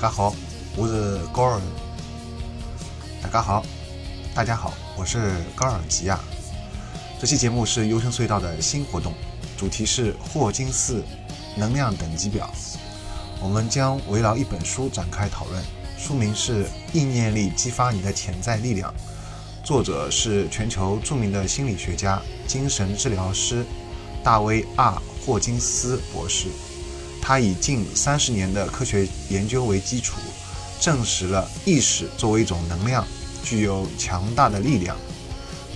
大家好，我是高尔。大家好，大家好，我是高尔吉亚。这期节目是优声隧道的新活动，主题是霍金斯能量等级表。我们将围绕一本书展开讨论，书名是《意念力激发你的潜在力量》，作者是全球著名的心理学家、精神治疗师大卫 ·R· 霍金斯博士。他以近三十年的科学研究为基础，证实了意识作为一种能量，具有强大的力量，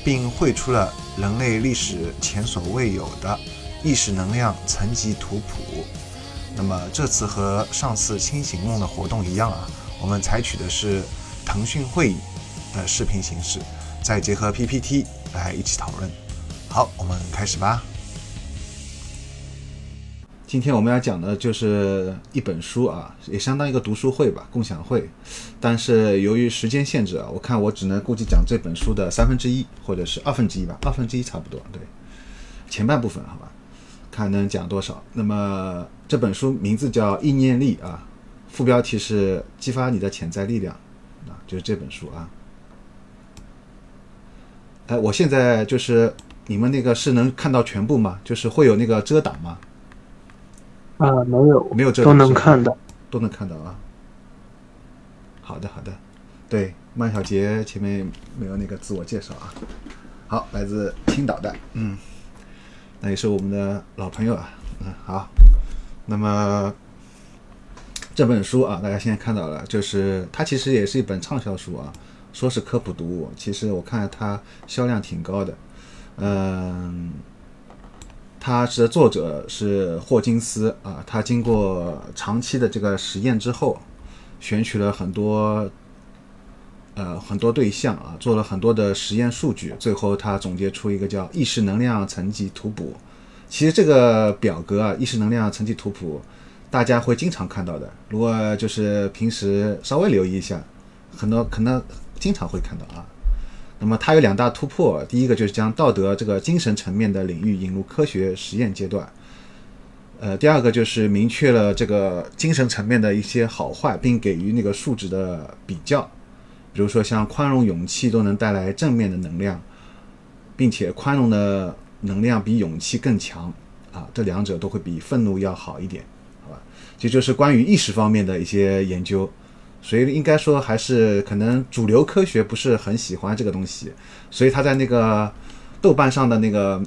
并绘出了人类历史前所未有的意识能量层级图谱。那么这次和上次清醒梦的活动一样啊，我们采取的是腾讯会议的视频形式，再结合 PPT 来一起讨论。好，我们开始吧。今天我们要讲的就是一本书啊，也相当于一个读书会吧，共享会。但是由于时间限制啊，我看我只能估计讲这本书的三分之一或者是二分之一吧，二分之一差不多。对，前半部分好吧，看能讲多少。那么这本书名字叫《意念力》啊，副标题是“激发你的潜在力量”，啊，就是这本书啊。哎，我现在就是你们那个是能看到全部吗？就是会有那个遮挡吗？啊，没有，没有这都能看到，都能看到啊。好的，好的，对，曼小杰前面没有那个自我介绍啊。好，来自青岛的，嗯，那也是我们的老朋友啊，嗯，好。那么这本书啊，大家现在看到了，就是它其实也是一本畅销书啊，说是科普读物，其实我看它销量挺高的，嗯。它是作者是霍金斯啊，他经过长期的这个实验之后，选取了很多呃很多对象啊，做了很多的实验数据，最后他总结出一个叫意识能量层级图谱。其实这个表格啊，意识能量层级图谱，大家会经常看到的。如果就是平时稍微留意一下，很多可能经常会看到啊。那么它有两大突破，第一个就是将道德这个精神层面的领域引入科学实验阶段，呃，第二个就是明确了这个精神层面的一些好坏，并给予那个数值的比较，比如说像宽容、勇气都能带来正面的能量，并且宽容的能量比勇气更强啊，这两者都会比愤怒要好一点，好吧？这就是关于意识方面的一些研究。所以应该说还是可能主流科学不是很喜欢这个东西，所以他在那个豆瓣上的那个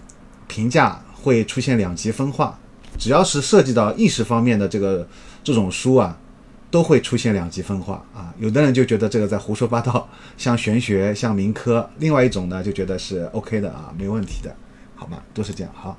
评价会出现两极分化。只要是涉及到意识方面的这个这种书啊，都会出现两极分化啊。有的人就觉得这个在胡说八道，像玄学，像民科；另外一种呢就觉得是 OK 的啊，没问题的，好吧，都是这样好。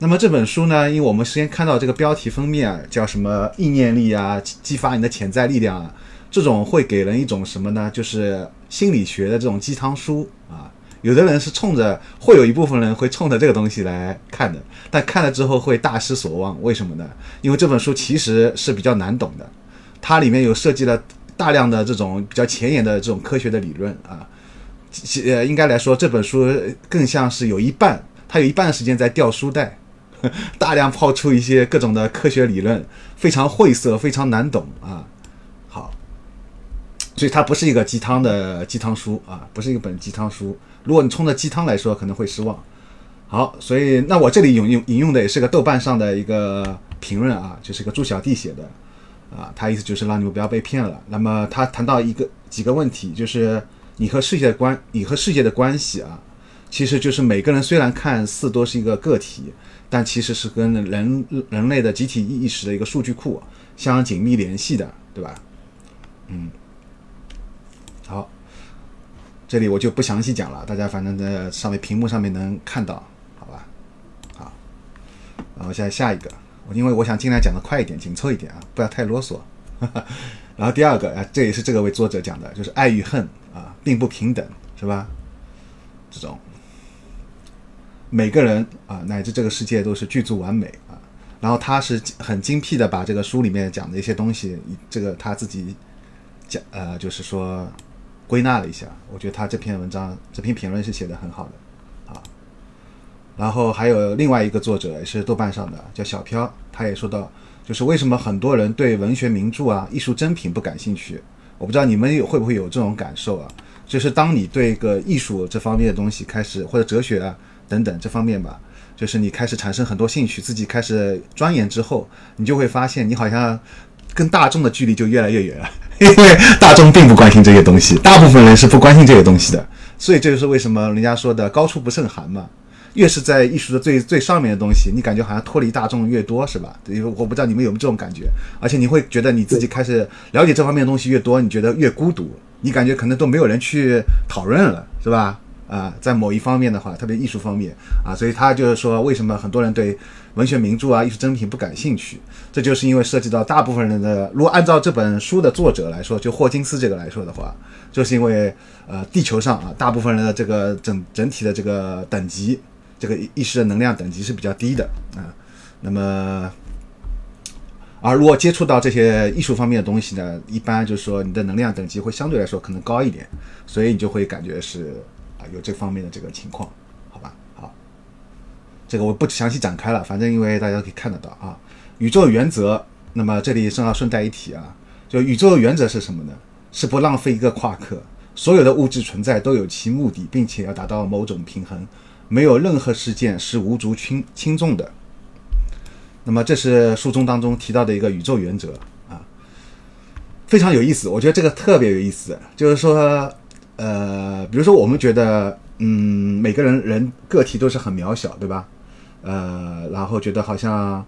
那么这本书呢？因为我们先看到这个标题封面叫什么“意念力啊，激发你的潜在力量啊”，这种会给人一种什么呢？就是心理学的这种鸡汤书啊。有的人是冲着，会有一部分人会冲着这个东西来看的，但看了之后会大失所望。为什么呢？因为这本书其实是比较难懂的，它里面有设计了大量的这种比较前沿的这种科学的理论啊。其呃，应该来说，这本书更像是有一半，它有一半时间在掉书袋。大量抛出一些各种的科学理论，非常晦涩，非常难懂啊。好，所以它不是一个鸡汤的鸡汤书啊，不是一本鸡汤书。如果你冲着鸡汤来说，可能会失望。好，所以那我这里引用引用的也是个豆瓣上的一个评论啊，就是个朱小弟写的啊，他意思就是让你们不要被骗了。那么他谈到一个几个问题，就是你和世界的关，你和世界的关系啊，其实就是每个人虽然看似都是一个个体。但其实是跟人人类的集体意识的一个数据库相紧密联系的，对吧？嗯，好，这里我就不详细讲了，大家反正在上面屏幕上面能看到，好吧？好，然后现在下一个，因为我想尽量讲的快一点，紧凑一点啊，不要太啰嗦。然后第二个啊，这也是这个位作者讲的，就是爱与恨啊，并不平等，是吧？这种。每个人啊，乃至这个世界都是具足完美啊。然后他是很精辟的把这个书里面讲的一些东西，这个他自己讲呃，就是说归纳了一下。我觉得他这篇文章这篇评论是写的很好的啊。然后还有另外一个作者也是豆瓣上的叫小飘，他也说到，就是为什么很多人对文学名著啊、艺术珍品不感兴趣？我不知道你们有会不会有这种感受啊？就是当你对一个艺术这方面的东西开始，或者哲学啊等等这方面吧，就是你开始产生很多兴趣，自己开始钻研之后，你就会发现你好像跟大众的距离就越来越远了，因 为大众并不关心这些东西，大部分人是不关心这些东西的，所以这就是为什么人家说的高处不胜寒嘛。越是在艺术的最最上面的东西，你感觉好像脱离大众越多，是吧？因为我不知道你们有没有这种感觉，而且你会觉得你自己开始了解这方面的东西越多，你觉得越孤独，你感觉可能都没有人去讨论了，是吧？啊，在某一方面的话，特别艺术方面啊，所以他就是说，为什么很多人对文学名著啊、艺术珍品不感兴趣？这就是因为涉及到大部分人的，如果按照这本书的作者来说，就霍金斯这个来说的话，就是因为呃，地球上啊，大部分人的这个整整体的这个等级。这个意识的能量等级是比较低的啊，那么，而如果接触到这些艺术方面的东西呢，一般就是说你的能量等级会相对来说可能高一点，所以你就会感觉是有这方面的这个情况，好吧？好，这个我不详细展开了，反正因为大家可以看得到啊，宇宙原则。那么这里正好顺带一提啊，就宇宙原则是什么呢？是不浪费一个夸克，所有的物质存在都有其目的，并且要达到某种平衡。没有任何事件是无足轻轻重的。那么，这是书中当中提到的一个宇宙原则啊，非常有意思。我觉得这个特别有意思，就是说，呃，比如说我们觉得，嗯，每个人人个体都是很渺小，对吧？呃，然后觉得好像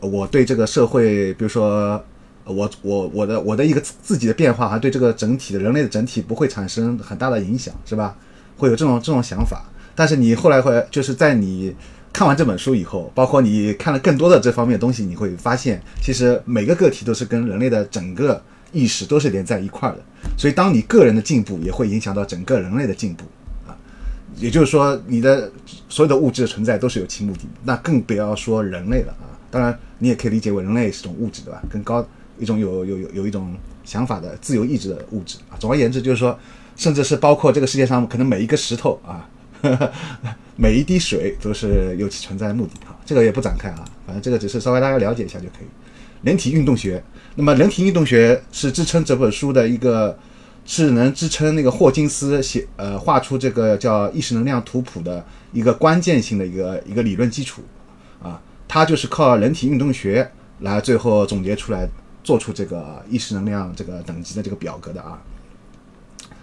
我对这个社会，比如说我我我的我的一个自己的变化，还对这个整体的人类的整体不会产生很大的影响，是吧？会有这种这种想法。但是你后来会就是在你看完这本书以后，包括你看了更多的这方面东西，你会发现，其实每个个体都是跟人类的整个意识都是连在一块儿的。所以，当你个人的进步也会影响到整个人类的进步啊。也就是说，你的所有的物质的存在都是有其目的，那更不要说人类了啊。当然，你也可以理解为人类是种物质，对吧？更高一种有有有有一种想法的自由意志的物质啊。总而言之，就是说，甚至是包括这个世界上可能每一个石头啊。每一滴水都是有其存在的目的哈，这个也不展开啊，反正这个只是稍微大家了解一下就可以。人体运动学，那么人体运动学是支撑这本书的一个，是能支撑那个霍金斯写呃画出这个叫意识能量图谱的一个关键性的一个一个理论基础啊，它就是靠人体运动学来最后总结出来做出这个意识能量这个等级的这个表格的啊。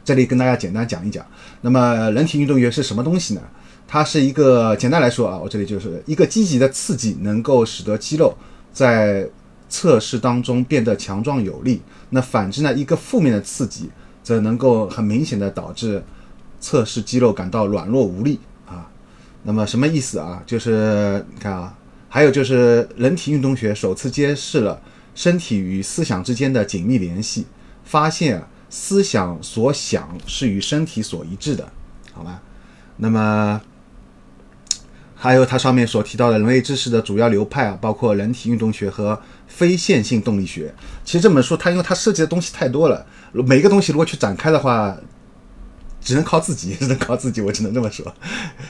这里跟大家简单讲一讲，那么人体运动学是什么东西呢？它是一个简单来说啊，我这里就是一个积极的刺激，能够使得肌肉在测试当中变得强壮有力。那反之呢，一个负面的刺激则能够很明显的导致测试肌肉感到软弱无力啊。那么什么意思啊？就是你看啊，还有就是人体运动学首次揭示了身体与思想之间的紧密联系，发现。思想所想是与身体所一致的，好吧？那么还有它上面所提到的人类知识的主要流派啊，包括人体运动学和非线性动力学。其实这本书它因为它涉及的东西太多了，每一个东西如果去展开的话，只能靠自己，只能靠自己。我只能这么说，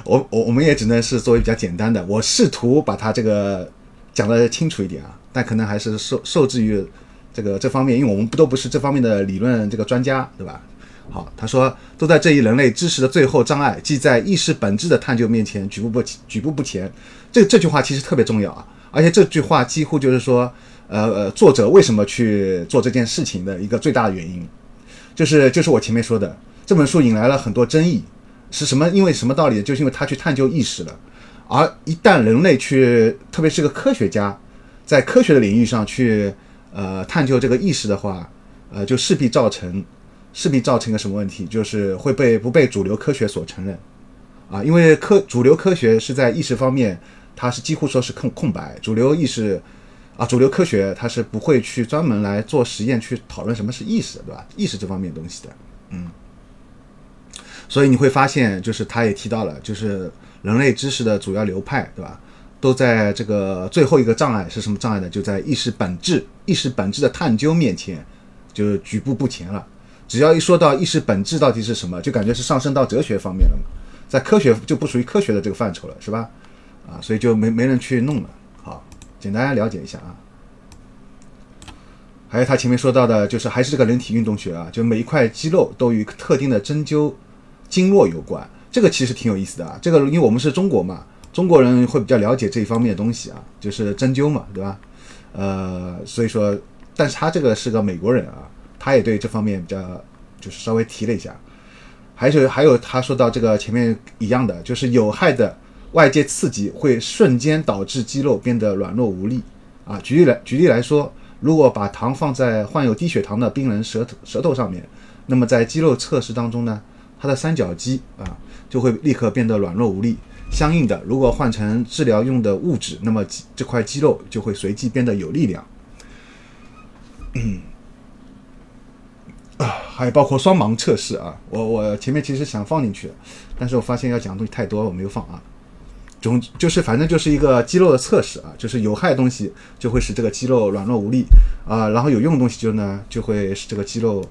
我我我们也只能是作为比较简单的，我试图把它这个讲的清楚一点啊，但可能还是受受制于。这个这方面，因为我们不都不是这方面的理论这个专家，对吧？好，他说都在这一人类知识的最后障碍，即在意识本质的探究面前举步不举步不前。这这句话其实特别重要啊，而且这句话几乎就是说，呃呃，作者为什么去做这件事情的一个最大的原因，就是就是我前面说的，这本书引来了很多争议，是什么？因为什么道理？就是因为他去探究意识了，而一旦人类去，特别是个科学家，在科学的领域上去。呃，探究这个意识的话，呃，就势必造成，势必造成一个什么问题？就是会被不被主流科学所承认，啊，因为科主流科学是在意识方面，它是几乎说是空空白。主流意识，啊，主流科学它是不会去专门来做实验去讨论什么是意识，对吧？意识这方面东西的，嗯。所以你会发现，就是他也提到了，就是人类知识的主要流派，对吧？都在这个最后一个障碍是什么障碍呢？就在意识本质、意识本质的探究面前，就举步不前了。只要一说到意识本质到底是什么，就感觉是上升到哲学方面了嘛，在科学就不属于科学的这个范畴了，是吧？啊，所以就没没人去弄了。简单了解一下啊。还有他前面说到的，就是还是这个人体运动学啊，就每一块肌肉都与特定的针灸经络有关，这个其实挺有意思的啊。这个因为我们是中国嘛，中国人会比较了解这一方面的东西啊，就是针灸嘛，对吧？呃，所以说，但是他这个是个美国人啊，他也对这方面比较就是稍微提了一下。还有还有他说到这个前面一样的，就是有害的外界刺激会瞬间导致肌肉变得软弱无力啊。举例来举例来说，如果把糖放在患有低血糖的病人舌头舌头上面，那么在肌肉测试当中呢，他的三角肌啊就会立刻变得软弱无力。相应的，如果换成治疗用的物质，那么这块肌肉就会随即变得有力量。嗯 啊，还包括双盲测试啊，我我前面其实想放进去，但是我发现要讲的东西太多，我没有放啊。总就是反正就是一个肌肉的测试啊，就是有害东西就会使这个肌肉软弱无力啊，然后有用的东西就呢就会使这个肌肉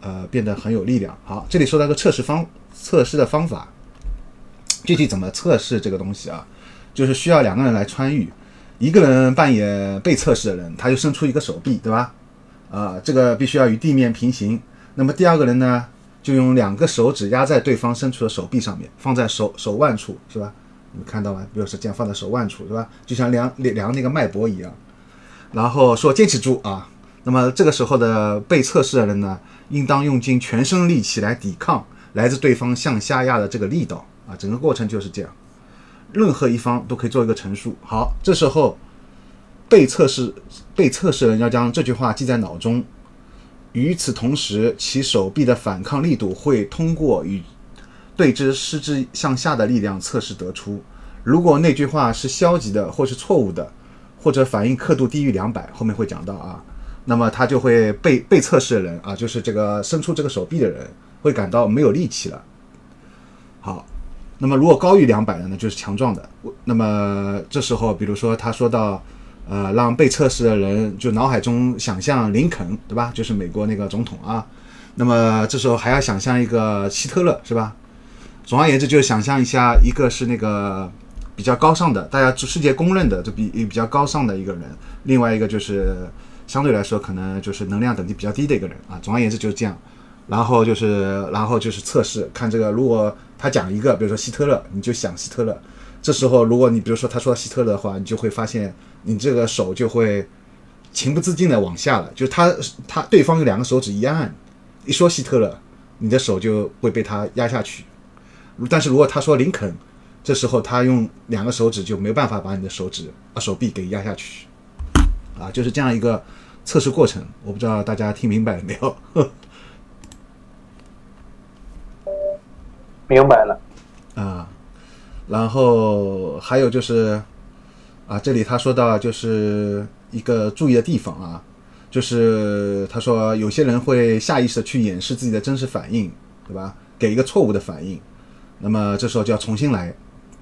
呃变得很有力量。好，这里说到个测试方测试的方法，具体怎么测试这个东西啊？就是需要两个人来参与，一个人扮演被测试的人，他就伸出一个手臂，对吧？啊，这个必须要与地面平行。那么第二个人呢，就用两个手指压在对方伸出的手臂上面，放在手手腕处，是吧？你看到吗？比如说这样放在手腕处，是吧？就像量量那个脉搏一样。然后说坚持住啊。那么这个时候的被测试的人呢，应当用尽全身力气来抵抗来自对方向下压的这个力道啊。整个过程就是这样，任何一方都可以做一个陈述。好，这时候。被测试被测试人要将这句话记在脑中，与此同时，其手臂的反抗力度会通过与对之施之向下的力量测试得出。如果那句话是消极的或是错误的，或者反应刻度低于两百，后面会讲到啊，那么他就会被被测试的人啊，就是这个伸出这个手臂的人会感到没有力气了。好，那么如果高于两百的呢，就是强壮的。那么这时候，比如说他说到。呃，让被测试的人就脑海中想象林肯，对吧？就是美国那个总统啊。那么这时候还要想象一个希特勒，是吧？总而言之，就是想象一下，一个是那个比较高尚的，大家世界公认的，就比比较高尚的一个人；另外一个就是相对来说可能就是能量等级比较低的一个人啊。总而言之就是这样。然后就是，然后就是测试，看这个，如果他讲一个，比如说希特勒，你就想希特勒。这时候，如果你比如说他说希特勒的话，你就会发现你这个手就会情不自禁的往下了。就是他他对方有两个手指一按，一说希特勒，你的手就会被他压下去。但是如果他说林肯，这时候他用两个手指就没办法把你的手指啊手臂给压下去。啊，就是这样一个测试过程。我不知道大家听明白了没有？明白了。啊。然后还有就是，啊，这里他说到就是一个注意的地方啊，就是他说有些人会下意识的去掩饰自己的真实反应，对吧？给一个错误的反应，那么这时候就要重新来。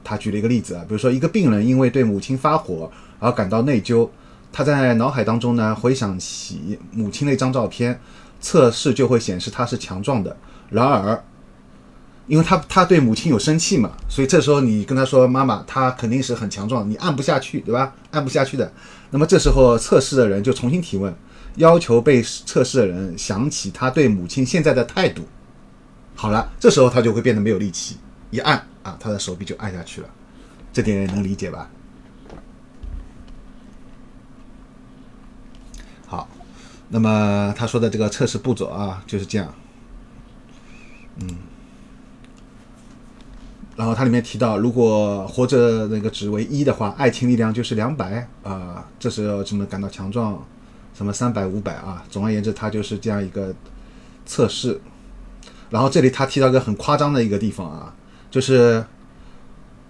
他举了一个例子啊，比如说一个病人因为对母亲发火而感到内疚，他在脑海当中呢回想起母亲那张照片，测试就会显示他是强壮的。然而。因为他他对母亲有生气嘛，所以这时候你跟他说妈妈，他肯定是很强壮，你按不下去，对吧？按不下去的。那么这时候测试的人就重新提问，要求被测试的人想起他对母亲现在的态度。好了，这时候他就会变得没有力气，一按啊，他的手臂就按下去了。这点能理解吧？好，那么他说的这个测试步骤啊，就是这样。嗯。然后它里面提到，如果活着那个值为一的话，爱情力量就是两百啊，这时候怎么感到强壮？什么三百、五百啊？总而言之，它就是这样一个测试。然后这里他提到一个很夸张的一个地方啊，就是，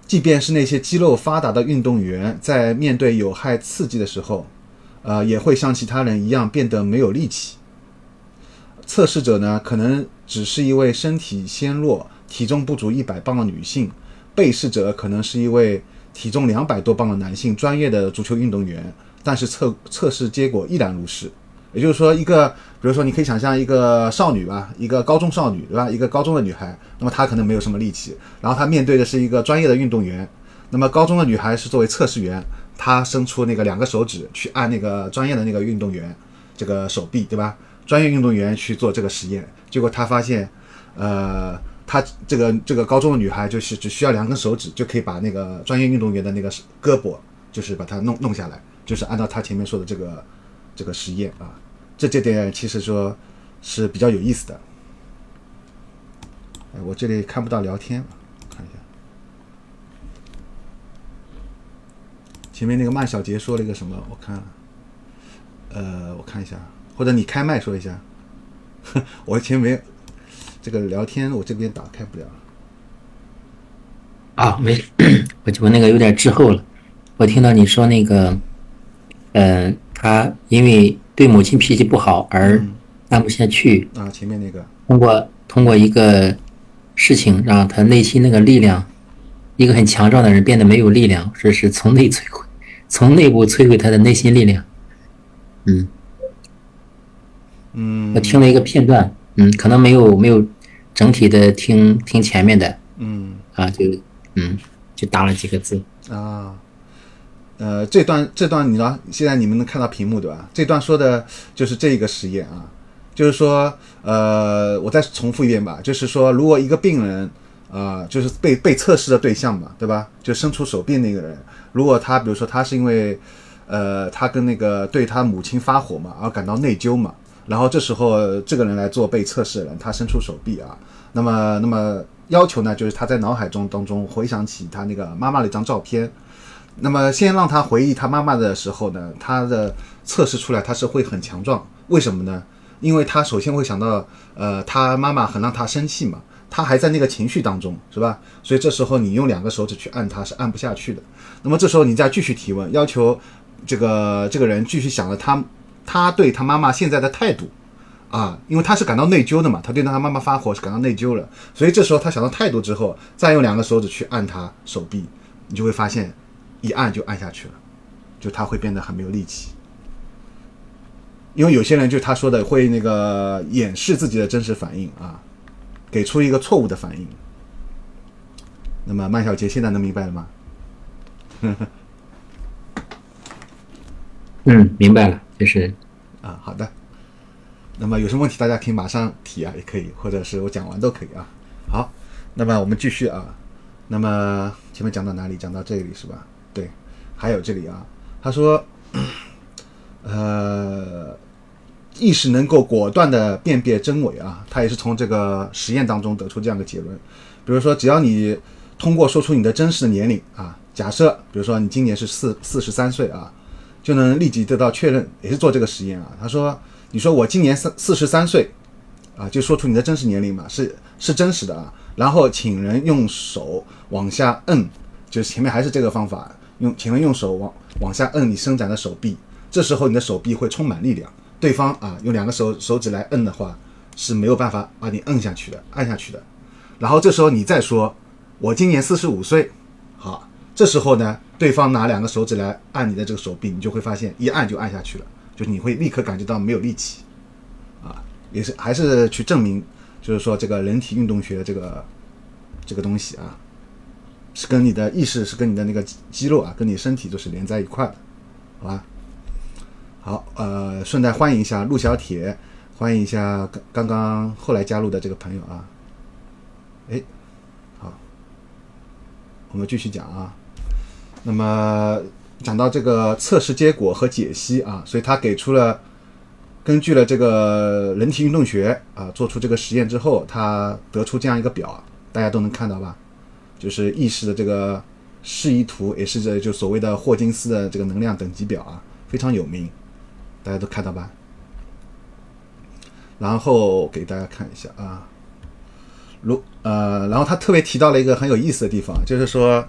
即便是那些肌肉发达的运动员，在面对有害刺激的时候，呃，也会像其他人一样变得没有力气。测试者呢，可能只是一位身体纤弱。体重不足一百磅的女性，被试者可能是一位体重两百多磅的男性，专业的足球运动员。但是测测试结果依然如是。也就是说，一个比如说，你可以想象一个少女吧，一个高中少女，对吧？一个高中的女孩，那么她可能没有什么力气，然后她面对的是一个专业的运动员。那么高中的女孩是作为测试员，她伸出那个两个手指去按那个专业的那个运动员，这个手臂，对吧？专业运动员去做这个实验，结果她发现，呃，她这个这个高中的女孩就是只需要两根手指就可以把那个专业运动员的那个胳膊，就是把它弄弄下来，就是按照她前面说的这个这个实验啊，这这点其实说是比较有意思的。哎，我这里看不到聊天，看一下。前面那个曼小杰说了一个什么？我看，呃，我看一下，或者你开麦说一下。我前面这个聊天，我这边打开不了。啊，没，我我那个有点滞后了。我听到你说那个，嗯，他因为对母亲脾气不好而按不下去。啊，前面那个。通过通过一个事情，让他内心那个力量，一个很强壮的人变得没有力量，这是从内摧毁，从内部摧毁他的内心力量。嗯。嗯，我听了一个片段，嗯，可能没有没有整体的听听前面的，嗯，啊，就嗯就打了几个字啊，呃，这段这段你知道，现在你们能看到屏幕对吧？这段说的就是这个实验啊，就是说，呃，我再重复一遍吧，就是说，如果一个病人啊，就是被被测试的对象嘛，对吧？就伸出手臂那个人，如果他比如说他是因为，呃，他跟那个对他母亲发火嘛，而感到内疚嘛。然后这时候，这个人来做被测试的人，他伸出手臂啊，那么，那么要求呢，就是他在脑海中当中回想起他那个妈妈的一张照片，那么先让他回忆他妈妈的时候呢，他的测试出来他是会很强壮，为什么呢？因为他首先会想到，呃，他妈妈很让他生气嘛，他还在那个情绪当中，是吧？所以这时候你用两个手指去按他是按不下去的。那么这时候你再继续提问，要求这个这个人继续想着他。他对他妈妈现在的态度，啊，因为他是感到内疚的嘛，他对他妈妈发火是感到内疚了，所以这时候他想到态度之后，再用两个手指去按他手臂，你就会发现，一按就按下去了，就他会变得很没有力气。因为有些人就他说的会那个掩饰自己的真实反应啊，给出一个错误的反应。那么曼小杰现在能明白了吗？嗯，明白了。就是啊，好的。那么有什么问题，大家可以马上提啊，也可以，或者是我讲完都可以啊。好，那么我们继续啊。那么前面讲到哪里？讲到这里是吧？还有这里啊。他说，呃，意识能够果断的辨别真伪啊。他也是从这个实验当中得出这样的结论。比如说，只要你通过说出你的真实的年龄啊，假设比如说你今年是四四十三岁啊。就能立即得到确认，也是做这个实验啊。他说：“你说我今年三四十三岁，啊，就说出你的真实年龄嘛，是是真实的啊。然后请人用手往下摁，就是前面还是这个方法，用请问用手往往下摁你伸展的手臂，这时候你的手臂会充满力量。对方啊，用两个手手指来摁的话是没有办法把你摁下去的，按下去的。然后这时候你再说，我今年四十五岁，好，这时候呢？”对方拿两个手指来按你的这个手臂，你就会发现一按就按下去了，就是你会立刻感觉到没有力气，啊，也是还是去证明，就是说这个人体运动学这个这个东西啊，是跟你的意识是跟你的那个肌肉啊，跟你身体都是连在一块的，好吧？好，呃，顺带欢迎一下陆小铁，欢迎一下刚刚刚后来加入的这个朋友啊，哎，好，我们继续讲啊。那么讲到这个测试结果和解析啊，所以他给出了根据了这个人体运动学啊，做出这个实验之后，他得出这样一个表，大家都能看到吧？就是意识的这个示意图，也是这就所谓的霍金斯的这个能量等级表啊，非常有名，大家都看到吧？然后给大家看一下啊，如呃，然后他特别提到了一个很有意思的地方，就是说。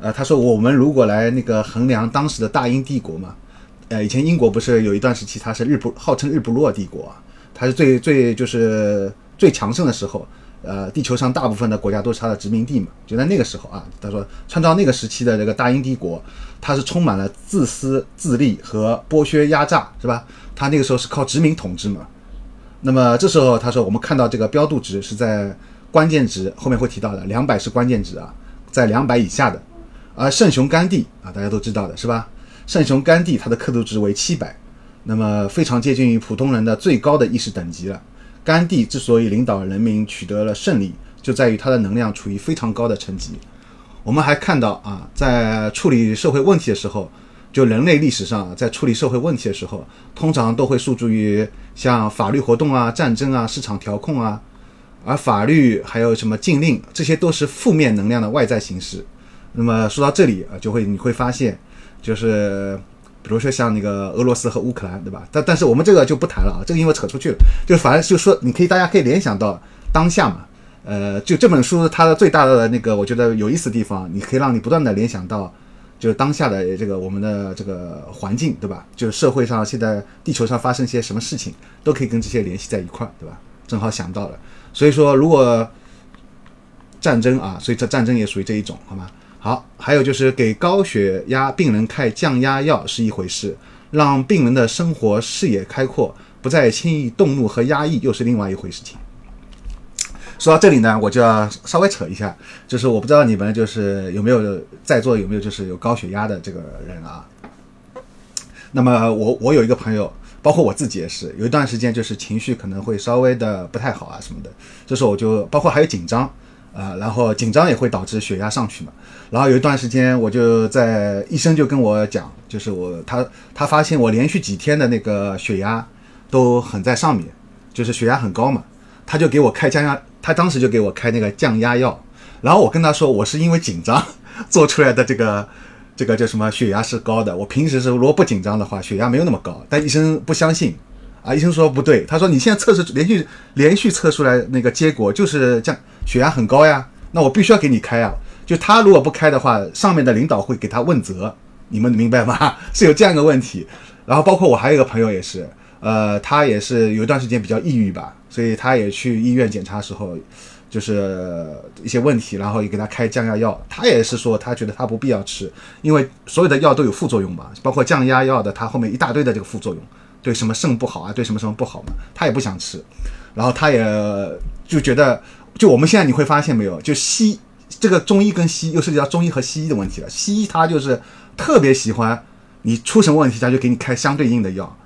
呃，他说我们如果来那个衡量当时的大英帝国嘛，呃，以前英国不是有一段时期它是日不号称日不落帝国，它是最最就是最强盛的时候，呃，地球上大部分的国家都是它的殖民地嘛，就在那个时候啊，他说参照那个时期的这个大英帝国，它是充满了自私自利和剥削压榨，是吧？他那个时候是靠殖民统治嘛，那么这时候他说我们看到这个标度值是在关键值后面会提到的，两百是关键值啊，在两百以下的。而圣雄甘地啊，大家都知道的是吧？圣雄甘地他的刻度值为七百，那么非常接近于普通人的最高的意识等级了。甘地之所以领导人民取得了胜利，就在于他的能量处于非常高的层级。我们还看到啊，在处理社会问题的时候，就人类历史上在处理社会问题的时候，通常都会诉诸于像法律活动啊、战争啊、市场调控啊，而法律还有什么禁令，这些都是负面能量的外在形式。那么说到这里啊，就会你会发现，就是比如说像那个俄罗斯和乌克兰，对吧？但但是我们这个就不谈了啊，这个因为扯出去了，就反正就说你可以大家可以联想到当下嘛。呃，就这本书它的最大的那个我觉得有意思的地方，你可以让你不断的联想到，就是当下的这个我们的这个环境，对吧？就是社会上现在地球上发生些什么事情，都可以跟这些联系在一块儿，对吧？正好想到了，所以说如果战争啊，所以这战争也属于这一种，好吗？好，还有就是给高血压病人开降压药是一回事，让病人的生活视野开阔，不再轻易动怒和压抑又是另外一回事情。说到这里呢，我就要稍微扯一下，就是我不知道你们就是有没有在座有没有就是有高血压的这个人啊？那么我我有一个朋友，包括我自己也是，有一段时间就是情绪可能会稍微的不太好啊什么的，这时候我就包括还有紧张啊，然后紧张也会导致血压上去嘛。然后有一段时间我就在医生就跟我讲，就是我他他发现我连续几天的那个血压都很在上面，就是血压很高嘛，他就给我开降压。他当时就给我开那个降压药，然后我跟他说，我是因为紧张做出来的这个 这个叫什么血压是高的。我平时是如果不紧张的话，血压没有那么高。但医生不相信啊，医生说不对，他说你现在测试连续连续测出来那个结果就是降血压很高呀，那我必须要给你开啊。就他如果不开的话，上面的领导会给他问责，你们明白吗？是有这样一个问题。然后包括我还有一个朋友也是，呃，他也是有一段时间比较抑郁吧。所以他也去医院检查时候，就是一些问题，然后也给他开降压药。他也是说，他觉得他不必要吃，因为所有的药都有副作用嘛，包括降压药的，它后面一大堆的这个副作用，对什么肾不好啊，对什么什么不好嘛，他也不想吃。然后他也就觉得，就我们现在你会发现没有，就西这个中医跟西医又涉及到中医和西医的问题了。西医他就是特别喜欢你出什么问题，他就给你开相对应的药，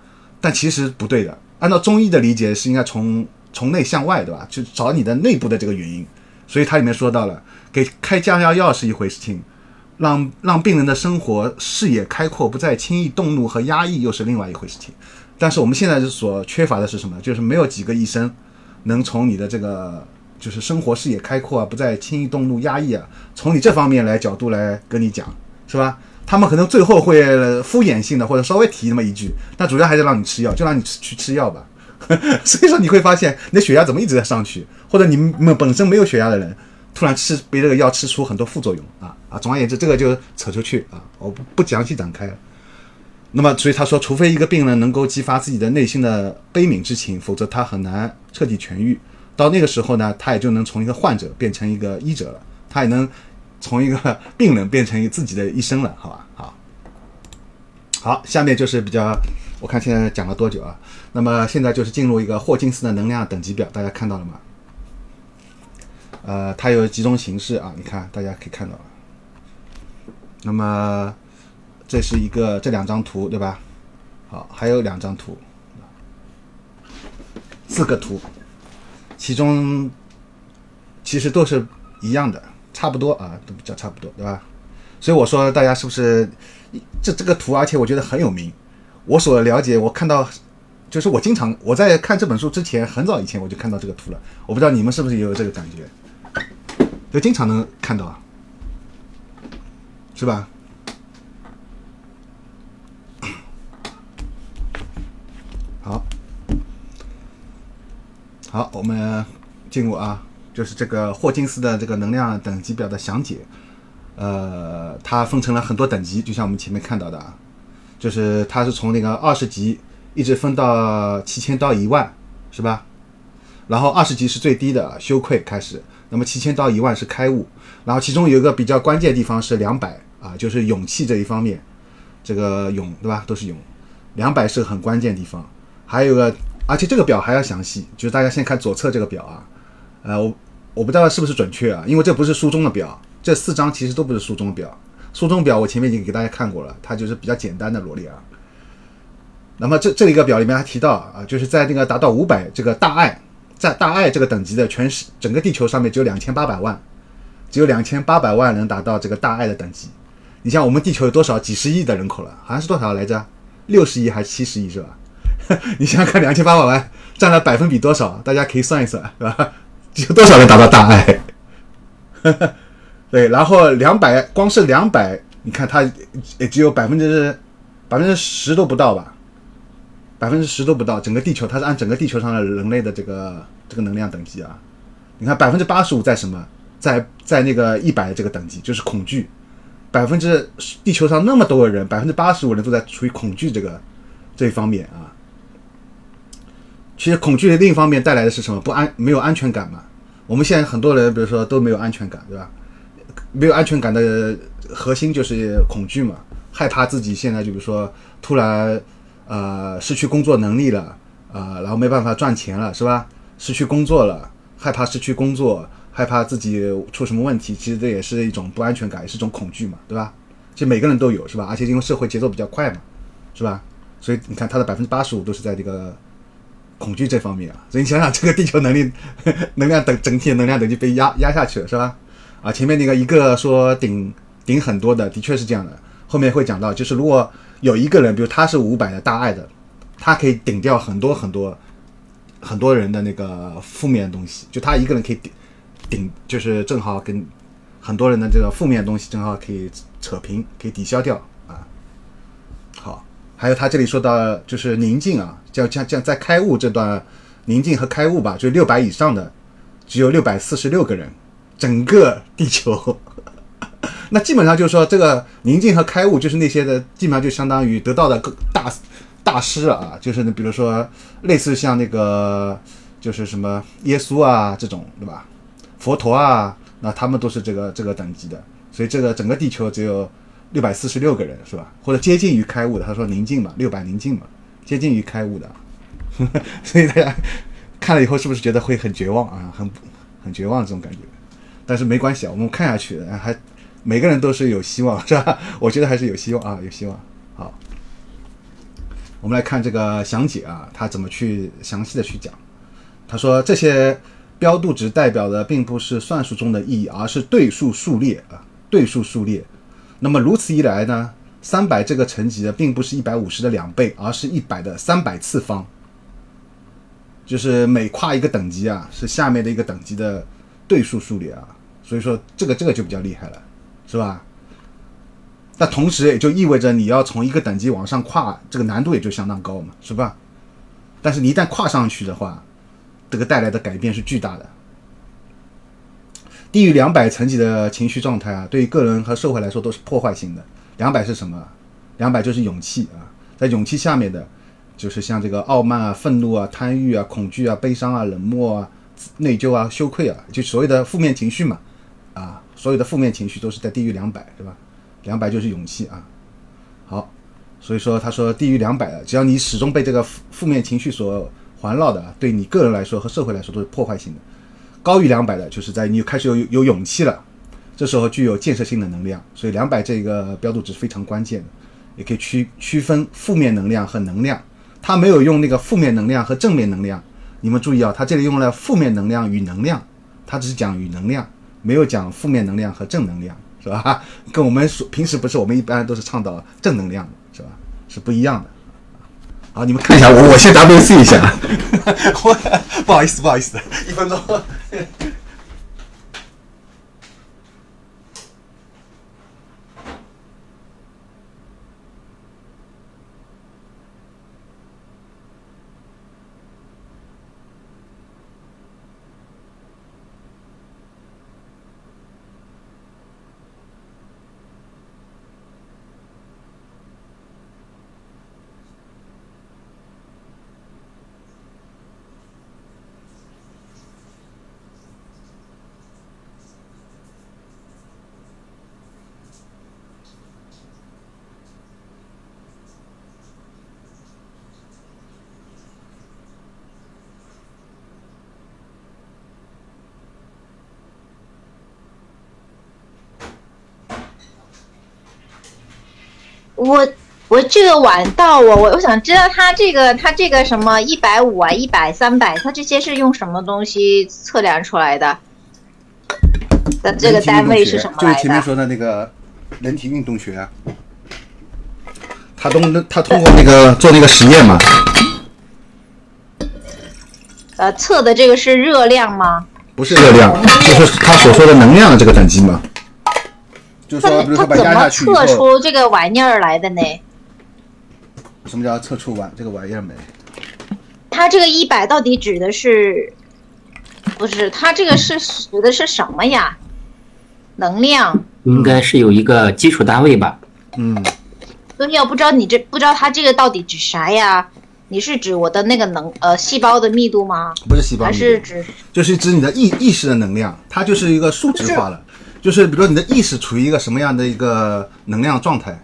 但其实不对的。按照中医的理解是应该从从内向外，对吧？就找你的内部的这个原因。所以它里面说到了，给开降压药是一回事情，让让病人的生活视野开阔，不再轻易动怒和压抑，又是另外一回事情。但是我们现在所缺乏的是什么？就是没有几个医生能从你的这个就是生活视野开阔啊，不再轻易动怒压抑啊，从你这方面来角度来跟你讲，是吧？他们可能最后会敷衍性的或者稍微提那么一句，但主要还是让你吃药，就让你吃去吃药吧。所以说你会发现你的血压怎么一直在上去，或者你们本身没有血压的人，突然吃被这个药吃出很多副作用啊啊！总而言之，这个就扯出去啊，我不不详细展开了。那么，所以他说，除非一个病人能够激发自己的内心的悲悯之情，否则他很难彻底痊愈。到那个时候呢，他也就能从一个患者变成一个医者了，他也能从一个 病人变成一自己的医生了，好吧？好，好，下面就是比较。我看现在讲了多久啊？那么现在就是进入一个霍金斯的能量等级表，大家看到了吗？呃，它有几种形式啊？你看，大家可以看到。那么这是一个这两张图，对吧？好，还有两张图，四个图，其中其实都是一样的，差不多啊，都比较差不多，对吧？所以我说大家是不是这这个图？而且我觉得很有名。我所了解，我看到，就是我经常我在看这本书之前，很早以前我就看到这个图了。我不知道你们是不是也有这个感觉，就经常能看到啊，是吧？好，我们进入啊，就是这个霍金斯的这个能量等级表的详解。呃，它分成了很多等级，就像我们前面看到的啊。就是它是从那个二十级一直分到七千到一万，是吧？然后二十级是最低的羞愧开始，那么七千到一万是开悟，然后其中有一个比较关键的地方是两百啊，就是勇气这一方面，这个勇对吧？都是勇，两百是很关键地方。还有个，而且这个表还要详细，就是大家先看左侧这个表啊，呃，我我不知道是不是准确啊，因为这不是书中的表，这四张其实都不是书中的表。书中表我前面已经给大家看过了，它就是比较简单的罗列啊。那么这这一个表里面还提到啊，就是在那个达到五百这个大爱，在大爱这个等级的全世整个地球上面只有两千八百万，只有两千八百万能达到这个大爱的等级。你像我们地球有多少几十亿的人口了？好像是多少来着？六十亿还是七十亿是吧？你想想看，两千八百万占了百分比多少？大家可以算一算，是吧？有多少人达到大爱？对，然后两百，光是两百，你看它也只有百分之百分之十都不到吧？百分之十都不到，整个地球它是按整个地球上的人类的这个这个能量等级啊。你看百分之八十五在什么？在在那个一百这个等级，就是恐惧。百分之地球上那么多的人，百分之八十五人都在处于恐惧这个这一方面啊。其实恐惧的另一方面带来的是什么？不安，没有安全感嘛。我们现在很多人，比如说都没有安全感，对吧？没有安全感的核心就是恐惧嘛，害怕自己现在就比如说突然呃失去工作能力了啊、然后没办法赚钱了，是吧？失去工作了，害怕失去工作，害怕自己出什么问题，其实这也是一种不安全感，也是一种恐惧嘛，对吧？其实每个人都有，是吧？而且因为社会节奏比较快嘛，是吧？所以你看，它的百分之八十五都是在这个恐惧这方面啊。所以你想想，这个地球能力、能量等整体能量等级被压压下去了，是吧？啊，前面那个一个说顶顶很多的，的确是这样的。后面会讲到，就是如果有一个人，比如他是五百的大爱的，他可以顶掉很多很多很多人的那个负面东西，就他一个人可以顶顶，就是正好跟很多人的这个负面东西正好可以扯平，可以抵消掉。还有他这里说到就是宁静啊，叫叫叫在开悟这段宁静和开悟吧，就六百以上的只有六百四十六个人，整个地球。那基本上就是说，这个宁静和开悟，就是那些的，基本上就相当于得到的大大师啊，就是你比如说类似像那个，就是什么耶稣啊这种，对吧？佛陀啊，那他们都是这个这个等级的，所以这个整个地球只有六百四十六个人，是吧？或者接近于开悟的，他说宁静嘛，六百宁静嘛，接近于开悟的，所以大家看了以后是不是觉得会很绝望啊？很很绝望这种感觉？但是没关系啊，我们看下去还每个人都是有希望，是吧？我觉得还是有希望啊，有希望。好，我们来看这个详解啊，他怎么去详细的去讲。他说这些标度值代表的并不是算术中的意义，而是对数数列啊，对数数列。那么如此一来呢，三百这个层级呢，并不是一百五十的两倍，而是一百的三百次方。就是每跨一个等级啊，是下面的一个等级的对数数列啊。所以说这个这个就比较厉害了，是吧？那同时也就意味着你要从一个等级往上跨，这个难度也就相当高嘛，是吧？但是你一旦跨上去的话，这个带来的改变是巨大的。低于两百层级的情绪状态啊，对于个人和社会来说都是破坏性的。两百是什么？两百就是勇气啊，在勇气下面的，就是像这个傲慢啊、愤怒啊、贪欲啊、恐惧啊、悲伤啊、冷漠啊、内疚啊、羞愧啊，就所谓的负面情绪嘛，啊，所有的负面情绪都是在低于两百，对吧？两百就是勇气啊。好，所以说他说低于两百的，只要你始终被这个负负面情绪所环绕的，对你个人来说和社会来说都是破坏性的。高于两百的，就是在你开始有有勇气了，这时候具有建设性的能量。所以两百这个标度值非常关键的，也可以区区分负面能量和能量。他没有用那个负面能量和正面能量，你们注意啊，他这里用了负面能量与能量，他只是讲与能量，没有讲负面能量和正能量，是吧？跟我们说平时不是我们一般都是倡导正能量的，是吧？是不一样的。好，你们看一下我，我先 WC 一下。我不好意我我这个碗到我，我我想知道它这个它这个什么一百五啊、一百、三百，它这些是用什么东西测量出来的？的这个单位是什么就是前面？说的那个人体运动学啊。他通他通过那个做那个实验嘛，呃，测的这个是热量吗？不是热量，就是他所说的能量的这个等级嘛。就是它说，比如它说把怎么压下去测，出这个玩意儿来的呢？什么叫测出玩这个玩意儿没？它这个一百到底指的是？不是，它这个是指的是什么呀？能量。应该是有一个基础单位吧？嗯，所以我不知道你这不知道它这个到底指啥呀？你是指我的那个能呃细胞的密度吗？不是细胞还密度，是指就是指你的意意识的能量，它就是一个数值化了。就是比如说你的意识处于一个什么样的一个能量状态，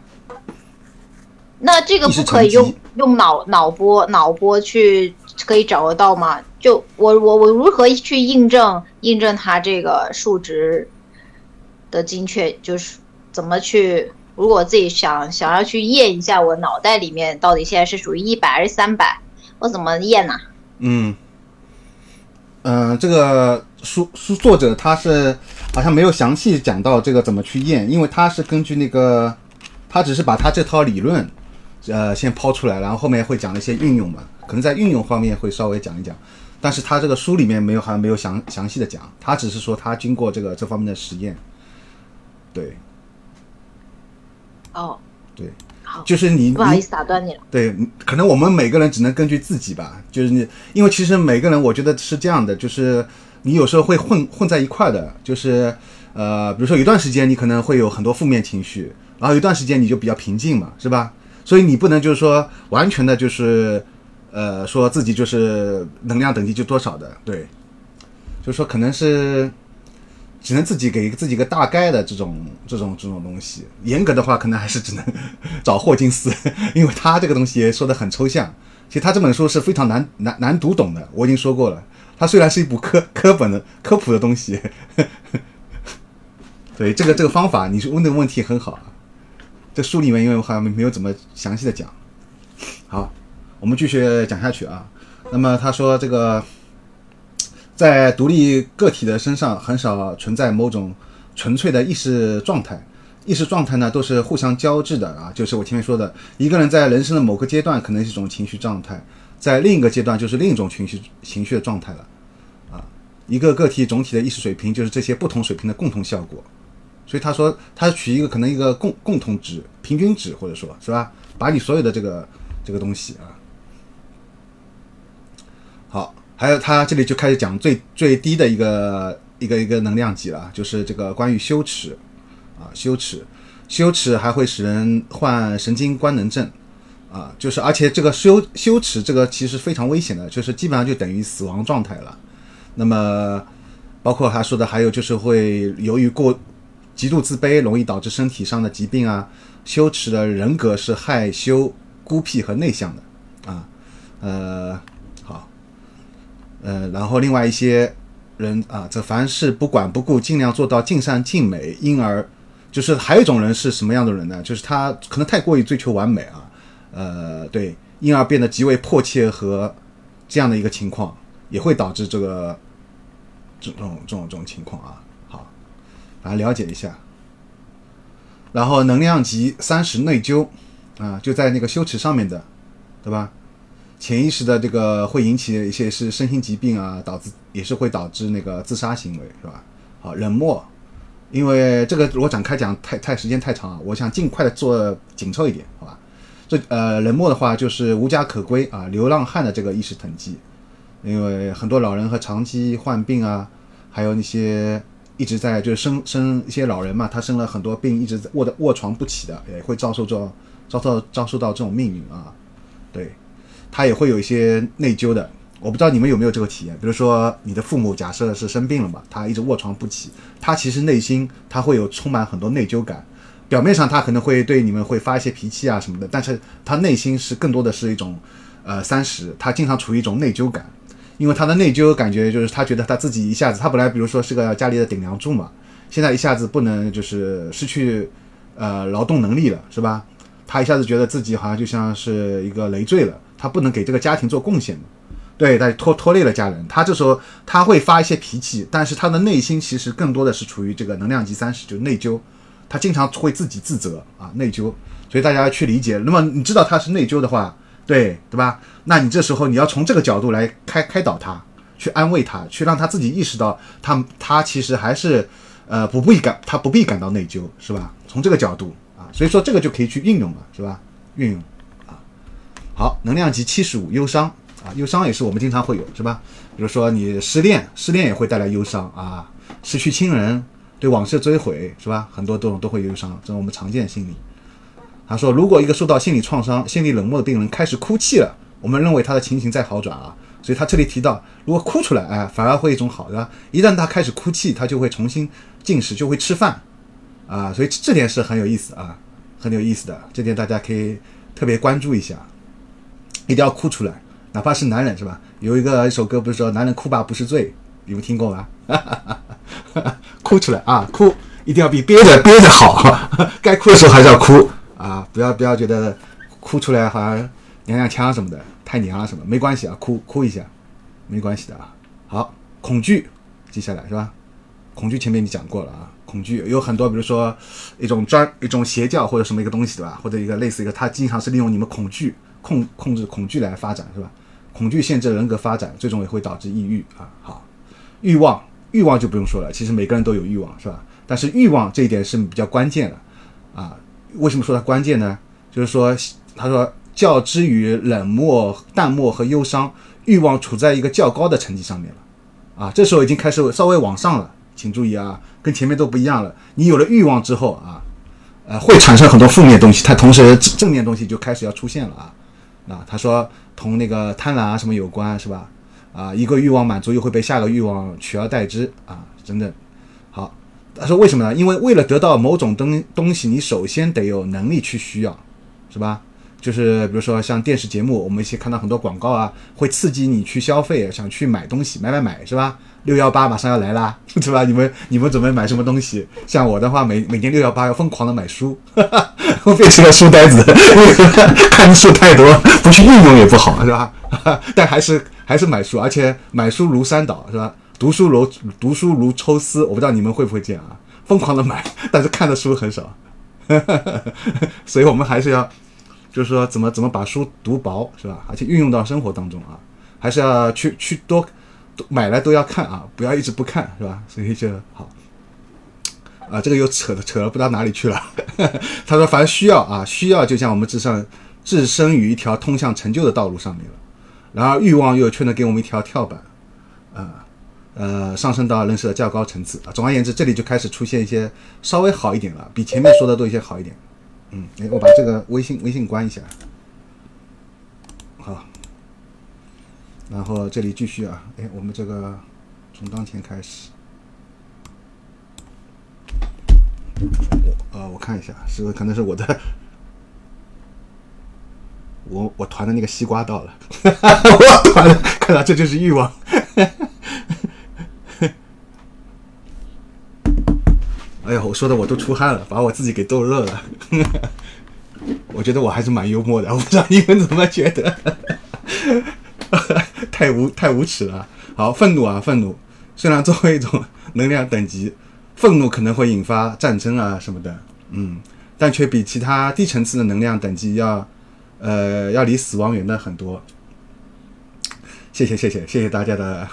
那这个不可以用用脑脑波脑波去可以找得到吗？就我我我如何去印证印证它这个数值的精确？就是怎么去？如果自己想想要去验一下我脑袋里面到底现在是属于一百还是三百，我怎么验呢、嗯，嗯、这个书书作者他是好像没有详细讲到这个怎么去验，因为他是根据那个，他只是把他这套理论，呃，先抛出来，然后后面会讲一些运用嘛，可能在运用方面会稍微讲一讲，但是他这个书里面没有好像没有详详细的讲，他只是说他经过这个这方面的实验，对。哦，对，好，就是你你不好意思打断你了。对，可能我们每个人只能根据自己吧，就是你，因为其实每个人我觉得是这样的，就是你有时候会混混在一块的，就是呃，比如说有一段时间你可能会有很多负面情绪，然后有一段时间你就比较平静嘛，是吧？所以你不能就是说完全的就是呃说自己就是能量等级就多少的，对，就是说可能是只能自己给自己一个大概的这种这种这种东西。严格的话，可能还是只能找霍金斯，因为他这个东西说的很抽象。其实他这本书是非常难难难读懂的，我已经说过了。它虽然是一部科科本的科普的东西，对这个这个方法，你是问的问题很好啊。这书里面因为我好像没有怎么详细的讲。好，我们继续讲下去啊。那么他说这个在独立个体的身上很少存在某种纯粹的意识状态，意识状态呢都是互相交织的啊，就是我前面说的，一个人在人生的某个阶段可能是一种情绪状态，在另一个阶段就是另一种情绪情绪的状态了啊。一个个体总体的意识水平就是这些不同水平的共同效果，所以他说它取一个可能一个共共同值、平均值，或者说是吧，把你所有的这个这个东西啊。好，还有他这里就开始讲最最低的一个一个一个能量级了，就是这个关于羞耻啊，羞耻，羞耻还会使人患神经官能症啊，就是而且这个羞羞耻这个其实非常危险的，就是基本上就等于死亡状态了。那么包括他说的还有就是会由于过极度自卑，容易导致身体上的疾病啊。羞耻的人格是害羞、孤僻和内向的啊，呃，呃，然后另外一些人啊，这凡事不管不顾，尽量做到尽善尽美，因而就是还有一种人是什么样的人呢？就是他可能太过于追求完美啊，呃，对，因而变得极为迫切和这样的一个情况，也会导致这个这种这种这种情况啊。好，来了解一下。然后能量级三十内疚啊，就在那个羞耻上面的，对吧？潜意识的这个会引起一些是身心疾病啊，导致也是会导致那个自杀行为，是吧？好，冷漠，因为这个如果展开讲太太时间太长啊，我想尽快的做紧凑一点，好吧？这呃冷漠的话就是无家可归啊，流浪汉的这个意识等级，因为很多老人和长期患病啊，还有那些一直在就是生生一些老人嘛，他生了很多病，一直在卧的卧床不起的，也会遭受这遭受遭受到这种命运啊，对。他也会有一些内疚的。我不知道你们有没有这个体验，比如说你的父母假设是生病了嘛，他一直卧床不起，他其实内心他会有充满很多内疚感。表面上他可能会对你们会发一些脾气啊什么的，但是他内心是更多的是一种呃三十，他经常处于一种内疚感，因为他的内疚感觉就是他觉得他自己一下子，他本来比如说是个家里的顶梁柱嘛，现在一下子不能就是失去呃劳动能力了，是吧？他一下子觉得自己好像就像是一个累赘了，他不能给这个家庭做贡献了，对，他拖拖累了家人。他这时候他会发一些脾气，但是他的内心其实更多的是处于这个能量级三十，就是内疚。他经常会自己自责啊，内疚。所以大家要去理解。那么你知道他是内疚的话，对对吧？那你这时候你要从这个角度来开开导他，去安慰他，去让他自己意识到他他其实还是呃不必感他不必感到内疚，是吧？从这个角度啊，所以说这个就可以去运用了，是吧？运用。好，能量级七十五，忧伤啊，忧伤也是我们经常会有，是吧？比如说你失恋，失恋也会带来忧伤啊，失去亲人，对往事追悔，是吧？很多这种都会忧伤，这是我们常见心理。他说，如果一个受到心理创伤、心理冷漠的病人开始哭泣了，我们认为他的情形在好转啊。所以他这里提到，如果哭出来，哎，反而会一种好的。一旦他开始哭泣，他就会重新进食，就会吃饭啊。所以这点是很有意思啊，很有意思的。这点大家可以特别关注一下，一定要哭出来，哪怕是男人是吧？有一个一首歌不是说“男人哭吧不是罪”，你们听过吗？哭出来啊，哭一定要比憋着憋着好，该哭的时候还是要哭。啊，不要不要觉得哭出来好像娘娘腔什么的，太娘了什么，没关系啊，哭哭一下，没关系的啊。好，恐惧，接下来是吧？恐惧前面你讲过了啊，恐惧有很多，比如说一种专一种邪教或者什么一个东西对吧？或者一个类似一个，它经常是利用你们恐惧控控制恐惧来发展是吧？恐惧限制人格发展，最终也会导致抑郁啊。好，欲望欲望就不用说了，其实每个人都有欲望是吧？但是欲望这一点是比较关键的啊。为什么说它关键呢？就是说，他说，较之于冷漠、淡漠和忧伤，欲望处在一个较高的层级上面了，啊，这时候已经开始稍微往上了，请注意啊，跟前面都不一样了。你有了欲望之后啊，呃，会产生很多负面东西，它同时正面东西就开始要出现了啊。啊，他说同那个贪婪啊什么有关是吧？啊，一个欲望满足又会被下个欲望取而代之啊，真的。他说：“为什么呢？因为为了得到某种东东西，你首先得有能力去需要，是吧？就是比如说像电视节目，我们一些看到很多广告啊，会刺激你去消费，想去买东西，买买买，是吧？六幺八马上要来啦，是吧？你们你们准备买什么东西？像我的话，每每年六幺八要疯狂的买书，哈哈我变成了书呆子，看书太多，不去运用也不好，是吧？但还是还是买书，而且买书如山倒，是吧？”读书如读书如抽丝，我不知道你们会不会这样啊？疯狂的买，但是看的书很少，所以我们还是要，就是说怎么怎么把书读薄，是吧？而且运用到生活当中啊，还是要去去多买来都要看啊，不要一直不看，是吧？所以就好啊，这个又扯的扯了不知道哪里去了。他说，凡需要啊，需要就像我们置上置身于一条通向成就的道路上面了，然而欲望又却能给我们一条跳板啊。呃，上升到认识的较高层次啊。总而言之，这里就开始出现一些稍微好一点了，比前面说的都一些好一点。嗯，哎，我把这个微信微信关一下。好，然后这里继续啊。哎，我们这个从当前开始。我呃，我看一下，是可能是我的，我我团的那个西瓜到了。我团的，看来这就是欲望。哎呀，我说的我都出汗了，把我自己给逗乐了。我觉得我还是蛮幽默的，我不知道你们怎么觉得？太无太无耻了。好，愤怒啊，愤怒。虽然作为一种能量等级，愤怒可能会引发战争啊什么的，嗯，但却比其他低层次的能量等级要，呃，要离死亡远的很多。谢谢谢谢谢谢大家的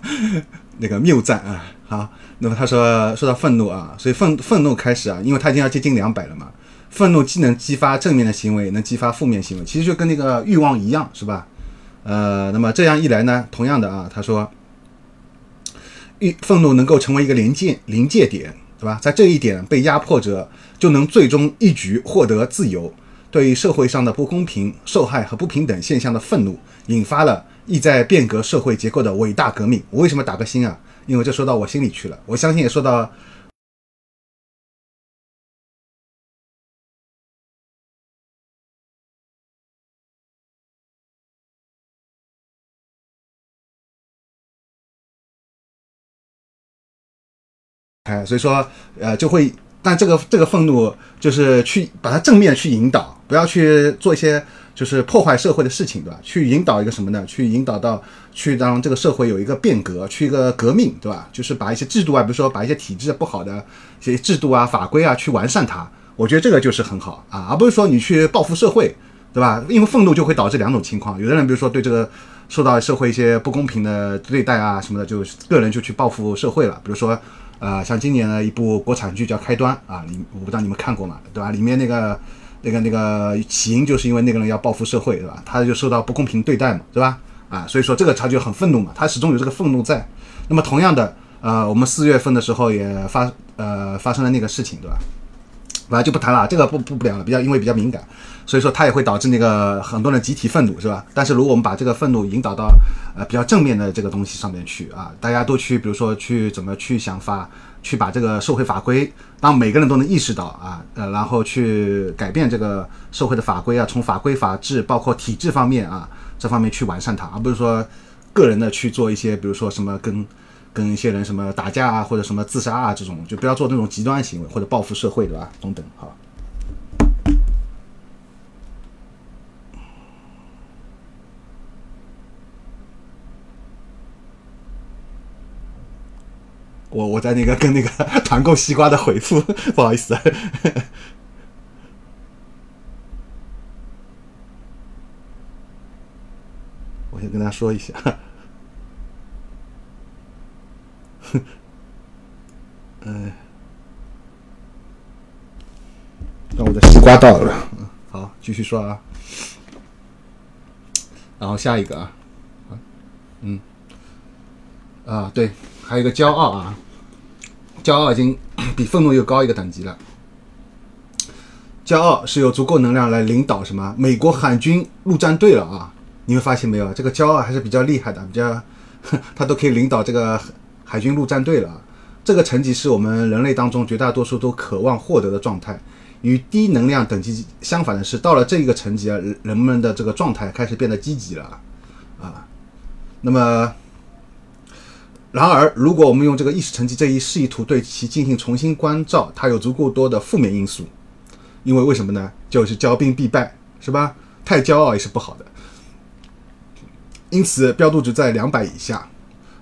那个谬赞啊。好，那么他说说到愤怒啊，所以愤愤怒开始啊，因为他已经要接近两百了嘛。愤怒既能激发正面的行为，能激发负面行为，其实就跟那个欲望一样，是吧？呃，那么这样一来呢，同样的啊，他说，欲愤怒能够成为一个临界临界点，对吧？在这一点被压迫者就能最终一举获得自由。对于社会上的不公平、受害和不平等现象的愤怒，引发了意在变革社会结构的伟大革命。我为什么打个心啊？因为这说到我心里去了，我相信也说到。哎，所以说，呃，就会但这个这个愤怒就是去把它正面去引导，不要去做一些就是破坏社会的事情，对吧？去引导一个什么呢？去引导到去让这个社会有一个变革，去一个革命，对吧？就是把一些制度啊，比如说把一些体制不好的一些制度啊、法规啊去完善它。我觉得这个就是很好啊，而不是说你去报复社会，对吧？因为愤怒就会导致两种情况，有的人比如说对这个受到社会一些不公平的对待啊什么的，就个人就去报复社会了。比如说，呃，像今年的一部国产剧叫《开端》啊，你我不知道你们看过吗？对吧？里面那个那个那个起因就是因为那个人要报复社会，对吧？他就受到不公平对待嘛，对吧？啊，所以说这个他就很愤怒嘛，他始终有这个愤怒在。那么同样的，呃，我们四月份的时候也发呃发生了那个事情，对吧？反正就不谈了，这个不不不聊了，比较因为比较敏感，所以说它也会导致那个很多人集体愤怒，是吧？但是如果我们把这个愤怒引导到呃比较正面的这个东西上面去啊，大家都去，比如说去怎么去想法，去把这个社会法规，当每个人都能意识到啊，呃，然后去改变这个社会的法规啊，从法规法制包括体制方面啊这方面去完善它，而不是说个人的去做一些，比如说什么跟。跟一些人什么打架啊，或者什么自杀啊，这种就不要做那种极端行为或者报复社会，对吧？等等，好。我我在那个跟那个 团购西瓜的回复，不好意思。我先跟他说一下。嗯，那我的西瓜到了，嗯好，继续说啊。然后下一个啊，嗯，啊对，还有一个骄傲啊，骄傲已经 比愤怒又高一个等级了。骄傲是有足够能量来领导什么美国海军陆战队了啊！你们发现没有？这个骄傲还是比较厉害的，比较 他都可以领导这个。海军陆战队了，这个层级是我们人类当中绝大多数都渴望获得的状态。与低能量等级相反的是，到了这一个层级啊，人们的这个状态开始变得积极了啊。那么，然而，如果我们用这个意识层级这一示意图对其进行重新关照，它有足够多的负面因素。因为为什么呢？就是骄兵必败，是吧？太骄傲也是不好的。因此，标度值在两百以下。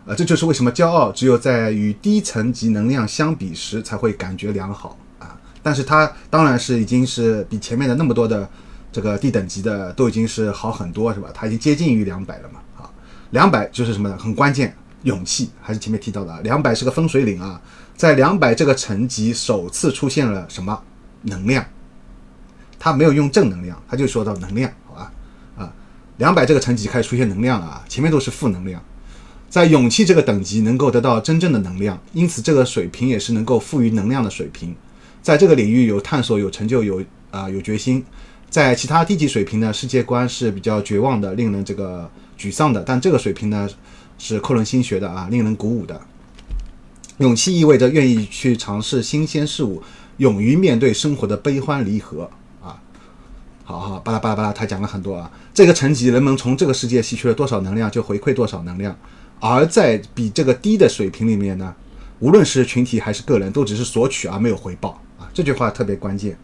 啊，这就是为什么骄傲只有在与低层级能量相比时才会感觉良好啊！但是它当然是已经是比前面的那么多的这个低等级的都已经是好很多，是吧？它已经接近于两百了嘛？啊，两百就是什么呢？很关键，勇气还是前面提到的啊，两百是个分水岭啊，在两百这个层级首次出现了什么能量？他没有用正能量，他就说到能量，好吧？啊，两百这个层级开始出现能量了啊，前面都是负能量。在勇气这个等级能够得到真正的能量，因此这个水平也是能够赋予能量的水平。在这个领域有探索、有成就、有啊有决心。在其他低级水平呢，世界观是比较绝望的，令人这个沮丧的。但这个水平呢，是扣人心弦的啊，令人鼓舞的。勇气意味着愿意去尝试新鲜事物，勇于面对生活的悲欢离合啊。好好巴拉巴拉巴拉，他讲了很多啊。这个层级，人们从这个世界吸取了多少能量，就回馈多少能量。而在比这个低的水平里面呢，无论是群体还是个人，都只是索取而没有回报啊！这句话特别关键，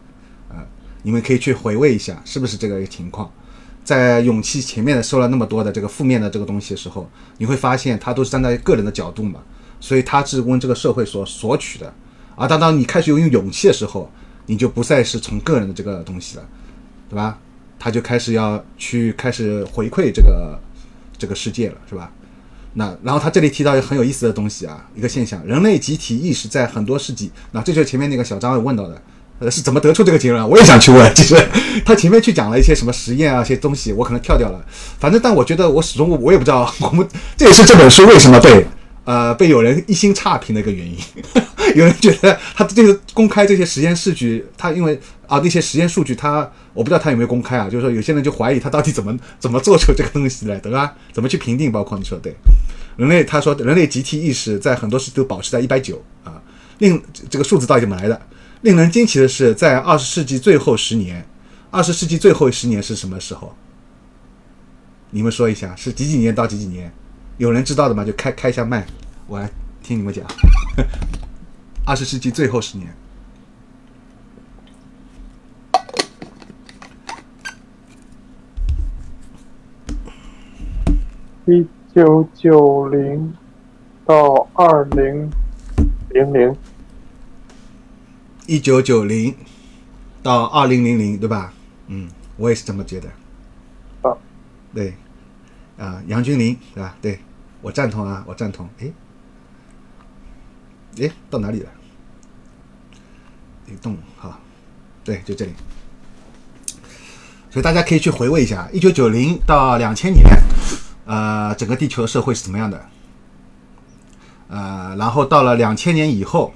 啊，你们可以去回味一下，是不是这个情况？在勇气前面的收了那么多的这个负面的这个东西的时候，你会发现他都是站在个人的角度嘛，所以他是问这个社会所索取的。而当当你开始用勇气的时候，你就不再是从个人的这个东西了，对吧？他就开始要去开始回馈这个这个世界了，是吧？那然后他这里提到一个很有意思的东西啊，一个现象，人类集体意识在很多世纪，那这就是前面那个小张有问到的，呃，是怎么得出这个结论？我也想去问，其实他前面去讲了一些什么实验啊，一些东西，我可能跳掉了。反正但我觉得我始终我也不知道，我们这也是这本书为什么被呃被有人一心差评的一个原因。有人觉得他这个公开这些实验数据，他因为啊那些实验数据他。我不知道他有没有公开啊，就是说有些人就怀疑他到底怎么怎么做出这个东西来，对吧？怎么去评定？包括你说对，人类他说人类集体意识在很多时都保持在一百九啊，另这个数字到底怎么来的？令人惊奇的是在二十世纪最后十年二十世纪最后十年是什么时候？你们说一下是几几年到几几年？有人知道的吗？就开开一下麦我来听你们讲。二十世纪最后十年。一九九零到二零零零。一九九零到二零零零，对吧？嗯，我也是这么觉得。啊，对，啊，杨君林，对吧？对，我赞同啊，我赞同。诶，诶，到哪里了？移动，好，对，就这里。所以大家可以去回味一下，一九九零到两千年，呃，整个地球社会是怎么样的？呃，然后到了两千年以后，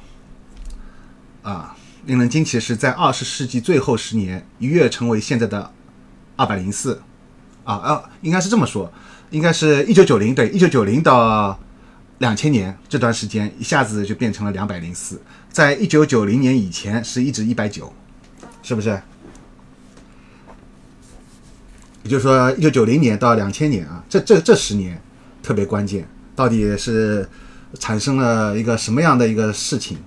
啊，令人惊奇的是，在二十世纪最后十年，一跃成为现在的二百零四，啊啊，应该是这么说，应该是一九九零对，一九九零到两千年这段时间，一下子就变成了两百零四，在一九九零年以前是一直一百九，是不是？也就是说，一九九零年到两千年啊，这这这十年特别关键，到底是产生了一个什么样的一个事情，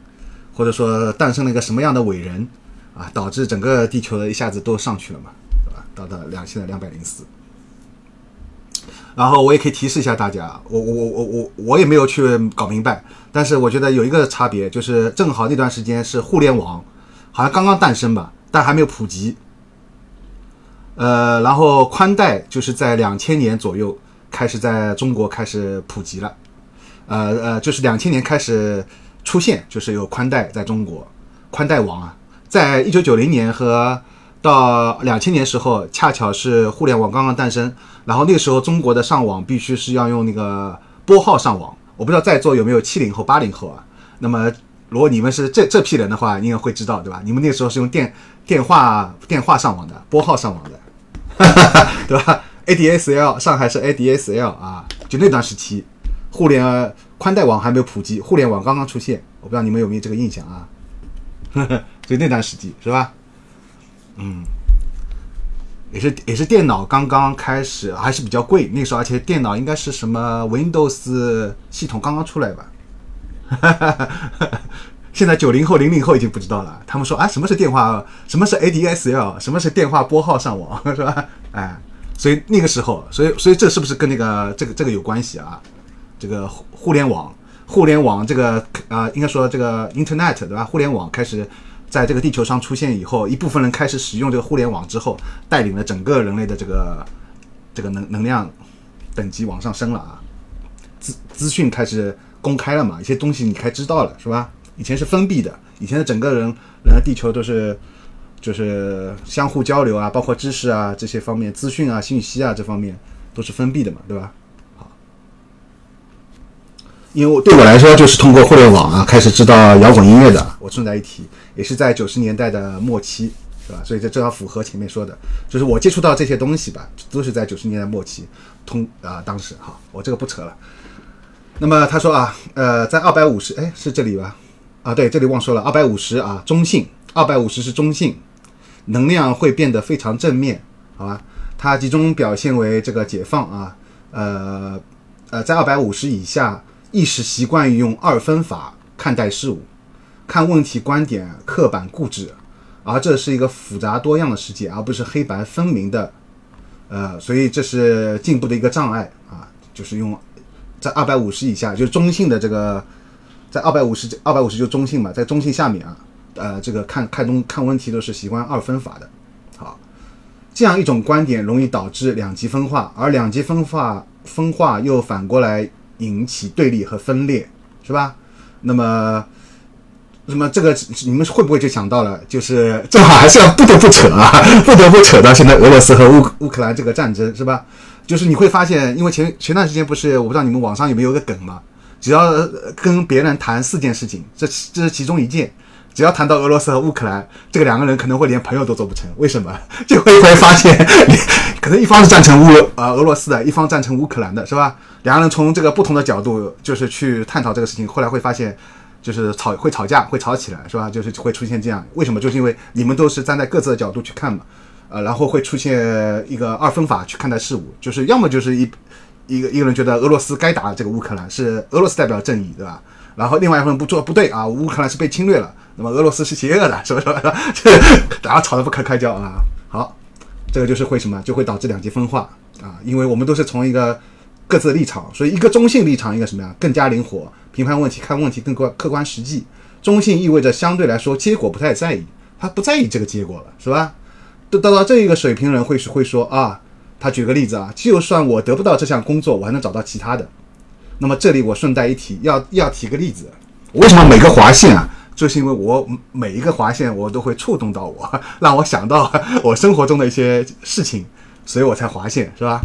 或者说诞生了一个什么样的伟人啊，导致整个地球的一下子都上去了嘛，对吧？到了两现在两百零四。然后我也可以提示一下大家，我我我我我我也没有去搞明白，但是我觉得有一个差别，就是正好那段时间是互联网好像刚刚诞生吧，但还没有普及。呃，然后宽带就是在两千年左右开始在中国开始普及了，呃呃，就是两千年开始出现，就是有宽带在中国，宽带网啊，在一九九零年和到两千年时候，恰巧是互联网刚刚诞生，然后那个时候中国的上网必须是要用那个拨号上网，我不知道在座有没有七零后、八零后啊？那么如果你们是这这批人的话，应该会知道对吧？你们那时候是用电电话电话上网的，拨号上网的。对吧？ADSL 上海是 ADSL 啊，就那段时期，互联宽带网还没有普及，互联网刚刚出现，我不知道你们有没有这个印象啊？就那段时期是吧？嗯，也是也是电脑刚刚开始，还是比较贵，那时候而且电脑应该是什么 Windows 系统刚刚出来吧？现在九零后、零零后已经不知道了。他们说啊，什么是电话？什么是 ADSL？什么是电话拨号上网？是吧？哎，所以那个时候，所以所以这是不是跟那个这个这个有关系啊？这个互互联网，互联网这个啊，应该说这个 Internet 对吧？互联网开始在这个地球上出现以后，一部分人开始使用这个互联网之后，带领了整个人类的这个这个能能量等级往上升了啊。资资讯开始公开了嘛？一些东西你开知道了是吧？以前是封闭的，以前的整个人人的地球都是就是相互交流啊，包括知识啊这些方面、资讯啊、信息啊这方面都是封闭的嘛，对吧？因为对我来说，就是通过互联网啊，开始知道摇滚音乐的。我顺带一提，也是在九十年代的末期，对吧？所以这正好符合前面说的，就是我接触到这些东西吧，都是在九十年代末期通啊，当时好，我这个不扯了。那么他说啊，呃，在二百五十，哎，是这里吧？啊，对，这里忘说了，二百五十啊，中性，二百五十是中性，能量会变得非常正面，好吧？它集中表现为这个解放啊，呃呃，在二百五十以下，意识习惯于用二分法看待事物，看问题观点刻板固执，而这是一个复杂多样的世界，而不是黑白分明的，呃，所以这是进步的一个障碍啊，就是用在二百五十以下，就是中性的这个。在二百五十，二百五十就中性嘛，在中性下面啊，呃，这个看看东看问题都是习惯二分法的。好，这样一种观点容易导致两极分化，而两极分化分化又反过来引起对立和分裂，是吧？那么，那么这个你们会不会就想到了，就是正好还是要不得不扯啊，不得不扯到现在俄罗斯和乌乌克兰这个战争，是吧？就是你会发现，因为前前段时间不是，我不知道你们网上有没有个梗嘛？只要跟别人谈四件事情，这这是其中一件。只要谈到俄罗斯和乌克兰，这个两个人可能会连朋友都做不成。为什么？就会会发现，可能一方是赞成乌呃俄罗斯的，一方赞成乌克兰的，是吧？两个人从这个不同的角度，就是去探讨这个事情。后来会发现，就是吵会吵架，会吵起来，是吧？就是会出现这样。为什么？就是因为你们都是站在各自的角度去看嘛，呃，然后会出现一个二分法去看待事物，就是要么就是一。一个一个人觉得俄罗斯该打这个乌克兰是俄罗斯代表正义，对吧？然后另外一份不做不对啊，乌克兰是被侵略了，那么俄罗斯是邪恶的，是不是？这 大家吵得不可开交啊！好，这个就是会什么？就会导致两极分化啊，因为我们都是从一个各自的立场，所以一个中性立场一个什么呀？更加灵活，评判问题、看问题更客客观实际。中性意味着相对来说结果不太在意，他不在意这个结果了，是吧？到到到这一个水平人会是会说啊，他举个例子啊，就算我得不到这项工作，我还能找到其他的。那么这里我顺带一提，要要提个例子，为什么每个划线啊？就是因为我每一个划线我都会触动到我，让我想到我生活中的一些事情，所以我才划线，是吧？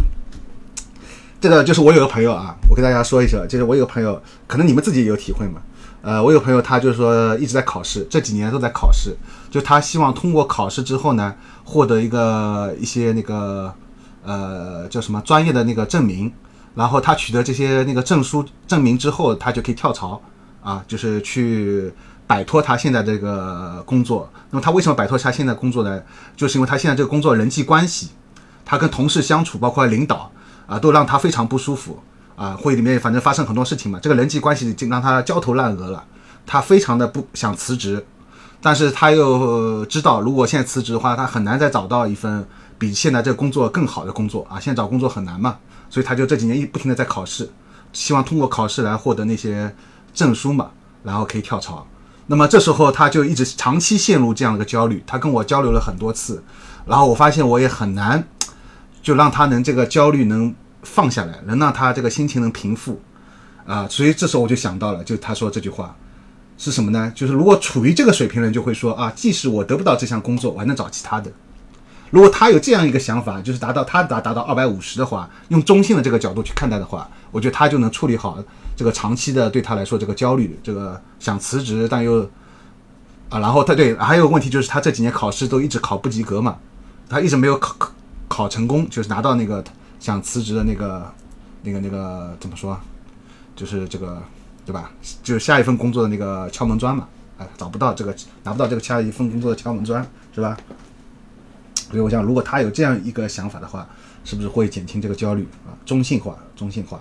这个就是我有个朋友啊，我跟大家说一声，就是我有个朋友，可能你们自己也有体会嘛。呃，我有朋友他就是说一直在考试，这几年都在考试，就他希望通过考试之后呢，获得一个一些那个呃叫什么专业的那个证明，然后他取得这些那个证书证明之后，他就可以跳槽啊，就是去摆脱他现在这个工作。那么他为什么摆脱他现在工作呢？就是因为他现在这个工作人际关系，他跟同事相处，包括领导。啊，都让他非常不舒服啊！会里面反正发生很多事情嘛，这个人际关系已经让他焦头烂额了。他非常的不想辞职，但是他又知道，如果现在辞职的话，他很难再找到一份比现在这个工作更好的工作啊！现在找工作很难嘛，所以他就这几年一不停的在考试，希望通过考试来获得那些证书嘛，然后可以跳槽。那么这时候他就一直长期陷入这样的个焦虑。他跟我交流了很多次，然后我发现我也很难。就让他能这个焦虑能放下来，能让他这个心情能平复，啊，所以这时候我就想到了，就他说这句话是什么呢？就是如果处于这个水平人就会说啊，即使我得不到这项工作，我还能找其他的。如果他有这样一个想法，就是达到他达达到二百五十的话，用中性的这个角度去看待的话，我觉得他就能处理好这个长期的对他来说这个焦虑，这个想辞职但又啊，然后他对还有个问题就是他这几年考试都一直考不及格嘛，他一直没有考考。考成功就是拿到那个想辞职的那个、那个、那个怎么说？就是这个，对吧？就是下一份工作的那个敲门砖嘛。哎，找不到这个，拿不到这个下一份工作的敲门砖，是吧？所以我想，如果他有这样一个想法的话，是不是会减轻这个焦虑啊？中性化，中性化。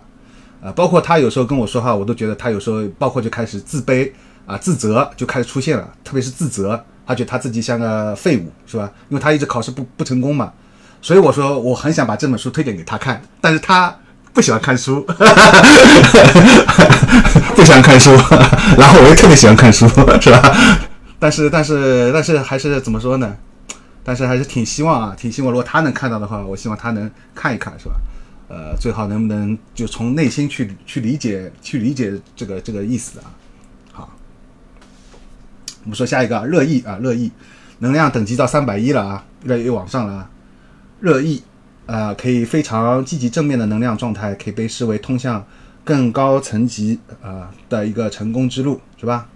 啊，包括他有时候跟我说话，我都觉得他有时候包括就开始自卑啊、自责就开始出现了，特别是自责，他觉得他自己像个废物，是吧？因为他一直考试不不成功嘛。所以我说我很想把这本书推荐给他看，但是他不喜欢看书，不喜欢看书，然后我又特别喜欢看书，是吧？但是但是但是还是怎么说呢？但是还是挺希望啊，挺希望如果他能看到的话，我希望他能看一看，是吧？呃，最好能不能就从内心去去理解去理解这个这个意思啊？好，我们说下一个热议啊，热议，能量等级到三百一了啊，越来越往上了啊。热议，啊，可以非常积极正面的能量状态，可以被视为通向更高层级啊的一个成功之路，是吧？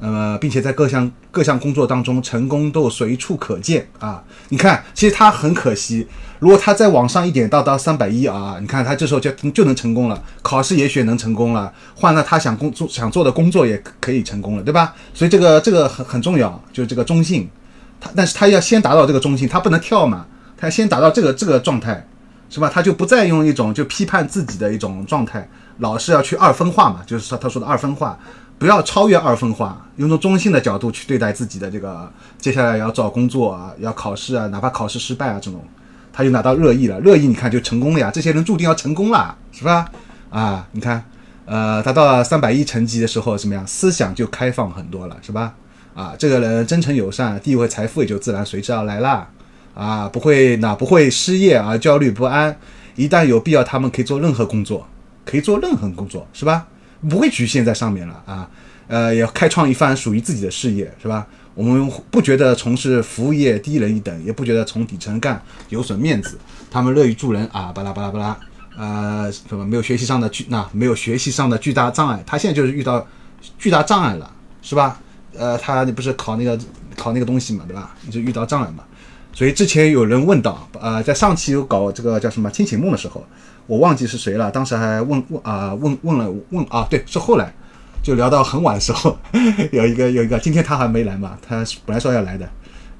呃，并且在各项各项工作当中，成功都随处可见啊！你看，其实他很可惜，如果他再往上一点，到到三百一啊，你看他这时候就就能成功了，考试也许能成功了，换了他想工作想做的工作也可以成功了，对吧？所以这个这个很很重要，就是这个中性，他但是他要先达到这个中性，他不能跳嘛。他先达到这个这个状态，是吧？他就不再用一种就批判自己的一种状态，老是要去二分化嘛，就是说他说的二分化，不要超越二分化，用种中性的角度去对待自己的这个接下来要找工作啊，要考试啊，哪怕考试失败啊这种，他就拿到热议了，热议你看就成功了呀，这些人注定要成功了，是吧？啊，你看，呃，他到了三百一层级的时候怎么样？思想就开放很多了，是吧？啊，这个人真诚友善，地位财富也就自然随之而来啦。啊，不会，那不会失业而焦虑不安。一旦有必要，他们可以做任何工作，可以做任何工作，是吧？不会局限在上面了啊。呃，也开创一番属于自己的事业，是吧？我们不觉得从事服务业低人一等，也不觉得从底层干有损面子。他们乐于助人啊，巴拉巴拉巴拉。呃，什么没有学习上的巨那没有学习上的巨大障碍，他现在就是遇到巨大障碍了，是吧？呃，他你不是考那个考那个东西嘛，对吧？就遇到障碍嘛。所以之前有人问到，呃，在上期有搞这个叫什么清醒梦的时候，我忘记是谁了。当时还问问啊，问问了问啊，对，是后来就聊到很晚的时候，有一个有一个，今天他还没来嘛，他本来说要来的，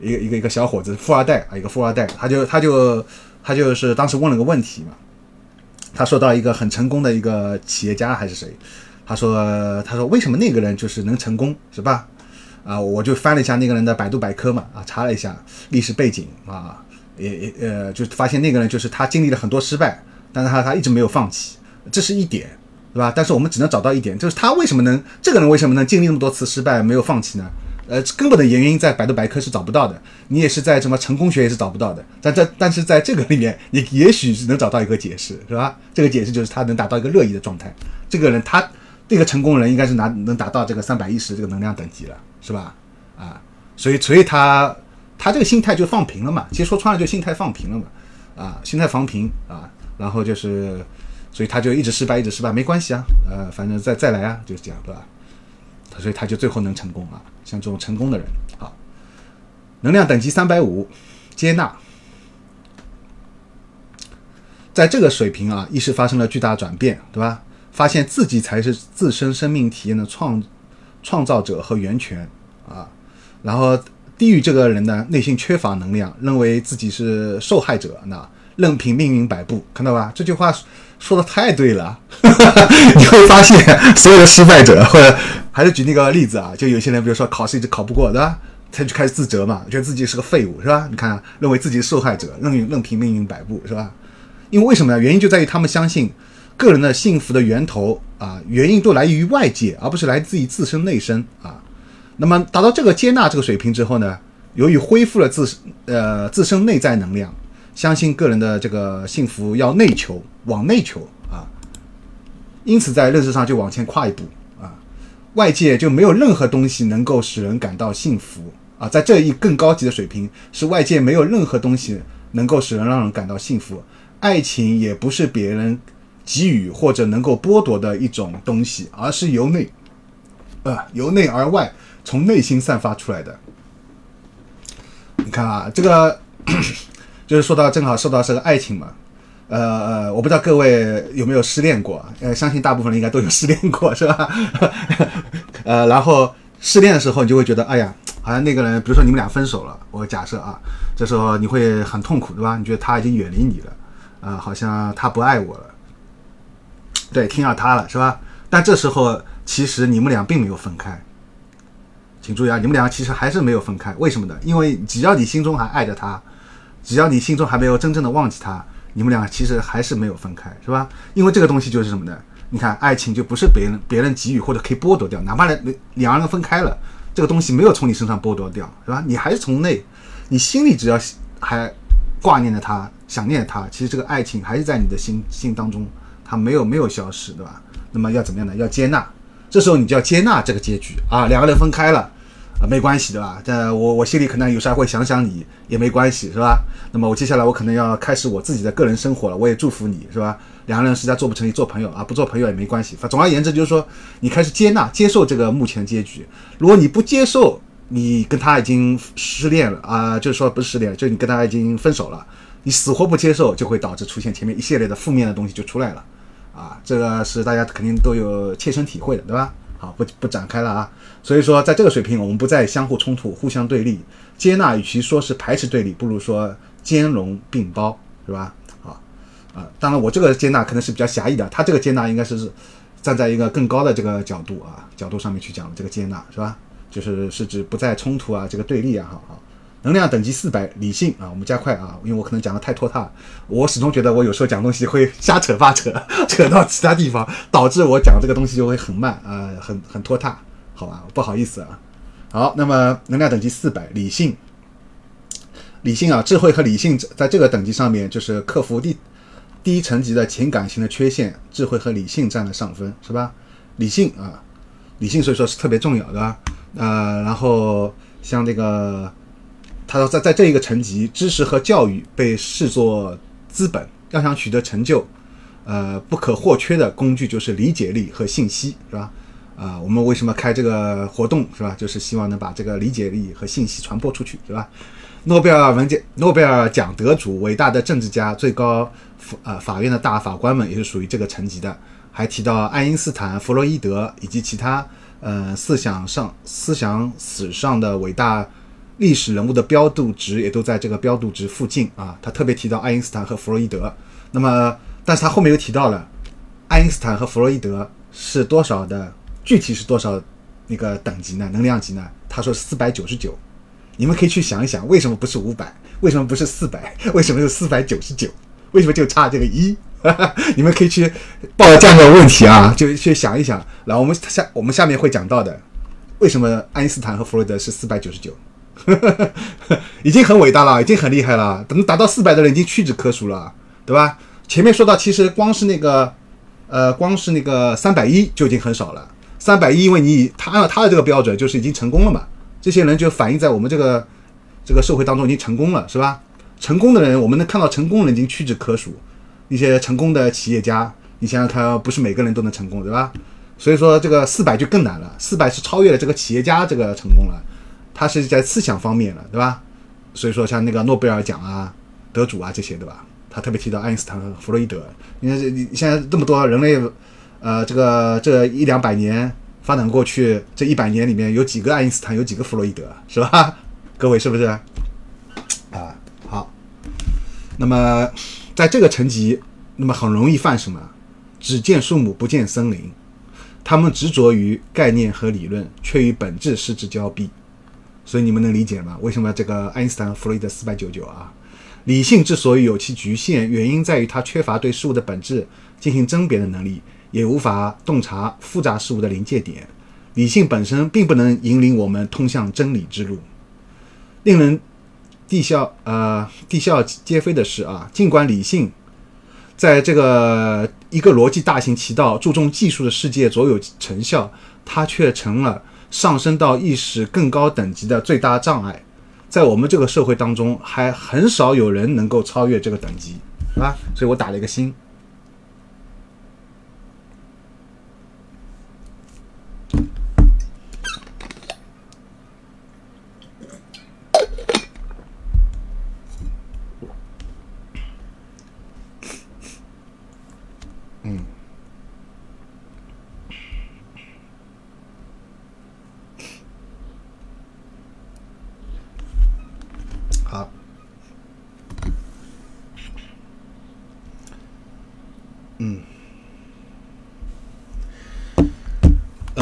一个一个一个小伙子，富二代啊，一个富二代，他就他就他就是当时问了个问题嘛，他说到一个很成功的一个企业家还是谁，他说他说为什么那个人就是能成功，是吧？啊，我就翻了一下那个人的百度百科嘛，啊，查了一下历史背景啊，也也呃，就发现那个人就是他经历了很多失败，但是他他一直没有放弃这是一点，对吧？但是我们只能找到一点，就是他为什么能这个人为什么能经历那么多次失败没有放弃呢？呃，根本的原因在百度百科是找不到的，你也是在什么成功学也是找不到的。但这但是在这个里面，你也许是能找到一个解释，是吧？这个解释就是他能达到一个乐意的状态。这个人他这个成功人应该是拿能达到这个三百一十这个能量等级了，是吧？啊，所以所以他他这个心态就放平了嘛。其实说穿了就心态放平了嘛。啊，心态放平啊，然后就是，所以他就一直失败，一直失败，没关系啊，呃，反正再再来啊，就是这样，对吧？所以他就最后能成功啊，像这种成功的人，好，能量等级三百五，接纳，在这个水平啊，意识发生了巨大转变，对吧？发现自己才是自身生命体验的创创造者和源泉啊，然后低于这个人呢，内心缺乏能量，认为自己是受害者，那任凭命运摆布，看到吧？这句话说的太对了，你会发现所有的失败者，或者还是举那个例子啊，就有些人，比如说考试一直考不过，对吧？他就开始自责嘛，觉得自己是个废物，是吧？你看、啊，认为自己是受害者，任任凭命运摆布，是吧？因为为什么呢？原因就在于他们相信个人的幸福的源头啊，原因都来源于外界，而不是来自于自身内身啊。那么达到这个接纳这个水平之后呢，由于恢复了自呃自身内在能量，相信个人的这个幸福要内求，往内求啊，因此在认识上就往前跨一步啊，外界就没有任何东西能够使人感到幸福啊，在这一更高级的水平，是外界没有任何东西能够使人让人感到幸福，爱情也不是别人给予或者能够剥夺的一种东西，而是由内啊由内而外。从内心散发出来的，你看啊，这个就是说到正好说到这个爱情嘛，呃呃，我不知道各位有没有失恋过，呃，相信大部分人应该都有失恋过，是吧？呃，然后失恋的时候，你就会觉得，哎呀，好像那个人，比如说你们俩分手了，我假设啊，这时候你会很痛苦，对吧？你觉得他已经远离你了，啊、呃，好像他不爱我了，对，听到他了，是吧？但这时候其实你们俩并没有分开。请注意啊，你们两个其实还是没有分开，为什么呢？因为只要你心中还爱着他，只要你心中还没有真正的忘记他，你们俩其实还是没有分开，是吧？因为这个东西就是什么呢？你看，爱情就不是别人别人给予或者可以剥夺掉，哪怕两两个人分开了，这个东西没有从你身上剥夺掉，是吧？你还是从内，你心里只要还挂念着他，想念着他，其实这个爱情还是在你的心心当中，它没有没有消失，对吧？那么要怎么样呢？要接纳。这时候你就要接纳这个结局啊，两个人分开了，啊，没关系对吧？这我我心里可能有时候会想想你，也没关系是吧？那么我接下来我可能要开始我自己的个人生活了，我也祝福你是吧？两个人实在做不成，你做朋友啊，不做朋友也没关系。反总而言之就是说，你开始接纳、接受这个目前结局。如果你不接受，你跟他已经失恋了啊，就是说不是失恋，就你跟他已经分手了，你死活不接受，就会导致出现前面一系列的负面的东西就出来了。啊，这个是大家肯定都有切身体会的，对吧？好，不不展开了啊。所以说，在这个水平，我们不再相互冲突、互相对立，接纳与其说是排斥对立，不如说兼容并包，是吧？好，啊，当然我这个接纳可能是比较狭义的，他这个接纳应该是站在一个更高的这个角度啊角度上面去讲的这个接纳，是吧？就是是指不再冲突啊，这个对立啊，好好。能量等级四百，理性啊，我们加快啊，因为我可能讲的太拖沓，我始终觉得我有时候讲东西会瞎扯八扯，扯到其他地方，导致我讲这个东西就会很慢啊、呃，很很拖沓，好吧，不好意思啊。好，那么能量等级四百，理性，理性啊，智慧和理性在这个等级上面就是克服第第一层级的情感型的缺陷，智慧和理性占了上分，是吧？理性啊，理性所以说是特别重要的，呃，然后像这个。他说，在在这一个层级，知识和教育被视作资本，要想取得成就，呃，不可或缺的工具就是理解力和信息，是吧？啊、我们为什么开这个活动，是吧？就是希望能把这个理解力和信息传播出去，是吧？诺贝尔文件、诺贝尔奖得主、伟大的政治家、最高法呃法院的大法官们也是属于这个层级的。还提到爱因斯坦、弗洛伊德以及其他呃思想上思想史上的伟大。历史人物的标度值也都在这个标度值附近啊。他特别提到爱因斯坦和弗洛伊德。那么，但是他后面又提到了爱因斯坦和弗洛伊德是多少的，具体是多少那个等级呢？能量级呢？他说四百九十九。你们可以去想一想，为什么不是五百？为什么不是四百？为什么是四百九十九？为什么就差这个一？你们可以去抱着这样的问题啊，就去想一想。然后我们下我们下面会讲到的，为什么爱因斯坦和弗洛德是四百九十九，已经很伟大了，已经很厉害了。能达到四百的人已经屈指可数了，对吧？前面说到，其实光是那个呃，光是那个三百一就已经很少了。三百一，因为你他按照他的这个标准，就是已经成功了嘛。这些人就反映在我们这个这个社会当中已经成功了，是吧？成功的人，我们能看到成功的人已经屈指可数。一些成功的企业家，你想想看，不是每个人都能成功，对吧？所以说这个四百就更难了，四百是超越了这个企业家这个成功了，他是在思想方面了，对吧？所以说像那个诺贝尔奖啊得主啊这些，对吧？他特别提到爱因斯坦和弗洛伊德，你看这你现在这么多人类，呃，这个这一两百年发展过去，这一百年里面有几个爱因斯坦，有几个弗洛伊德，是吧？各位是不是？啊，好，那么。在这个层级，那么很容易犯什么？只见树木不见森林。他们执着于概念和理论，却与本质失之交臂。所以你们能理解吗？为什么这个爱因斯坦、弗洛伊德四百九九啊？理性之所以有其局限，原因在于它缺乏对事物的本质进行甄别的能力，也无法洞察复杂事物的临界点。理性本身并不能引领我们通向真理之路。令人。地笑呃，地笑皆非的是啊，尽管理性在这个一个逻辑大行其道、注重技术的世界卓有成效，它却成了上升到意识更高等级的最大障碍。在我们这个社会当中，还很少有人能够超越这个等级，啊，所以我打了一个星。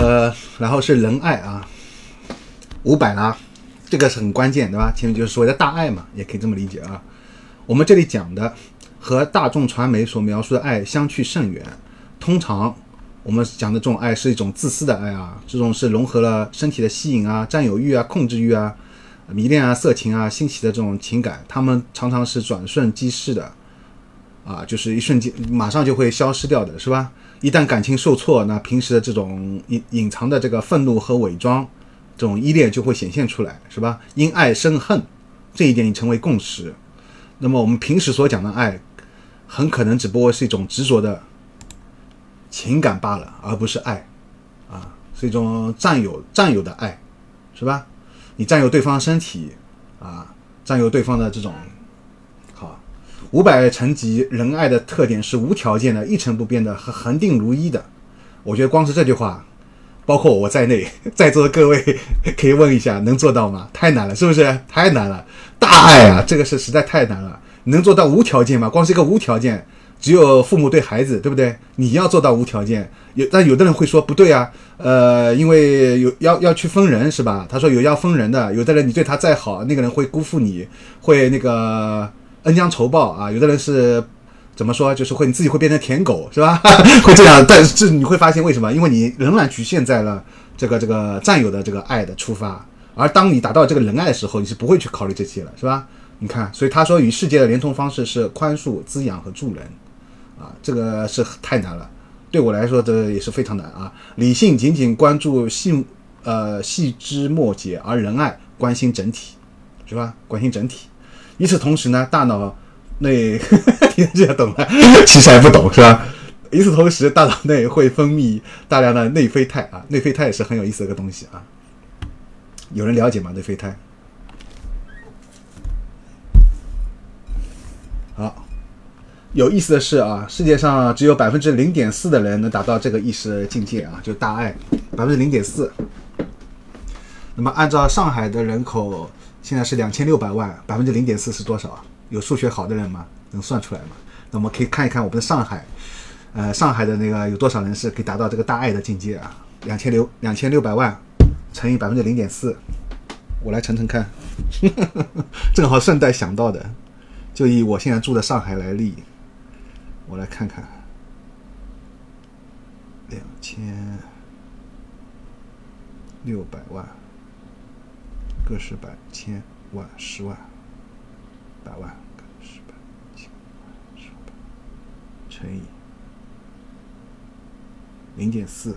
呃然后是仁爱啊，五百啦，这个是很关键，对吧？前面就是所谓的大爱嘛，也可以这么理解啊。我们这里讲的和大众传媒所描述的爱相去甚远。通常我们讲的这种爱是一种自私的爱啊，这种是融合了身体的吸引啊、占有欲啊、控制欲啊、迷恋啊、色情啊、新奇的这种情感，他们常常是转瞬即逝的啊，就是一瞬间马上就会消失掉的，是吧？一旦感情受挫，那平时的这种隐隐藏的这个愤怒和伪装，这种依恋就会显现出来，是吧？因爱生恨，这一点已成为共识。那么我们平时所讲的爱，很可能只不过是一种执着的情感罢了，而不是爱，啊，是一种占有占有的爱，是吧？你占有对方身体，啊，占有对方的这种。五百层级仁爱的特点是无条件的、一成不变的和恒定如一的。我觉得光是这句话，包括我在内，在座的各位 可以问一下，能做到吗？太难了，是不是？太难了！大爱啊，这个是实在太难了。能做到无条件吗？光是一个无条件，只有父母对孩子，对不对？你要做到无条件，有但有的人会说不对啊，呃，因为有要要去分人是吧？他说有要分人的，有的人你对他再好，那个人会辜负你，会那个。恩将仇报啊！有的人是怎么说？就是会你自己会变成舔狗，是吧？会这样，但是你会发现为什么？因为你仍然局限在了这个这个占有的这个爱的出发，而当你达到这个仁爱的时候，你是不会去考虑这些了，是吧？你看，所以他说与世界的连通方式是宽恕、滋养和助人啊，这个是太难了。对我来说，这也是非常难啊。理性仅仅关注细呃细枝末节，而仁爱关心整体，是吧？关心整体。与此同时呢，大脑内 听这样懂了，其实还不懂是吧？与此同时，大脑内会分泌大量的内啡肽啊，内啡肽也是很有意思的一个东西啊。有人了解吗？内啡肽？好，有意思的是啊，世界上只有百分之零点四的人能达到这个意识境界啊，就大爱，百分之零点四。那么按照上海的人口。现在是两千六百万，百分之零点四是多少啊？有数学好的人吗？能算出来吗？那我们可以看一看我们的上海，呃，上海的那个有多少人是可以达到这个大爱的境界啊？两千六两千六百万乘以百分之零点四，我来乘乘看，正好顺带想到的，就以我现在住的上海来例，我来看看，两千六百万，个十百千万十万百万个十百千万十万乘以零点四，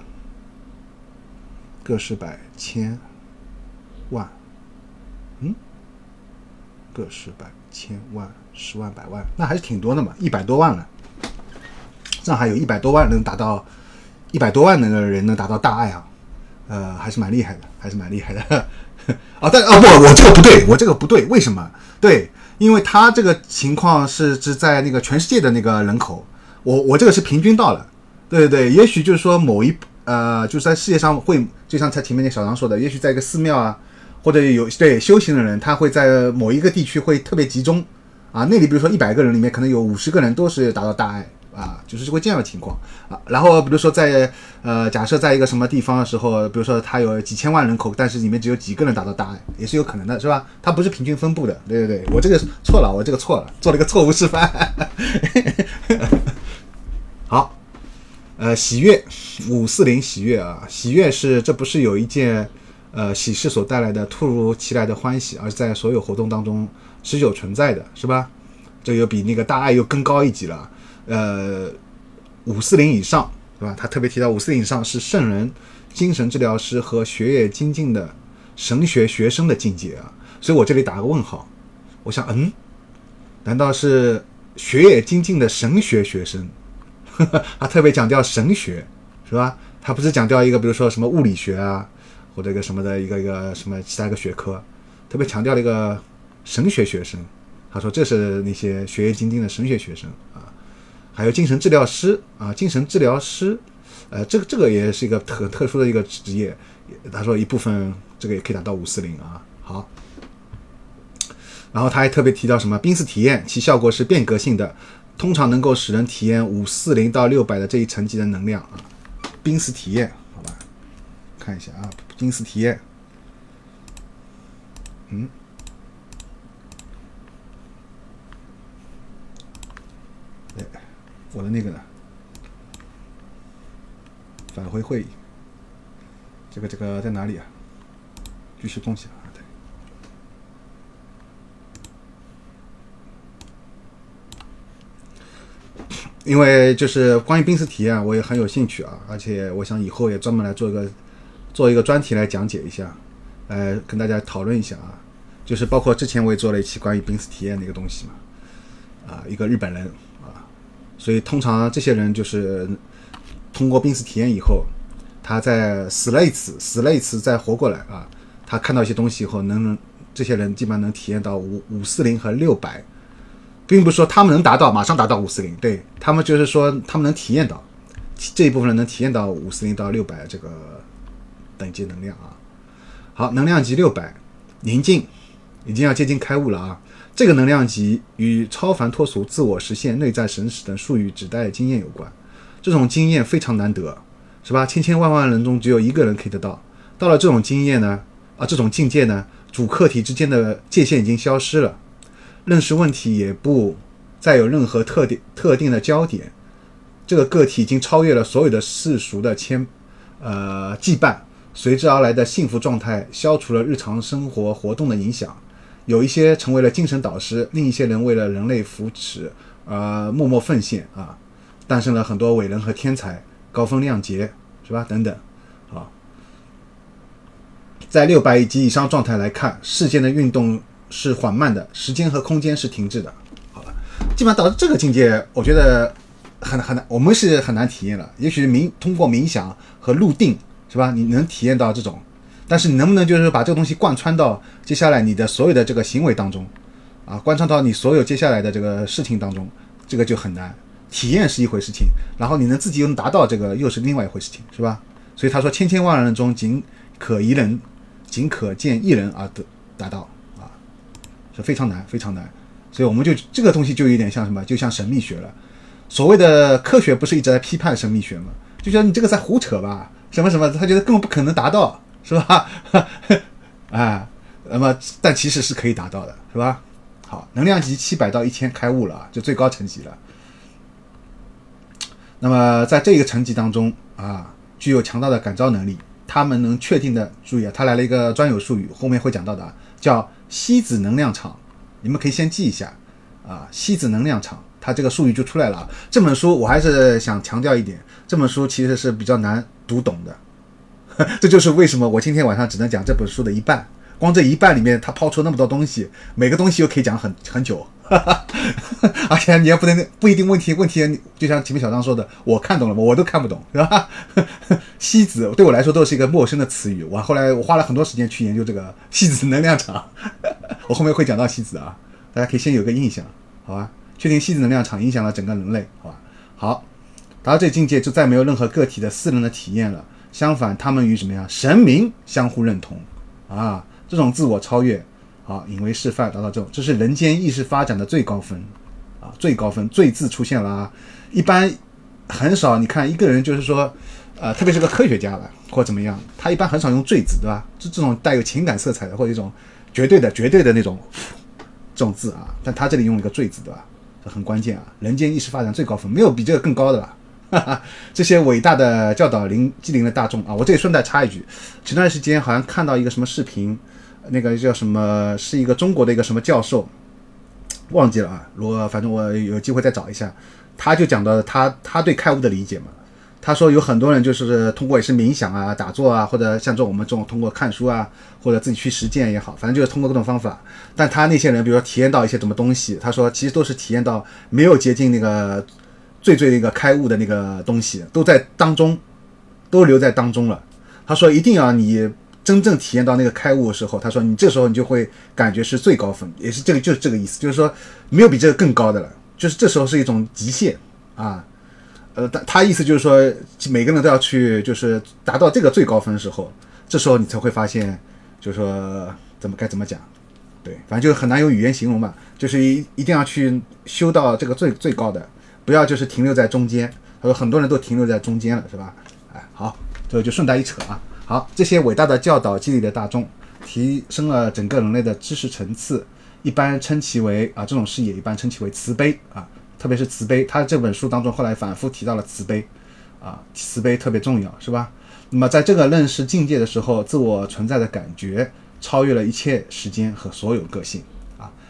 个十百千万，嗯，个十百千万十万百万，那还是挺多的嘛，一百多万了。上海有一百多万能达到一百多万的人能达到大爱啊，呃，还是蛮厉害的，还是蛮厉害的。啊，但啊不，我这个不对，我这个不对，为什么？对，因为他这个情况是是在那个全世界的那个人口，我我这个是平均到了，对对对，也许就是说某一呃，就是在世界上会，就像他前面那小张说的，也许在一个寺庙啊，或者有对修行的人，他会在某一个地区会特别集中啊，那里比如说一百个人里面，可能有五十个人都是达到大爱。啊，就是会这样的情况啊。然后比如说在呃，假设在一个什么地方的时候，比如说它有几千万人口，但是里面只有几个人达到大爱，也是有可能的，是吧？它不是平均分布的。对对对，我这个错了，我这个错了，做了一个错误示范。好，呃，喜悦五四零喜悦啊，喜悦是这不是有一件呃喜事所带来的突如其来的欢喜，而在所有活动当中持久存在的是吧？这又比那个大爱又更高一级了。呃，五四零以上，对吧？他特别提到五四零以上是圣人、精神治疗师和学业精进的神学学生的境界啊。所以我这里打个问号，我想，嗯，难道是学业精进的神学学生？他特别强调神学，是吧？他不是强调一个，比如说什么物理学啊，或者一个什么的一个一个什么其他一个学科，特别强调了一个神学学生。他说这是那些学业精进的神学学生。还有精神治疗师啊，精神治疗师，呃，这个这个也是一个特特殊的一个职业。他说一部分这个也可以达到五四零啊。好，然后他还特别提到什么濒死体验，其效果是变革性的，通常能够使人体验五四零到六百的这一层级的能量啊。濒死体验，好吧，看一下啊，濒死体验，嗯。我的那个呢？返回会议，这个这个在哪里啊？继续共享，因为就是关于濒死体验，我也很有兴趣啊，而且我想以后也专门来做一个做一个专题来讲解一下，呃，跟大家讨论一下啊。就是包括之前我也做了一期关于濒死体验的一个东西嘛，啊，一个日本人。所以通常这些人就是通过濒死体验以后，他在死了一次，死了一次再活过来啊。他看到一些东西以后，能能这些人基本上能体验到五五四零和六百，并不是说他们能达到马上达到五四零，对他们就是说他们能体验到这一部分人能体验到五四零到六百这个等级能量啊。好，能量级六百，宁静，已经要接近开悟了啊。这个能量级与超凡脱俗、自我实现、内在神使等术语指代经验有关。这种经验非常难得，是吧？千千万万人中只有一个人可以得到。到了这种经验呢，啊，这种境界呢，主客体之间的界限已经消失了，认识问题也不再有任何特定特定的焦点。这个个体已经超越了所有的世俗的牵呃羁绊，随之而来的幸福状态消除了日常生活活动的影响。有一些成为了精神导师，另一些人为了人类福祉而默默奉献啊，诞生了很多伟人和天才，高风亮节是吧？等等，啊，在六百级以上状态来看，世间的运动是缓慢的，时间和空间是停滞的。好了，基本上到这个境界，我觉得很很难，我们是很难体验了。也许冥通过冥想和入定是吧？你能体验到这种。但是你能不能就是把这个东西贯穿到接下来你的所有的这个行为当中，啊，贯穿到你所有接下来的这个事情当中，这个就很难。体验是一回事情，然后你能自己又能达到这个又是另外一回事情，是吧？所以他说千千万人中仅可一人，仅可见一人而得达到啊，是非常难非常难。所以我们就这个东西就有点像什么，就像神秘学了。所谓的科学不是一直在批判神秘学吗？就觉得你这个在胡扯吧，什么什么，他觉得根本不可能达到。是吧？啊，那么但其实是可以达到的，是吧？好，能量级七百到一千开悟了啊，就最高层级了。那么在这个层级当中啊，具有强大的感召能力，他们能确定的，注意啊，他来了一个专有术语，后面会讲到的，叫吸子能量场，你们可以先记一下啊，吸子能量场，它这个术语就出来了啊。这本书我还是想强调一点，这本书其实是比较难读懂的，这就是为什么我今天晚上只能讲这本书的一半。光这一半里面，他抛出那么多东西，每个东西又可以讲很很久，而且你也不能不一定问题问题，就像前面小张说的，我看懂了吗，我都看不懂，是吧？西子对我来说都是一个陌生的词语，我后来我花了很多时间去研究这个西子能量场，我后面会讲到西子啊，大家可以先有个印象，好吧？确定西子能量场影响了整个人类，好吧？好，达到这境界就再没有任何个体的私人的体验了，相反，他们与什么呀？神明相互认同啊。这种自我超越，啊，引为示范，达到这种，这是人间意识发展的最高分，啊，最高分，最字出现了啊。一般很少，你看一个人就是说，呃，特别是个科学家吧，或怎么样，他一般很少用最字，对吧？这这种带有情感色彩的，或者一种绝对的、绝对的那种这种字啊，但他这里用了一个最字，对吧？这很关键啊。人间意识发展最高分，没有比这个更高的了。哈哈，这些伟大的教导灵机灵的大众啊，我这里顺带插一句，前段时间好像看到一个什么视频。那个叫什么？是一个中国的一个什么教授，忘记了啊。如果反正我有机会再找一下，他就讲到他他对开悟的理解嘛。他说有很多人就是通过也是冥想啊、打坐啊，或者像这我们这种通过看书啊，或者自己去实践也好，反正就是通过各种方法。但他那些人，比如说体验到一些什么东西，他说其实都是体验到没有接近那个最最那个开悟的那个东西，都在当中，都留在当中了。他说一定要你。真正体验到那个开悟的时候，他说你这时候你就会感觉是最高分，也是这个就是这个意思，就是说没有比这个更高的了，就是这时候是一种极限啊。呃，他他意思就是说每个人都要去就是达到这个最高分的时候，这时候你才会发现，就是说怎么该怎么讲，对，反正就是很难用语言形容嘛，就是一一定要去修到这个最最高的，不要就是停留在中间。他说很多人都停留在中间了，是吧？哎，好，这个就顺带一扯啊。好，这些伟大的教导激励的大众，提升了整个人类的知识层次，一般称其为啊，这种视野一般称其为慈悲啊，特别是慈悲。他这本书当中后来反复提到了慈悲啊，慈悲特别重要，是吧？那么在这个认识境界的时候，自我存在的感觉超越了一切时间和所有个性，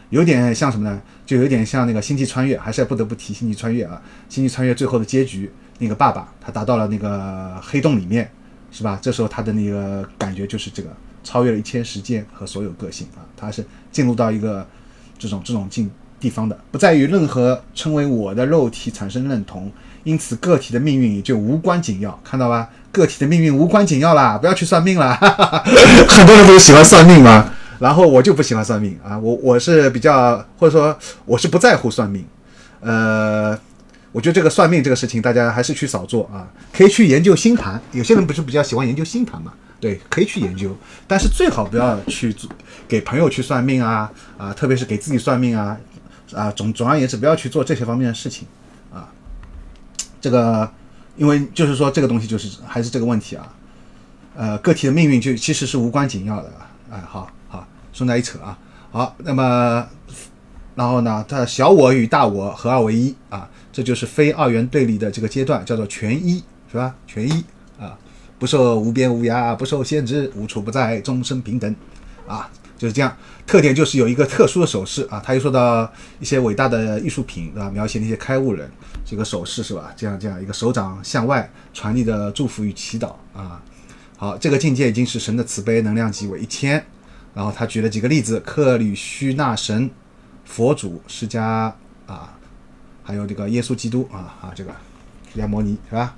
有点像什么呢？就有点像那个星际穿越，还是要不得不提星际穿越啊。星际穿越最后的结局，那个爸爸他达到了那个黑洞里面。是吧？这时候他的那个感觉就是这个超越了一切时间和所有个性啊，他是进入到一个这种这种境地方的，不在于任何称为我的肉体产生认同，因此个体的命运也就无关紧要，看到吧？个体的命运无关紧要啦，不要去算命了。很多人都喜欢算命嘛，然后我就不喜欢算命啊，我我是比较或者说我是不在乎算命，呃。我觉得这个算命这个事情，大家还是去少做啊。可以去研究星盘，有些人不是比较喜欢研究星盘嘛？对，可以去研究，但是最好不要去做给朋友去算命啊啊，特别是给自己算命啊啊。总总而言之，不要去做这些方面的事情啊。这个，因为就是说这个东西就是还是这个问题啊。呃，个体的命运就其实是无关紧要的。哎，好好，顺带一扯啊。好，那么然后呢，它小我与大我合二为一啊。这就是非二元对立的这个阶段，叫做全一，是吧？全一啊，不受无边无涯，不受限制，无处不在，终身平等，啊，就是这样。特点就是有一个特殊的手势啊。他又说到一些伟大的艺术品，啊？描写那些开悟人，这个手势是吧？这样这样一个手掌向外传递的祝福与祈祷啊。好，这个境界已经是神的慈悲能量级为一千。然后他举了几个例子：克里须那神、佛祖、释迦啊。还有这个耶稣基督啊啊，这个释迦摩尼是吧？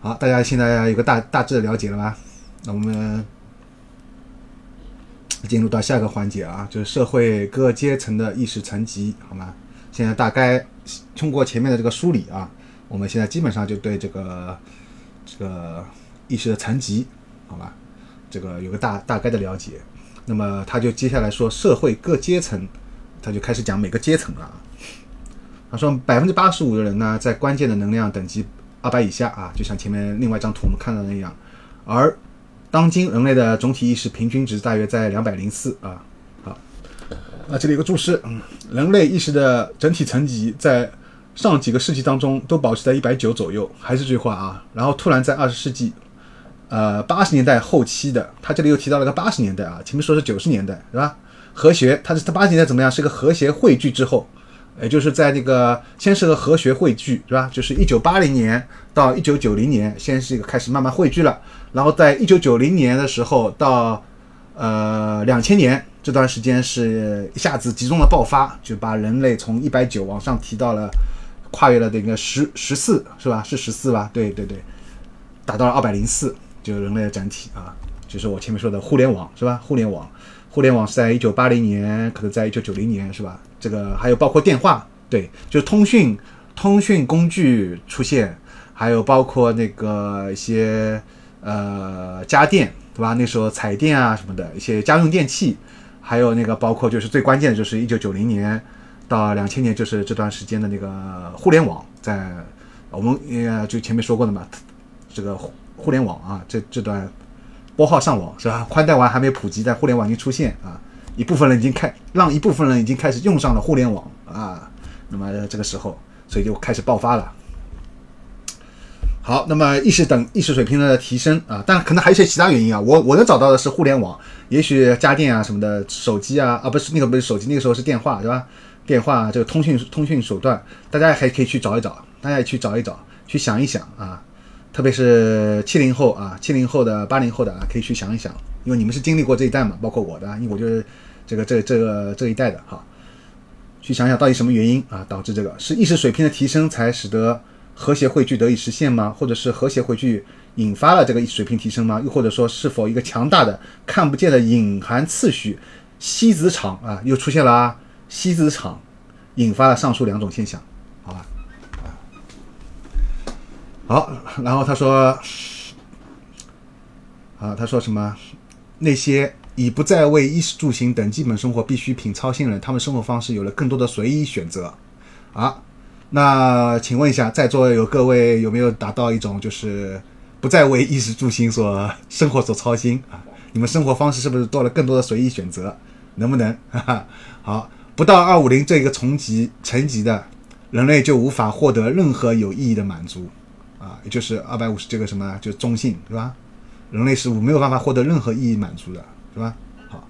好，大家现在有个大大致的了解了吧？那我们进入到下一个环节啊，就是社会各阶层的意识层级，好吗？现在大概通过前面的这个梳理啊，我们现在基本上就对这个这个意识的层级，好吧？这个有个大大概的了解。那么他就接下来说社会各阶层，他就开始讲每个阶层了啊。他说，百分之八十五的人呢，在关键的能量等级二百以下啊，就像前面另外一张图我们看到的那样。而当今人类的总体意识平均值大约在两百零四啊。好，那这里有个注释，嗯，人类意识的整体层级在上几个世纪当中都保持在一百九左右，还是这句话啊。然后突然在二十世纪，呃八十年代后期的，他这里又提到了个八十年代啊，前面说是九十年代是吧？和谐，它是它八十年代怎么样？是个和谐汇聚之后，也就是在这个先是个和谐汇聚是吧？就是一九八零年到一九九零年，先是一个开始慢慢汇聚了，然后在一九九零年的时候到呃两千年这段时间是一下子集中的爆发，就把人类从一百九往上提到了。跨越了这个十十四是吧？是十四吧？对对对，达到了二百零四，就人类的整体啊，就是我前面说的互联网是吧？互联网，互联网是在一九八零年，可能在一九九零年是吧？这个还有包括电话，对，就是通讯通讯工具出现，还有包括那个一些呃家电对吧？那时候彩电啊什么的一些家用电器，还有那个包括就是最关键的就是一九九零年。到两千年就是这段时间的那个互联网，在我们呃就前面说过的嘛，这个互联网啊，这这段拨号上网是吧？宽带网还没普及，但互联网已经出现啊，一部分人已经开让一部分人已经开始用上了互联网啊，那么这个时候，所以就开始爆发了。好，那么意识等意识水平的提升啊，但可能还有一些其他原因啊，我我能找到的是互联网，也许家电啊什么的，手机啊啊不是那个不是手机，那个时候是电话对吧？电话这个通讯通讯手段，大家还可以去找一找，大家也去找一找，去想一想啊，特别是七零后啊，七零后的、八零后的啊，可以去想一想，因为你们是经历过这一代嘛，包括我的，因为我就是这个这这个这一代的哈，去想想到底什么原因啊导致这个是意识水平的提升才使得和谐汇聚得以实现吗？或者是和谐汇聚引发了这个意识水平提升吗？又或者说是否一个强大的看不见的隐含次序吸子场啊又出现了啊？吸子场引发了上述两种现象，好，然后他说，啊，他说什么？那些已不再为衣食住行等基本生活必需品操心人，他们生活方式有了更多的随意选择。啊，那请问一下，在座有各位有没有达到一种就是不再为衣食住行所生活所操心啊？你们生活方式是不是多了更多的随意选择？能不能？哈哈，好。不到二五零这个层级层级的人类就无法获得任何有意义的满足，啊，也就是二百五十这个什么就是中性是吧？人类是没有办法获得任何意义满足的，是吧？好，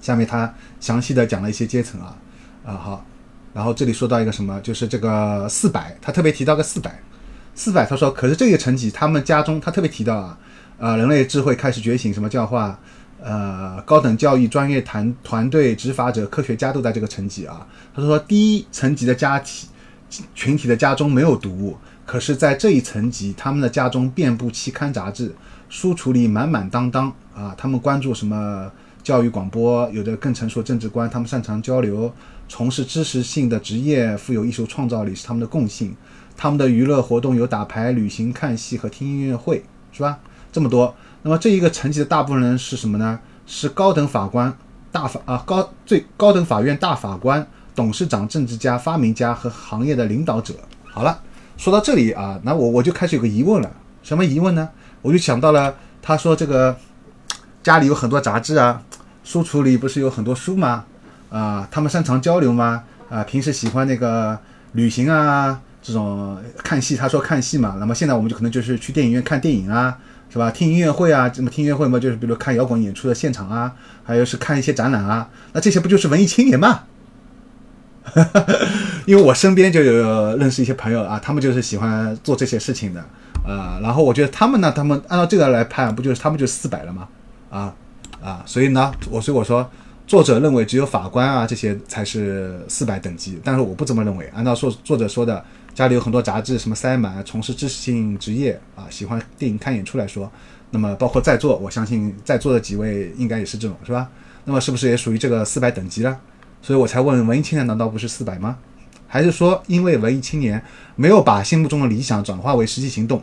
下面他详细的讲了一些阶层啊，啊好，然后这里说到一个什么，就是这个四百，他特别提到个四百，四百他说，可是这个层级他们家中他特别提到啊，呃，人类智慧开始觉醒，什么教化？呃，高等教育专业团团队、执法者、科学家都在这个层级啊。他说，第一层级的家体群体的家中没有读物，可是，在这一层级，他们的家中遍布期刊杂志，书橱里满满当当啊。他们关注什么教育广播？有的更成熟的政治观，他们擅长交流，从事知识性的职业，富有艺术创造力是他们的共性。他们的娱乐活动有打牌、旅行、看戏和听音乐会，是吧？这么多。那么这一个层级的大部分人是什么呢？是高等法官、大法啊高最高等法院大法官、董事长、政治家、发明家和行业的领导者。好了，说到这里啊，那我我就开始有个疑问了，什么疑问呢？我就想到了，他说这个家里有很多杂志啊，书橱里不是有很多书吗？啊，他们擅长交流吗？啊，平时喜欢那个旅行啊，这种看戏，他说看戏嘛，那么现在我们就可能就是去电影院看电影啊。是吧？听音乐会啊，怎么听音乐会嘛？就是比如看摇滚演出的现场啊，还有是看一些展览啊。那这些不就是文艺青年嘛？因为我身边就有认识一些朋友啊，他们就是喜欢做这些事情的啊。然后我觉得他们呢，他们按照这个来判，不就是他们就四百了吗？啊啊，所以呢，我所以我说，作者认为只有法官啊这些才是四百等级，但是我不这么认为。按照作作者说的。家里有很多杂志，什么塞满，从事知识性职业啊，喜欢电影看演出来说，那么包括在座，我相信在座的几位应该也是这种，是吧？那么是不是也属于这个四百等级了？所以我才问文艺青年难道不是四百吗？还是说因为文艺青年没有把心目中的理想转化为实际行动，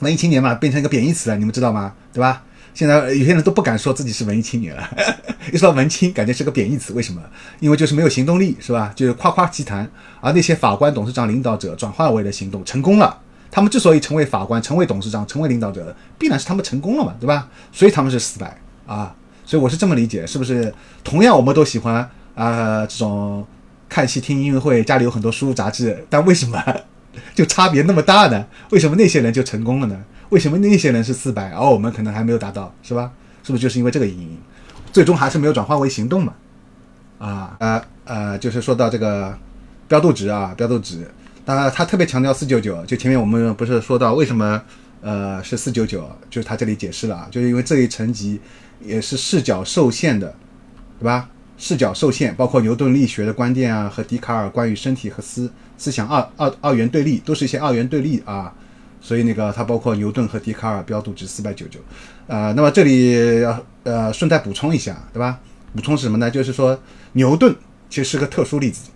文艺青年嘛变成一个贬义词了，你们知道吗？对吧？现在有些人都不敢说自己是文艺青年了，一说文青，感觉是个贬义词。为什么？因为就是没有行动力，是吧？就是夸夸其谈。而那些法官、董事长、领导者转化为了行动，成功了。他们之所以成为法官、成为董事长、成为领导者，必然是他们成功了嘛，对吧？所以他们是四百啊。所以我是这么理解，是不是？同样，我们都喜欢啊这种看戏、听音乐会，家里有很多书杂志，但为什么 就差别那么大呢？为什么那些人就成功了呢？为什么那些人是四百，而我们可能还没有达到，是吧？是不是就是因为这个原因，最终还是没有转化为行动嘛？啊，呃呃，就是说到这个标度值啊，标度值，当然他特别强调四九九，就前面我们不是说到为什么呃是四九九，就是他这里解释了啊，就是因为这一层级也是视角受限的，对吧？视角受限，包括牛顿力学的观点啊，和笛卡尔关于身体和思思想二二二元对立，都是一些二元对立啊。所以那个它包括牛顿和笛卡尔标度值四百九九，呃，那么这里呃顺带补充一下，对吧？补充是什么呢？就是说牛顿其实是个特殊例子。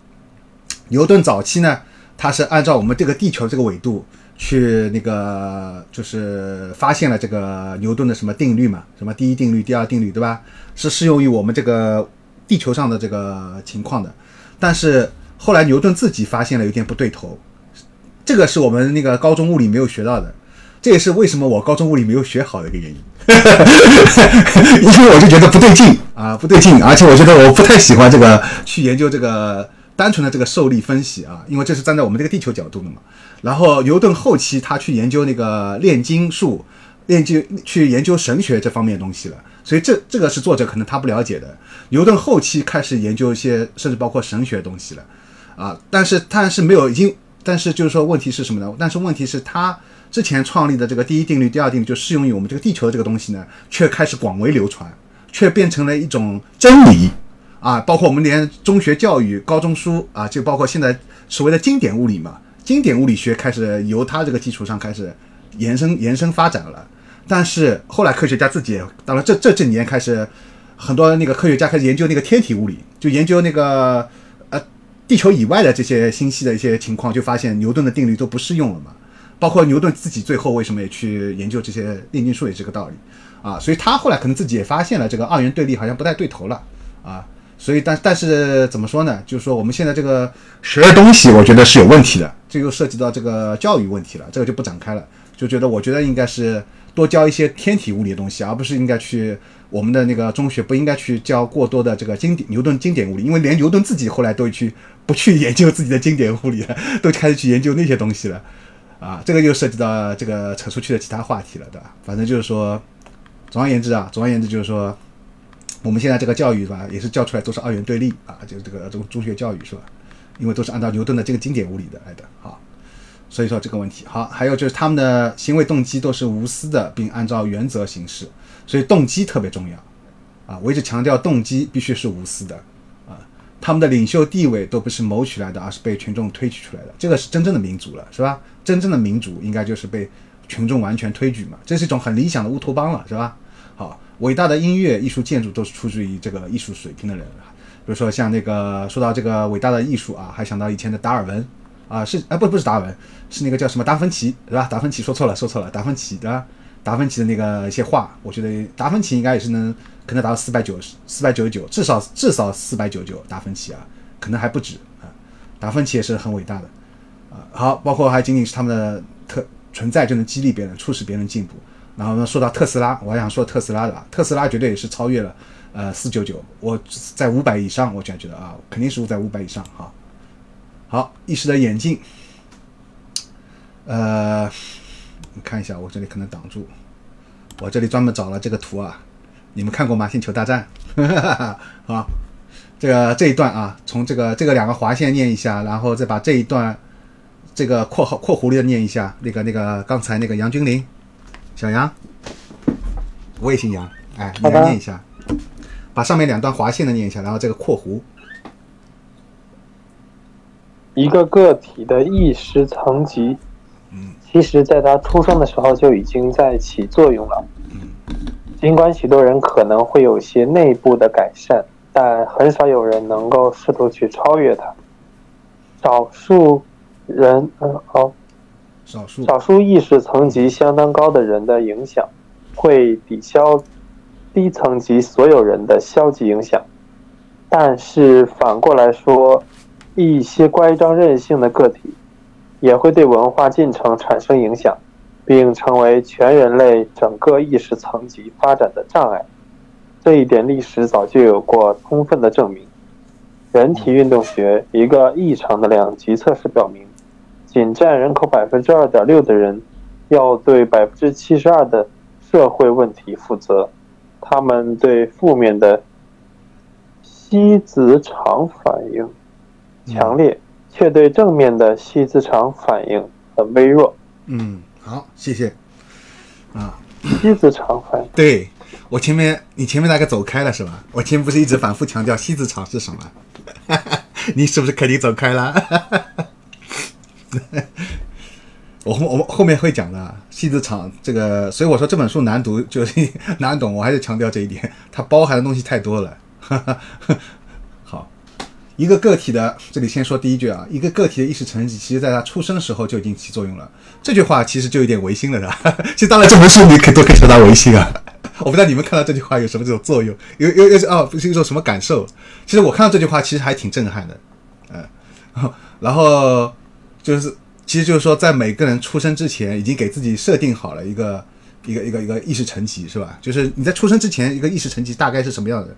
牛顿早期呢，他是按照我们这个地球这个纬度去那个就是发现了这个牛顿的什么定律嘛，什么第一定律、第二定律，对吧？是适用于我们这个地球上的这个情况的。但是后来牛顿自己发现了有点不对头。这个是我们那个高中物理没有学到的，这也是为什么我高中物理没有学好的一个原因，因为我就觉得不对劲啊，不对劲，而且我觉得我不太喜欢这个去研究这个单纯的这个受力分析啊，因为这是站在我们这个地球角度的嘛。然后牛顿后期他去研究那个炼金术，炼金去研究神学这方面的东西了，所以这这个是作者可能他不了解的。牛顿后期开始研究一些甚至包括神学东西了啊，但是但是没有已经。但是就是说，问题是什么呢？但是问题是，他之前创立的这个第一定律、第二定律，就适用于我们这个地球的这个东西呢，却开始广为流传，却变成了一种真理啊！包括我们连中学教育、高中书啊，就包括现在所谓的经典物理嘛，经典物理学开始由它这个基础上开始延伸、延伸发展了。但是后来科学家自己，当然这这这几年开始，很多那个科学家开始研究那个天体物理，就研究那个呃。地球以外的这些星系的一些情况，就发现牛顿的定律都不适用了嘛。包括牛顿自己最后为什么也去研究这些炼金术，也是个道理啊。所以他后来可能自己也发现了这个二元对立好像不太对头了啊。所以但但是怎么说呢？就是说我们现在这个学东西，我觉得是有问题的。这又涉及到这个教育问题了，这个就不展开了。就觉得我觉得应该是多教一些天体物理的东西，而不是应该去。我们的那个中学不应该去教过多的这个经典牛顿经典物理，因为连牛顿自己后来都去不去研究自己的经典物理了，都开始去研究那些东西了，啊，这个又涉及到这个扯出去的其他话题了，对吧？反正就是说，总而言之啊，总而言之就是说，我们现在这个教育吧，也是教出来都是二元对立啊，就是这个中中学教育是吧？因为都是按照牛顿的这个经典物理的来的啊，所以说这个问题好，还有就是他们的行为动机都是无私的，并按照原则行事。所以动机特别重要，啊，我一直强调动机必须是无私的，啊，他们的领袖地位都不是谋取来的，而是被群众推举出来的，这个是真正的民主了，是吧？真正的民主应该就是被群众完全推举嘛，这是一种很理想的乌托邦了，是吧？好，伟大的音乐、艺术、建筑都是出自于这个艺术水平的人，比如说像那个说到这个伟大的艺术啊，还想到以前的达尔文，啊，是啊不不是达尔文，是那个叫什么达芬奇，是吧？达芬奇说错了，说错了，达芬奇，对吧？达芬奇的那个一些画，我觉得达芬奇应该也是能可能达到四百九十四百九十九，至少至少四百九十九。达芬奇啊，可能还不止啊。达芬奇也是很伟大的啊。好，包括还仅仅是他们的特存在就能激励别人，促使别人进步。然后呢，说到特斯拉，我还想说特斯拉的，特斯拉绝对也是超越了呃四九九，我在五百以上，我觉得啊，肯定是在五百以上哈。好，意识的眼镜，呃。你看一下，我这里可能挡住。我这里专门找了这个图啊，你们看过吗？星球大战，好，这个这一段啊，从这个这个两个划线念一下，然后再把这一段这个括号括弧里的念一下。那个那个刚才那个杨君林，小杨，我也姓杨，哎，你来念一下，把上面两段划线的念一下，然后这个括弧，一个个体的意识层级。其实，在他出生的时候就已经在起作用了。尽管许多人可能会有些内部的改善，但很少有人能够试图去超越它。少数人，嗯，好，少数少数意识层级相当高的人的影响，会抵消低层级所有人的消极影响。但是反过来说，一些乖张任性的个体。也会对文化进程产生影响，并成为全人类整个意识层级发展的障碍。这一点历史早就有过充分的证明。人体运动学一个异常的两极测试表明，仅占人口百分之二点六的人要对百分之七十二的社会问题负责。他们对负面的西子场反应强烈，却对正面的西子场反应很微弱。嗯，好，谢谢。啊，西子场反应，对我前面你前面那个走开了是吧？我前面不是一直反复强调西子场是什么？你是不是肯定走开了？我后我后面会讲的西子场这个，所以我说这本书难读就是 难懂，我还是强调这一点，它包含的东西太多了。好，一个个体的，这里先说第一句啊，一个个体的意识层级，其实在他出生时候就已经起作用了。这句话其实就有点违心了的。其实当然这本书你可都可以说他违心啊。我不知道你们看到这句话有什么这种作用，有有有哦，是一种什么感受？其实我看到这句话其实还挺震撼的，嗯，然后就是。其实就是说，在每个人出生之前，已经给自己设定好了一个一个一个一个意识层级，是吧？就是你在出生之前，一个意识层级大概是什么样的？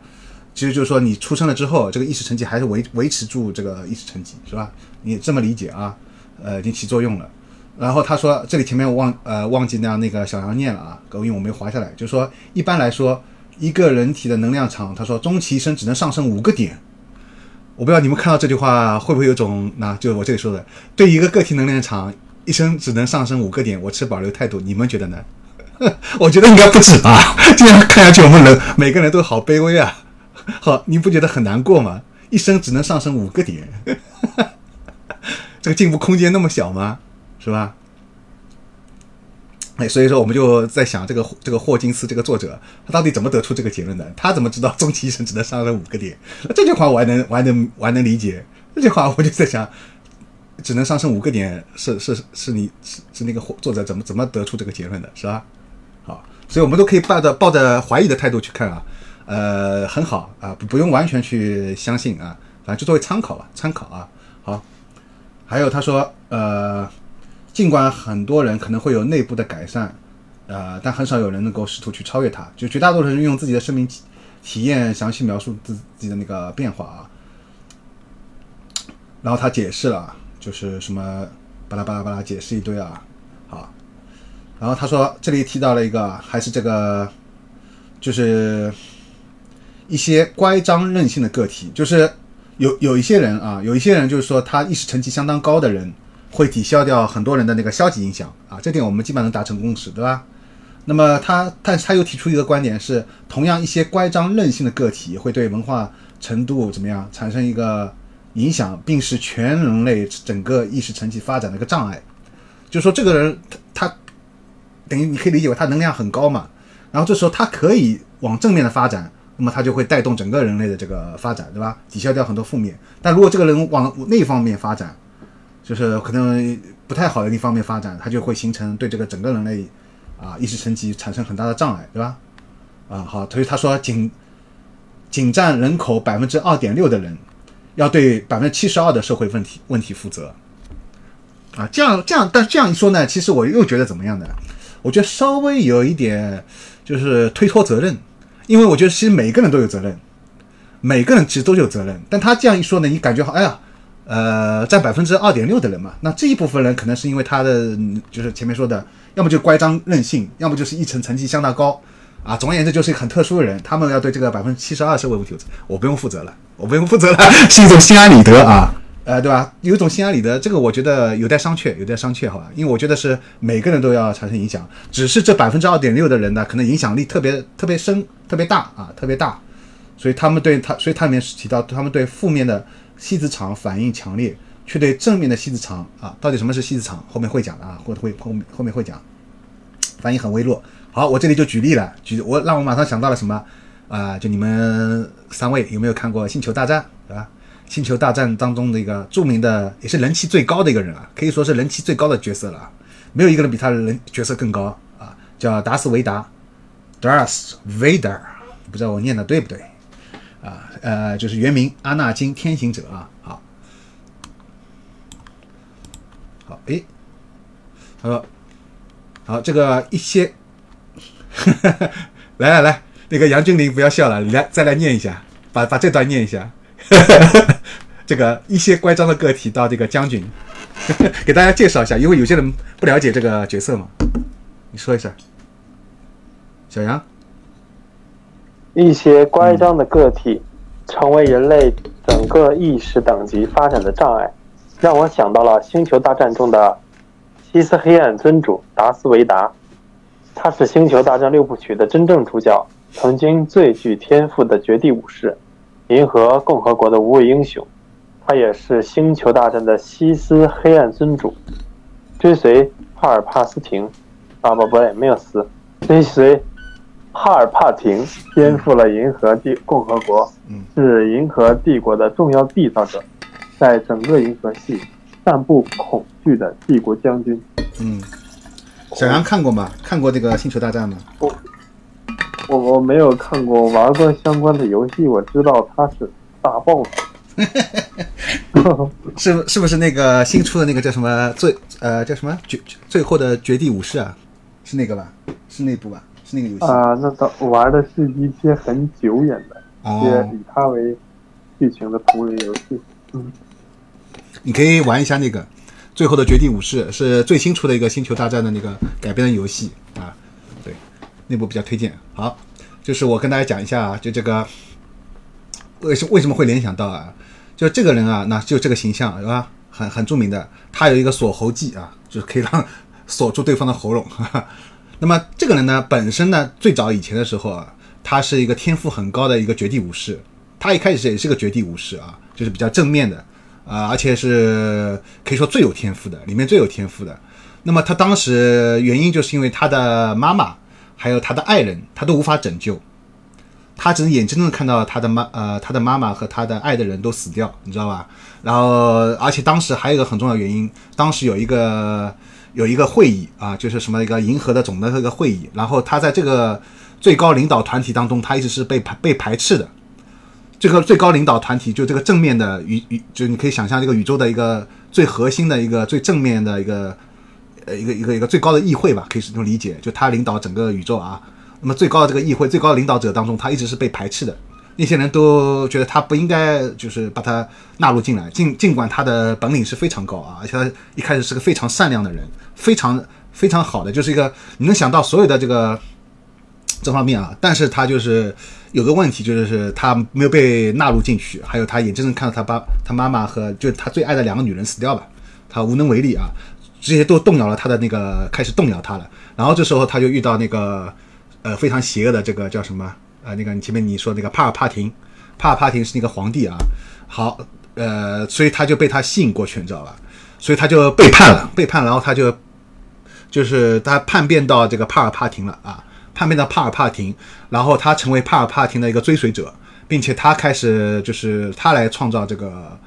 其实就是说，你出生了之后，这个意识层级还是维维持住这个意识层级，是吧？你这么理解啊？呃，已经起作用了。然后他说，这里前面我忘呃忘记那样那个小杨念了啊，因为我没划下来。就是说，一般来说，一个人体的能量场，他说终其一生只能上升五个点。我不知道你们看到这句话会不会有种，那就我这里说的，对一个个体能量场一生只能上升五个点，我持保留态度。你们觉得呢？我觉得应该不止吧。这样看下去，我们人每个人都好卑微啊。好，你不觉得很难过吗？一生只能上升五个点，这个进步空间那么小吗？是吧？哎，所以说我们就在想，这个这个霍金斯这个作者，他到底怎么得出这个结论的？他怎么知道终其一生只能上升五个点？这句话我还能我还能我还能理解。这句话我就在想，只能上升五个点，是是是你是是那个作者怎么怎么得出这个结论的，是吧？好，所以我们都可以抱着抱着怀疑的态度去看啊，呃，很好啊，不不用完全去相信啊，反正就作为参考吧，参考啊。好，还有他说，呃。尽管很多人可能会有内部的改善，呃，但很少有人能够试图去超越它。就绝大多数人用自己的生命体验详细描述自自己的那个变化啊。然后他解释了，就是什么巴拉巴拉巴拉解释一堆啊。好，然后他说这里提到了一个，还是这个，就是一些乖张任性的个体，就是有有一些人啊，有一些人就是说他意识层级相当高的人。会抵消掉很多人的那个消极影响啊，这点我们基本上能达成共识，对吧？那么他，但是他又提出一个观点是，同样一些乖张任性的个体会对文化程度怎么样产生一个影响，并是全人类整个意识层级发展的一个障碍。就说，这个人他等于你可以理解为他能量很高嘛，然后这时候他可以往正面的发展，那么他就会带动整个人类的这个发展，对吧？抵消掉很多负面。但如果这个人往那方面发展，就是可能不太好的一方面发展，它就会形成对这个整个人类啊意识层级产生很大的障碍，对吧？啊，好，所以他说仅仅占人口百分之二点六的人要对百分之七十二的社会问题问题负责啊，这样这样，但这样一说呢，其实我又觉得怎么样呢？我觉得稍微有一点就是推脱责任，因为我觉得其实每个人都有责任，每个人其实都有责任，但他这样一说呢，你感觉好，哎呀。呃，占百分之二点六的人嘛，那这一部分人可能是因为他的就是前面说的，要么就乖张任性，要么就是一层层级相当高，啊，总而言之就是一个很特殊的人，他们要对这个百分之七十二社会问题负责，我不用负责了，我不用负责了，是一种心安理得啊，呃，对吧？有一种心安理得，这个我觉得有待商榷，有待商榷，好吧？因为我觉得是每个人都要产生影响，只是这百分之二点六的人呢，可能影响力特别特别深，特别大啊，特别大，所以他们对他，所以他里面提到他们对负面的。西子场反应强烈，却对正面的西子场啊，到底什么是西子场？后面会讲的啊，或者会后面后面会讲，反应很微弱。好，我这里就举例了，举我让我马上想到了什么啊？就你们三位有没有看过《星球大战》对吧？《星球大战》当中的一个著名的，也是人气最高的一个人啊，可以说是人气最高的角色了，没有一个人比他人角色更高啊，叫达斯维达，Darth Vader，不知道我念的对不对？啊，呃，就是原名阿纳金天行者啊，好，好，哎，他说，好，这个一些，来来来，那个杨俊林不要笑了，来再来念一下，把把这段念一下，这个一些乖张的个体到这个将军，给大家介绍一下，因为有些人不了解这个角色嘛。你说一下，小杨。一些乖张的个体成为人类整个意识等级发展的障碍，让我想到了《星球大战》中的西斯黑暗尊主达斯维达。他是《星球大战》六部曲的真正主角，曾经最具天赋的绝地武士，银河共和国的无畏英雄。他也是《星球大战》的西斯黑暗尊主，追随帕尔帕斯廷，啊不不对，没有斯，追随。帕尔帕廷颠覆了银河帝共和国，是银河帝国的重要缔造者，在整个银河系散布恐惧的帝国将军。嗯，小杨看过吗？看过这个《星球大战》吗？我我我没有看过，玩过相关的游戏，我知道他是大 boss。是是不是那个新出的那个叫什么最呃叫什么绝最后的绝地武士啊？是那个吧？是那部吧？是那个游戏啊，那倒玩的是一些很久远的，一些以它为剧情的同人游戏。嗯，你可以玩一下那个《最后的绝地武士》，是最新出的一个《星球大战》的那个改编的游戏啊。内，部比较推荐。好，就是我跟大家讲一下啊，就这个为什为什么会联想到啊？就这个人啊，那就这个形象是吧？很很著名的，他有一个锁喉技啊，就是可以让 锁住对方的喉咙。那么这个人呢，本身呢，最早以前的时候啊，他是一个天赋很高的一个绝地武士。他一开始也是个绝地武士啊，就是比较正面的啊，而且是可以说最有天赋的，里面最有天赋的。那么他当时原因就是因为他的妈妈还有他的爱人，他都无法拯救，他只能眼睁睁看到他的妈呃他的妈妈和他的爱的人都死掉，你知道吧？然后而且当时还有一个很重要原因，当时有一个。有一个会议啊，就是什么一个银河的总的这个会议，然后他在这个最高领导团体当中，他一直是被排被排斥的。这个最高领导团体就这个正面的宇宇，就你可以想象这个宇宙的一个最核心的一个最正面的一个呃一个一个一个最高的议会吧，可以这么理解，就他领导整个宇宙啊。那么最高的这个议会，最高的领导者当中，他一直是被排斥的。那些人都觉得他不应该，就是把他纳入进来。尽尽管他的本领是非常高啊，而且他一开始是个非常善良的人，非常非常好的，就是一个你能想到所有的这个 这方面啊。但是他就是有个问题，就是他没有被纳入进去，还有他眼睁睁看到他爸、他妈妈和就他最爱的两个女人死掉吧，他无能为力啊。这些都动摇了他的那个，开始动摇他了。然后这时候他就遇到那个呃非常邪恶的这个叫什么？呃，那个你前面你说那个帕尔帕廷，帕尔帕廷是那个皇帝啊。好，呃，所以他就被他吸引过去，你知道吧？所以他就背叛了，背叛，然后他就就是他叛变到这个帕尔帕廷了啊，叛变到帕尔帕廷，然后他成为帕尔帕廷的一个追随者，并且他开始就是他来创造这个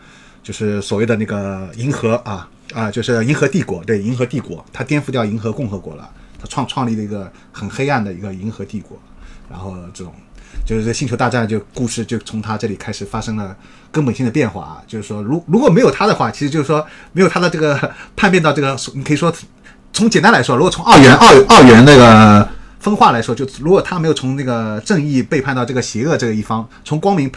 就是所谓的那个银河啊啊，就是银河帝国，对，银河帝国，他颠覆掉银河共和国了，他创创立了一个很黑暗的一个银河帝国，然后这种。就是这星球大战就故事就从他这里开始发生了根本性的变化啊！就是说，如如果没有他的话，其实就是说没有他的这个 叛变到这个，你可以说从简单来说，如果从二元二二元那个分化来说，就如果他没有从那个正义背叛到这个邪恶这个一方，从光明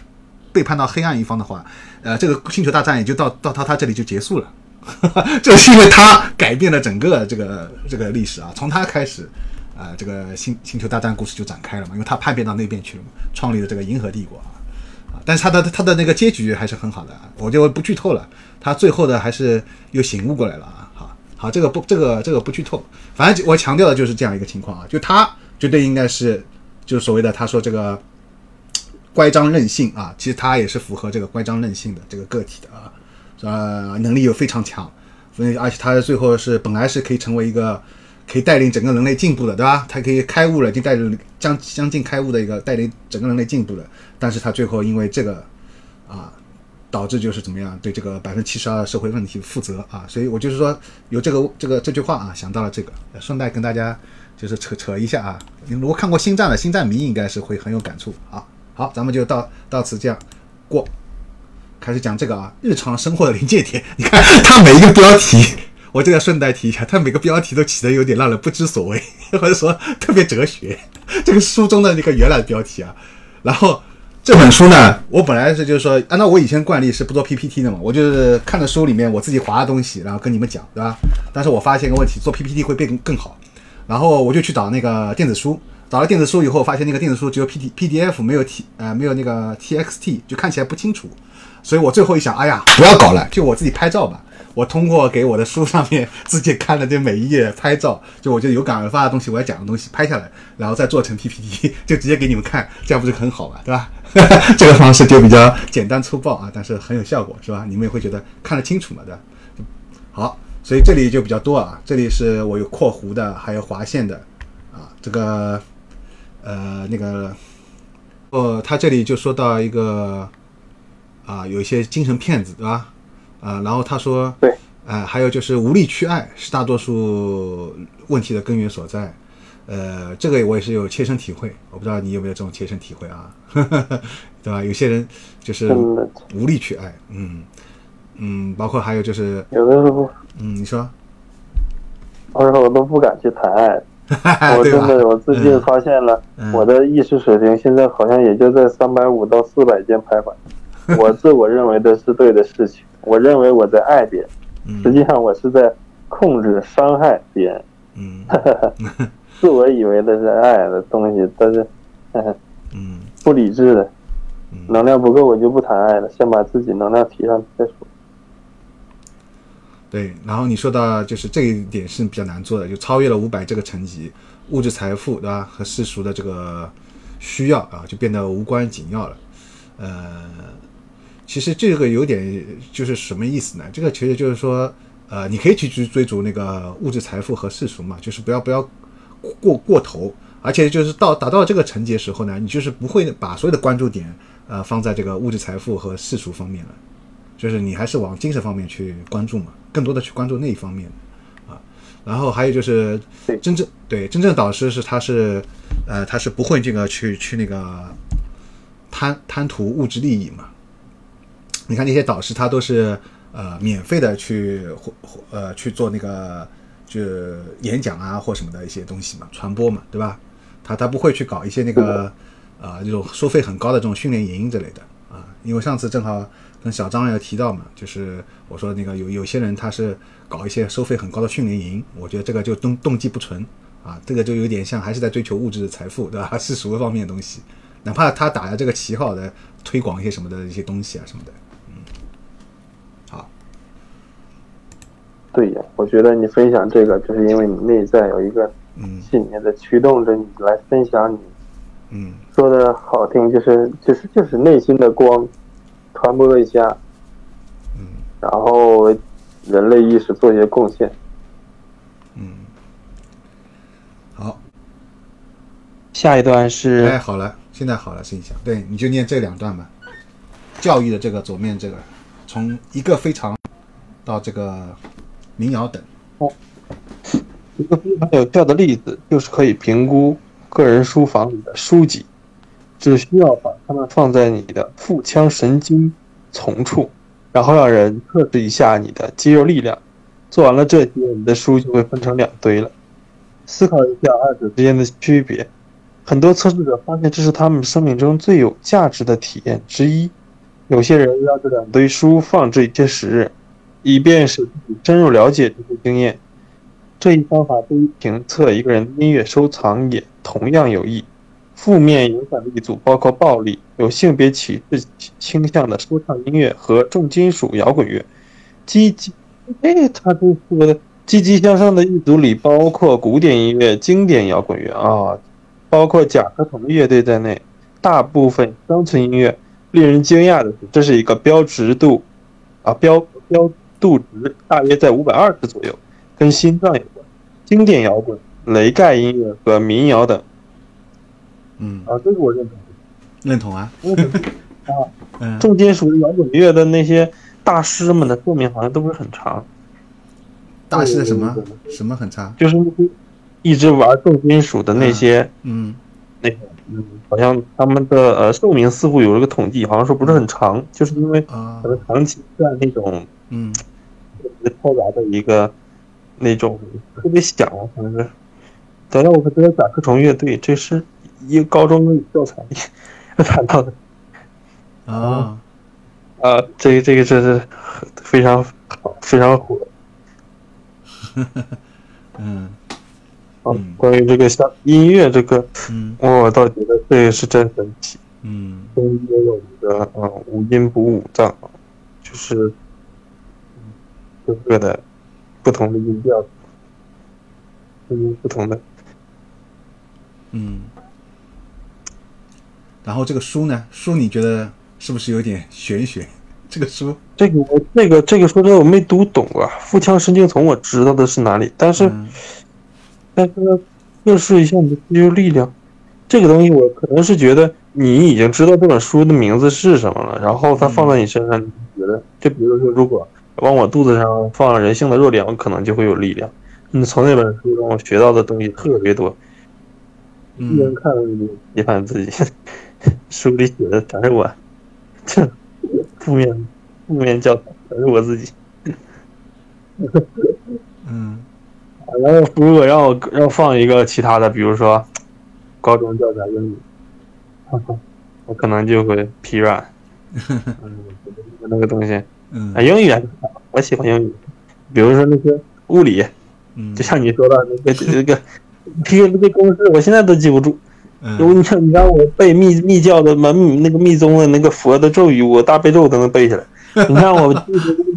背叛到黑暗一方的话，呃，这个星球大战也就到到到他这里就结束了。这是因为他改变了整个这个这个历史啊，从他开始。啊，这个星星球大战故事就展开了嘛，因为他叛变到那边去了嘛，创立了这个银河帝国啊，啊，但是他的他的那个结局还是很好的，我就不剧透了，他最后的还是又醒悟过来了啊，好，好，这个不这个这个不剧透，反正我强调的就是这样一个情况啊，就他绝对应该是就所谓的他说这个乖张任性啊，其实他也是符合这个乖张任性的这个个体的啊，呃，能力又非常强，所以而且他最后是本来是可以成为一个。可以带领整个人类进步的，对吧？他可以开悟了，就带领将将近开悟的一个带领整个人类进步的。但是他最后因为这个啊，导致就是怎么样对这个百分之七十二社会问题负责啊。所以我就是说有这个这个这句话啊，想到了这个，顺带跟大家就是扯扯一下啊。你如果看过《星战》的《星战迷》，应该是会很有感触啊。好，咱们就到到此这样过，开始讲这个啊，日常生活的临界点。你看它每一个标题。我这个顺带提一下，它每个标题都起的有点让人不知所谓，或者说特别哲学。这个书中的那个原来的标题啊，然后这本书呢，我本来是就是说，按照我以前惯例是不做 PPT 的嘛，我就是看着书里面我自己划的东西，然后跟你们讲，对吧？但是我发现一个问题，做 PPT 会变更好，然后我就去找那个电子书，找了电子书以后，发现那个电子书只有 P T PDF 没有 T 呃没有那个 TXT，就看起来不清楚，所以我最后一想，哎呀，不要搞了，就我自己拍照吧。我通过给我的书上面自己看的这每一页拍照，就我觉得有感而发的东西，我要讲的东西拍下来，然后再做成 PPT，就直接给你们看，这样不是很好嘛，对吧？这个方式就比较简单粗暴啊，但是很有效果，是吧？你们也会觉得看得清楚嘛，对吧？好，所以这里就比较多啊，这里是我有括弧的，还有划线的啊，这个呃那个哦，他这里就说到一个啊，有一些精神骗子，对吧？啊，然后他说，对，啊，还有就是无力去爱是大多数问题的根源所在，呃，这个我也是有切身体会，我不知道你有没有这种切身体会啊，对吧？有些人就是无力去爱，嗯嗯，包括还有就是，有的时候，嗯，你说，有时候我都不敢去谈爱。我？真的，我最近嗯发现了，嗯我的意识水平现在好像也就在三百五到四百间徘徊。我自我认为的是对的事情，我认为我在爱别人，实嗯际上我是在控制、伤害别人。嗯自我以为的是爱的东西，但是嗯不理智的，嗯，能量不够我就不谈爱了，先把自己能量提上去再说。对，然后你说到就是这一点是比较难做的，就超越了五百这个层级，物质财富对吧和世俗的这个需要啊，就变得无关紧要了。呃，其实这个有点就是什么意思呢？这个其实就是说，呃，你可以去去追逐那个物质财富和世俗嘛，就是不要不要过过头，而且就是到达到这个层级的时候呢，你就是不会把所有的关注点呃放在这个物质财富和世俗方面了。就是你还是往精神方面去关注嘛，更多的去关注那一方面啊。然后还有就是对真正对真正导师是他是呃他是不会这个去去那个贪贪图物质利益嘛。你看那些导师他都是呃免费的去或或呃去做那个就演讲啊或什么的一些东西嘛，传播嘛，对吧？他他不会去搞一些那个啊、这种收费很高的这种训练营之类的啊，因为上次正好跟小张也提到嘛，就是我说那个有有些人他是搞一些收费很高的训练营，我觉得这个就动动机不纯啊，这个就有点像还是在追求物质的财富，对吧？世俗方面的东西，哪怕他打着这个旗号的推广一些什么的一些东西啊什么的，嗯，好，我觉得你分享这个，就是因为你内在有一个嗯信念在驱动着你来分享你嗯。说的好听，就是就是就是内心的光，传播一下，嗯。然后人类意识做一些贡献。嗯，好，下一段是哎，好了，现在好了，试一下，对，你就念这两段吧。教育的这个左面这个，从一个非常到这个民谣等，哦一个非常有效的例子，就是可以评估个人书房里的书籍，只需要把它们放在你的腹腔神经丛处，然后让人测试一下你的肌肉力量。做完了这些，你的书就会分成两堆了。思考一下二者之间的区别。很多测试者发现这是他们生命中最有价值的体验之一。有些人让这两堆书放置一些时日，以便使自己深入了解这些经验。这一方法对于评测一个人的音乐收藏也同样有益。负面影响力组包括暴力、有性别歧视倾向的说唱音乐和重金属摇滚乐。积极，哎，他这说的积极向上的一组里包括古典音乐、经典摇滚乐啊，包括甲壳虫乐队在内，大部分乡村音乐。令人惊讶的是，这是一个标值度啊标标度值大约在五百二十左右，跟心脏有关。经典摇滚、雷盖音乐和民谣等嗯，啊，这个我认同。认同啊，啊嗯。重金属摇滚乐的那些大师们的寿命好像都不是很长，大师的什么什么很差，就是一直玩重金属的那些、嗯。那个，嗯，好像他们的呃寿命似乎有一个统计，好像说不是很长，就是因为啊。可能长期在那种嗯嘈杂的一个那种特别响啊，可能是。等下我可知道甲壳虫乐队，这是一个高中英语教材里谈到的。啊，啊，这个这个真是非常好，非常火。嗯啊嗯，关于这个像音乐这个，我倒觉得这个是真神奇。嗯中间有一个嗯五音不五脏，就是各个的不同的音调，嗯不同的。嗯。然后这个书呢？书你觉得是不是有点玄学？这个书，这个我这个这个说真的我没读懂啊。腹腔神经丛我知道的是哪里，但是、嗯但是呢，测试一下你的肌肉力量，这个东西我可能是觉得你已经知道这本书的名字是什么了，然后它放在你身上，你觉得就比如说，如果往我肚子上放人性的弱点，我可能就会有力量。你从那本书中学到的东西特别多，一人嗯看批判自己，书里写的全是我，这负面负面教材全是我自己。嗯然后如果让我要放一个其他的，比如说高中教材英语，我可能就会疲软。嗯，那个东西啊，嗯英语还好我喜欢英语。比如说那些物理，嗯，就像你说的那个那个那个那个公式，我现在都记不住。嗯你让你让我背密密教的门那个密宗的那个佛的咒语，我大悲咒都能背下来。你让我记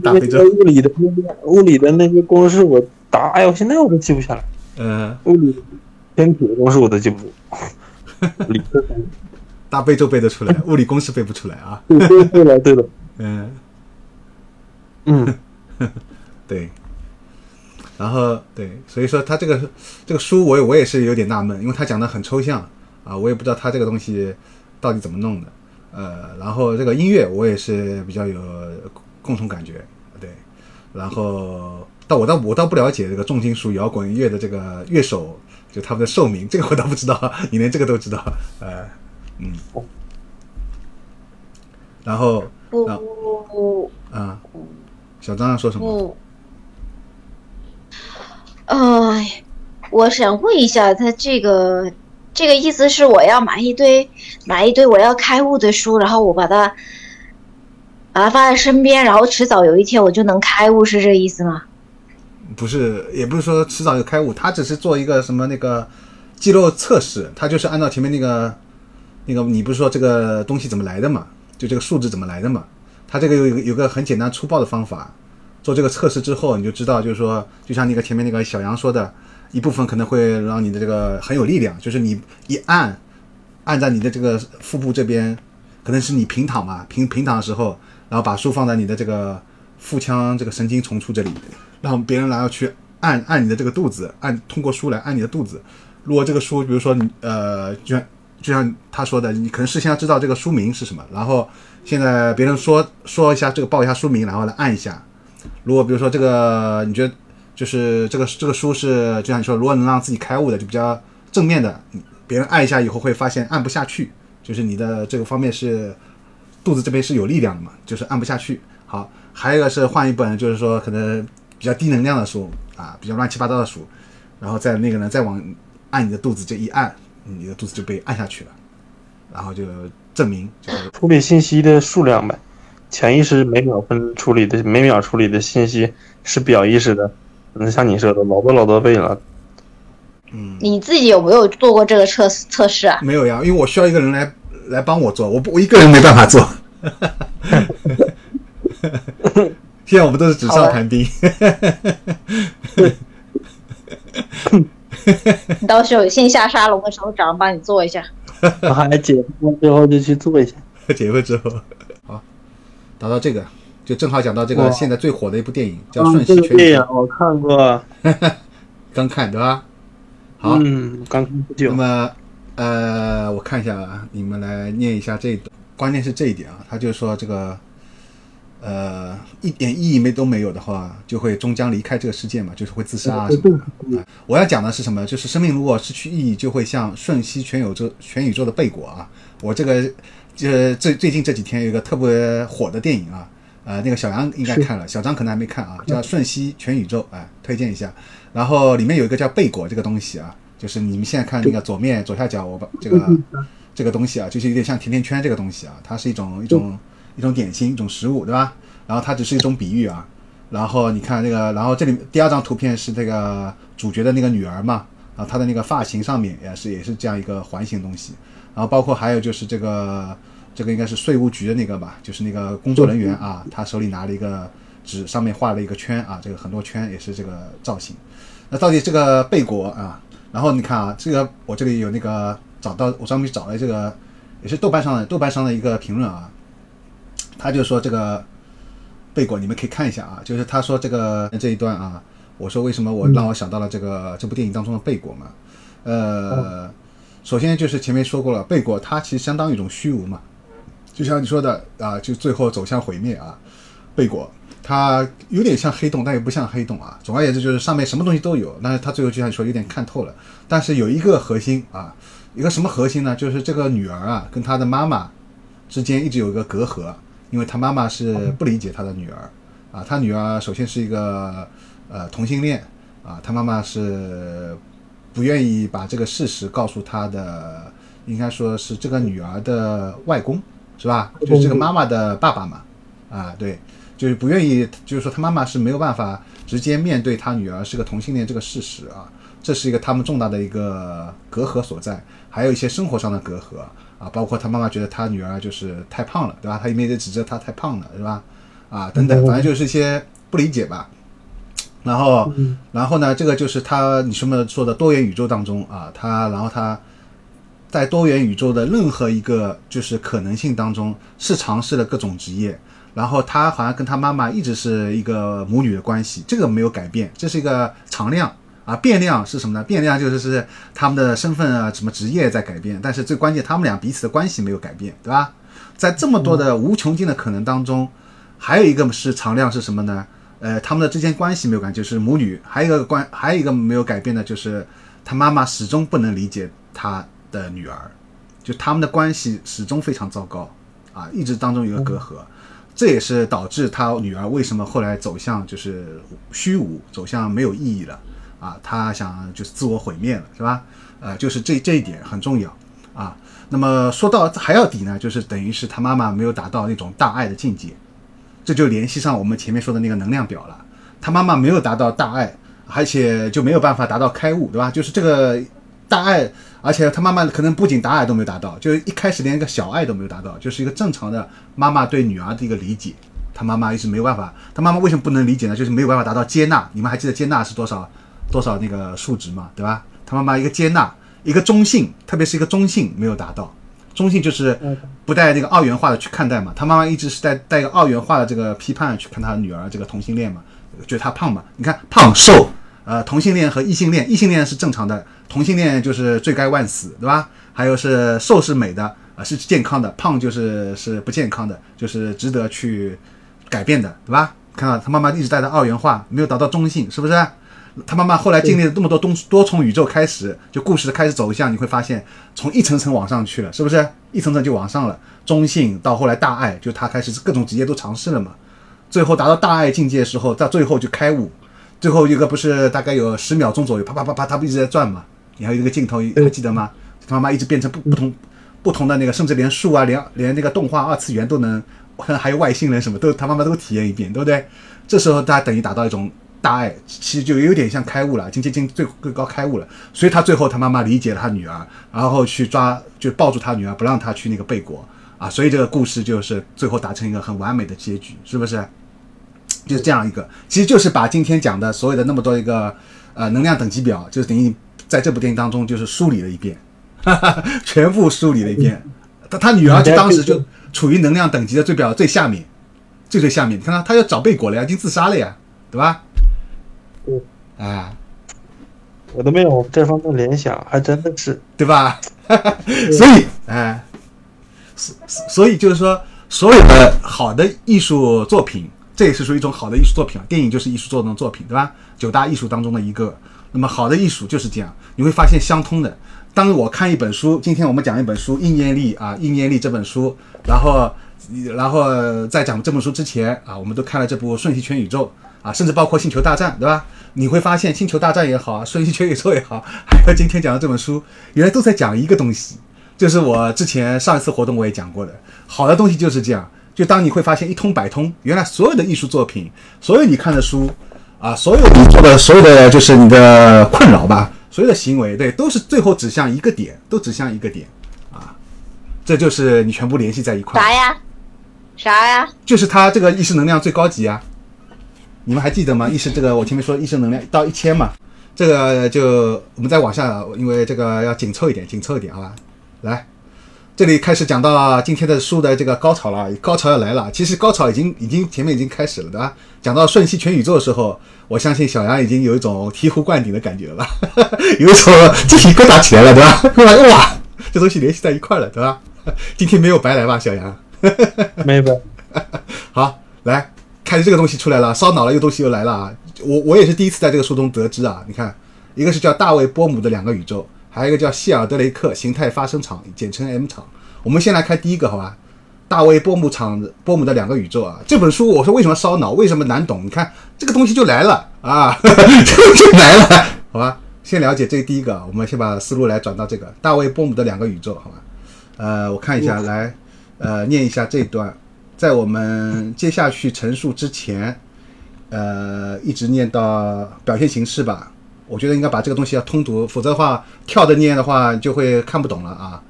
那个物理的那个物理的那个公式，我答，哎呦，现在我都记不下来。嗯，物理天体的公式我都记不住，理科生大悲咒背得出来，物理公式背不出来啊。对对对了对了，嗯，嗯，对。然后对，所以说他这个这个书我也我也是有点纳闷，因为他讲的很抽象啊，我也不知道他这个东西到底怎么弄的。呃，然后这个音乐我也是比较有共同感觉，对。然后，但我倒我倒不了解这个重金属摇滚乐的这个乐手，就他们的寿命，这个我倒不知道，你连这个都知道，呃，嗯。然后啊，小张要说什么？不，呃，我想问一下，他这个这个意思是我要买一堆买一堆我要开悟的书，然后我把它把它放在身边，然后迟早有一天我就能开悟，是这意思吗？不是，也不是说迟早有开悟，他只是做一个什么那个记录测试，他就是按照前面那个那个，你不是说这个东西怎么来的嘛？就这个数字怎么来的嘛？他这个有有有个很简单粗暴的方法，做这个测试之后，你就知道，就是说，就像那个前面那个小杨说的，一部分可能会让你的这个很有力量，就是你一按按在你的这个腹部这边，可能是你平躺嘛，平平躺的时候，然后把书放在你的这个腹腔这个神经丛处这里，让别人来要去按按你的这个肚子，按通过书来按你的肚子。如果这个书，比如说你呃，就像就像他说的，你可能事先要知道这个书名是什么，然后现在别人说说一下这个报一下书名，然后来按一下。如果比如说这个你觉得就是这个这个书是就像你说，如果能让自己开悟的，就比较正面的，别人按一下以后会发现按不下去，就是你的这个方面是肚子这边是有力量的嘛，就是按不下去。好，还有一个是换一本，就是说可能比较低能量的书啊，比较乱七八糟的书，然后再那个呢，再往按你的肚子这一按，你的肚子就被按下去了，然后就证明就是处理信息的数量呗，潜意识每秒分处理的每秒处理的信息是表意识的，嗯，像你说的老多老多倍了，嗯，你自己有没有做过这个测测试啊？没有呀，因为我需要一个人来来帮我做，我不我一个人没办法做。现在我们都是纸上谈兵，你到时候有线下沙龙的时候，找人帮你做一下。我还解封之后就去做一下。结婚之后，好，达到这个，就正好讲到这个现在最火的一部电影叫《嗯，瞬息全宇宙个电影》，我看过，刚看对吧？好，嗯，刚看不久那。么呃，我看一下啊，你们来念一下这一段，关键是这一点啊，他就说这个呃一点意义没都没有的话，就会终将离开这个世界嘛，就是会自杀啊什么的。啊我要讲的是什么？就是生命如果失去意义，就会像瞬息全宇宙全宇宙的贝果啊！我这个就是最最近这几天有一个特别火的电影啊，呃，那个小杨应该看了，小张可能还没看啊，叫《瞬息全宇宙》，哎，推荐一下。然后里面有一个叫贝果这个东西啊，就是你们现在看那个左面左下角，我把这个这个东西啊，就是有点像甜甜圈这个东西啊，它是一种一种一种点心，一种食物，对吧？然后它只是一种比喻啊。然后你看这个，然后这里第二张图片是这个主角的那个女儿嘛，啊，她的那个发型上面也是也是这样一个环形东西。然后包括还有就是这个这个应该是税务局的那个吧，就是那个工作人员啊，他手里拿了一个纸，上面画了一个圈啊，这个很多圈也是这个造型。那到底这个贝果啊，然后你看啊，这个我这里有那个找到我专门找了这个也是豆瓣上的豆瓣上的一个评论啊，他就说这个贝果你们可以看一下啊，就是他说这个这一段啊，我说为什么我让我想到了这个这部电影当中的贝果嘛，呃。首先就是前面说过了，贝果它其实相当于一种虚无嘛，就像你说的啊，就最后走向毁灭啊。贝果它有点像黑洞，但又不像黑洞啊。总而言之，就是上面什么东西都有，但是它最后就像你说有点看透了。但是有一个核心啊，一个什么核心呢？就是这个女儿啊，跟她的妈妈之间一直有一个隔阂，因为她妈妈是不理解她的女儿啊。她女儿首先是一个呃同性恋啊，她妈妈是。不愿意把这个事实告诉他的，应该说是这个女儿的外公，是吧？就是这个妈妈的爸爸嘛，啊，对，就是不愿意，就是说他妈妈是没有办法直接面对他女儿是个同性恋这个事实啊，这是一个他们重大的一个隔阂所在，还有一些生活上的隔阂啊，包括他妈妈觉得他女儿就是太胖了，对吧？他一面在指责他太胖了，是吧？啊，等等，反正就是一些不理解吧。然后，然后呢？这个就是他你什么说的多元宇宙当中啊，他然后他在多元宇宙的任何一个就是可能性当中是尝试了各种职业，然后他好像跟他妈妈一直是一个母女的关系，这个没有改变，这是一个常量啊。变量是什么呢？变量就是是他们的身份啊，什么职业在改变，但是最关键他们俩彼此的关系没有改变，对吧？在这么多的无穷尽的可能当中，还有一个是常量是什么呢？呃，他们的之间关系没有改，就是母女。还有一个关，还有一个没有改变的，就是他妈妈始终不能理解他的女儿，就他们的关系始终非常糟糕啊，一直当中有个隔阂。这也是导致他女儿为什么后来走向就是虚无，走向没有意义了啊，他想就是自我毁灭了，是吧？呃，就是这这一点很重要啊。那么说到还要底呢，就是等于是他妈妈没有达到那种大爱的境界。这就联系上我们前面说的那个能量表了。他妈妈没有达到大爱，而且就没有办法达到开悟，对吧？就是这个大爱，而且他妈妈可能不仅大爱都没有达到，就一开始连一个小爱都没有达到，就是一个正常的妈妈对女儿的一个理解。他妈妈一直没有办法。他妈妈为什么不能理解呢？就是没有办法达到接纳。你们还记得接纳是多少多少那个数值嘛？对吧？他妈妈一个接纳，一个中性，特别是一个中性没有达到。中性就是不带那个二元化的去看待嘛，他妈妈一直是带带个二元化的这个批判去看他女儿这个同性恋嘛，觉得他胖嘛，你看胖瘦，呃，同性恋和异性恋，异性恋是正常的，同性恋就是罪该万死，对吧？还有是瘦是美的，啊是健康的，胖就是是不健康的，就是值得去改变的，对吧？看到他妈妈一直带着二元化，没有达到中性，是不是？他妈妈后来经历了这么多东多重宇宙，开始就故事的开始走向，你会发现从一层层往上去了，是不是？一层层就往上了，中性到后来大爱，就他开始各种职业都尝试了嘛。最后达到大爱境界的时候，到最后就开悟。最后一个不是大概有十秒钟左右，啪啪啪啪，他不一直在转嘛？你还有一个镜头，还记得吗？他妈妈一直变成不不同不同的那个，甚至连树啊，连连那个动画二次元都能，还有外星人什么都他妈妈都体验一遍，对不对？这时候他等于达到一种。大爱其实就有点像开悟了，经接近最最高开悟了，所以他最后他妈妈理解了他女儿，然后去抓就抱住他女儿，不让他去那个贝果啊，所以这个故事就是最后达成一个很完美的结局，是不是？就是这样一个，其实就是把今天讲的所有的那么多一个呃能量等级表，就是等于在这部电影当中就是梳理了一遍，哈哈，全部梳理了一遍。他他女儿就当时就处于能量等级的最表最下面，最最下面，你看他他要找贝果了呀，已经自杀了呀，对吧？对，啊，我都没有这方面联想，还真的是，对吧？所以，哎，所所以就是说，所有的好的艺术作品，这也是属于一种好的艺术作品啊。电影就是艺术作中作品，对吧？九大艺术当中的一个。那么，好的艺术就是这样，你会发现相通的。当我看一本书，今天我们讲一本书《意念力》啊，《意念力》这本书，然后，然后在讲这本书之前啊，我们都看了这部《瞬息全宇宙》。啊，甚至包括星球大战，对吧？你会发现星球大战也好，瞬息全宇宙也好，还有今天讲的这本书，原来都在讲一个东西，就是我之前上一次活动我也讲过的，好的东西就是这样，就当你会发现一通百通，原来所有的艺术作品，所有你看的书啊，所有你做的所有的就是你的困扰吧，所有的行为，对，都是最后指向一个点，都指向一个点啊，这就是你全部联系在一块。啥呀？啥呀？就是它这个意识能量最高级啊！你们还记得吗？意识这个我前面说意识能量到一千嘛，这个就我们再往下，因为这个要紧凑一点，紧凑一点，好吧？来，这里开始讲到今天的书的这个高潮了，高潮要来了。其实高潮已经已经前面已经开始了，对吧？讲到瞬息全宇宙的时候，我相信小杨已经有一种醍醐灌顶的感觉了，有一种鸡皮疙瘩起来了，对吧？哇，这东西联系在一块了，对吧？今天没有白来吧，小杨？没白。好，来，开始这个东西出来了，烧脑了，又东西又来了啊！我我也是第一次在这个书中得知啊。你看，一个是叫大卫波姆的两个宇宙，还有一个叫谢尔德雷克形态发生场，简称 M 场。我们先来开第一个，好吧？大卫波姆场波姆的两个宇宙啊，这本书我说为什么烧脑，为什么难懂？你看这个东西就来了啊，这个就来了，好吧？先了解这第一个，我们先把思路来转到这个大卫波姆的两个宇宙，好吧？呃，我看一下，来，呃，念一下这一段。在我们接下去陈述之前，呃，一直念到表现形式吧。我觉得应该把这个东西要通读，否则的话跳着念的话就会看不懂了啊。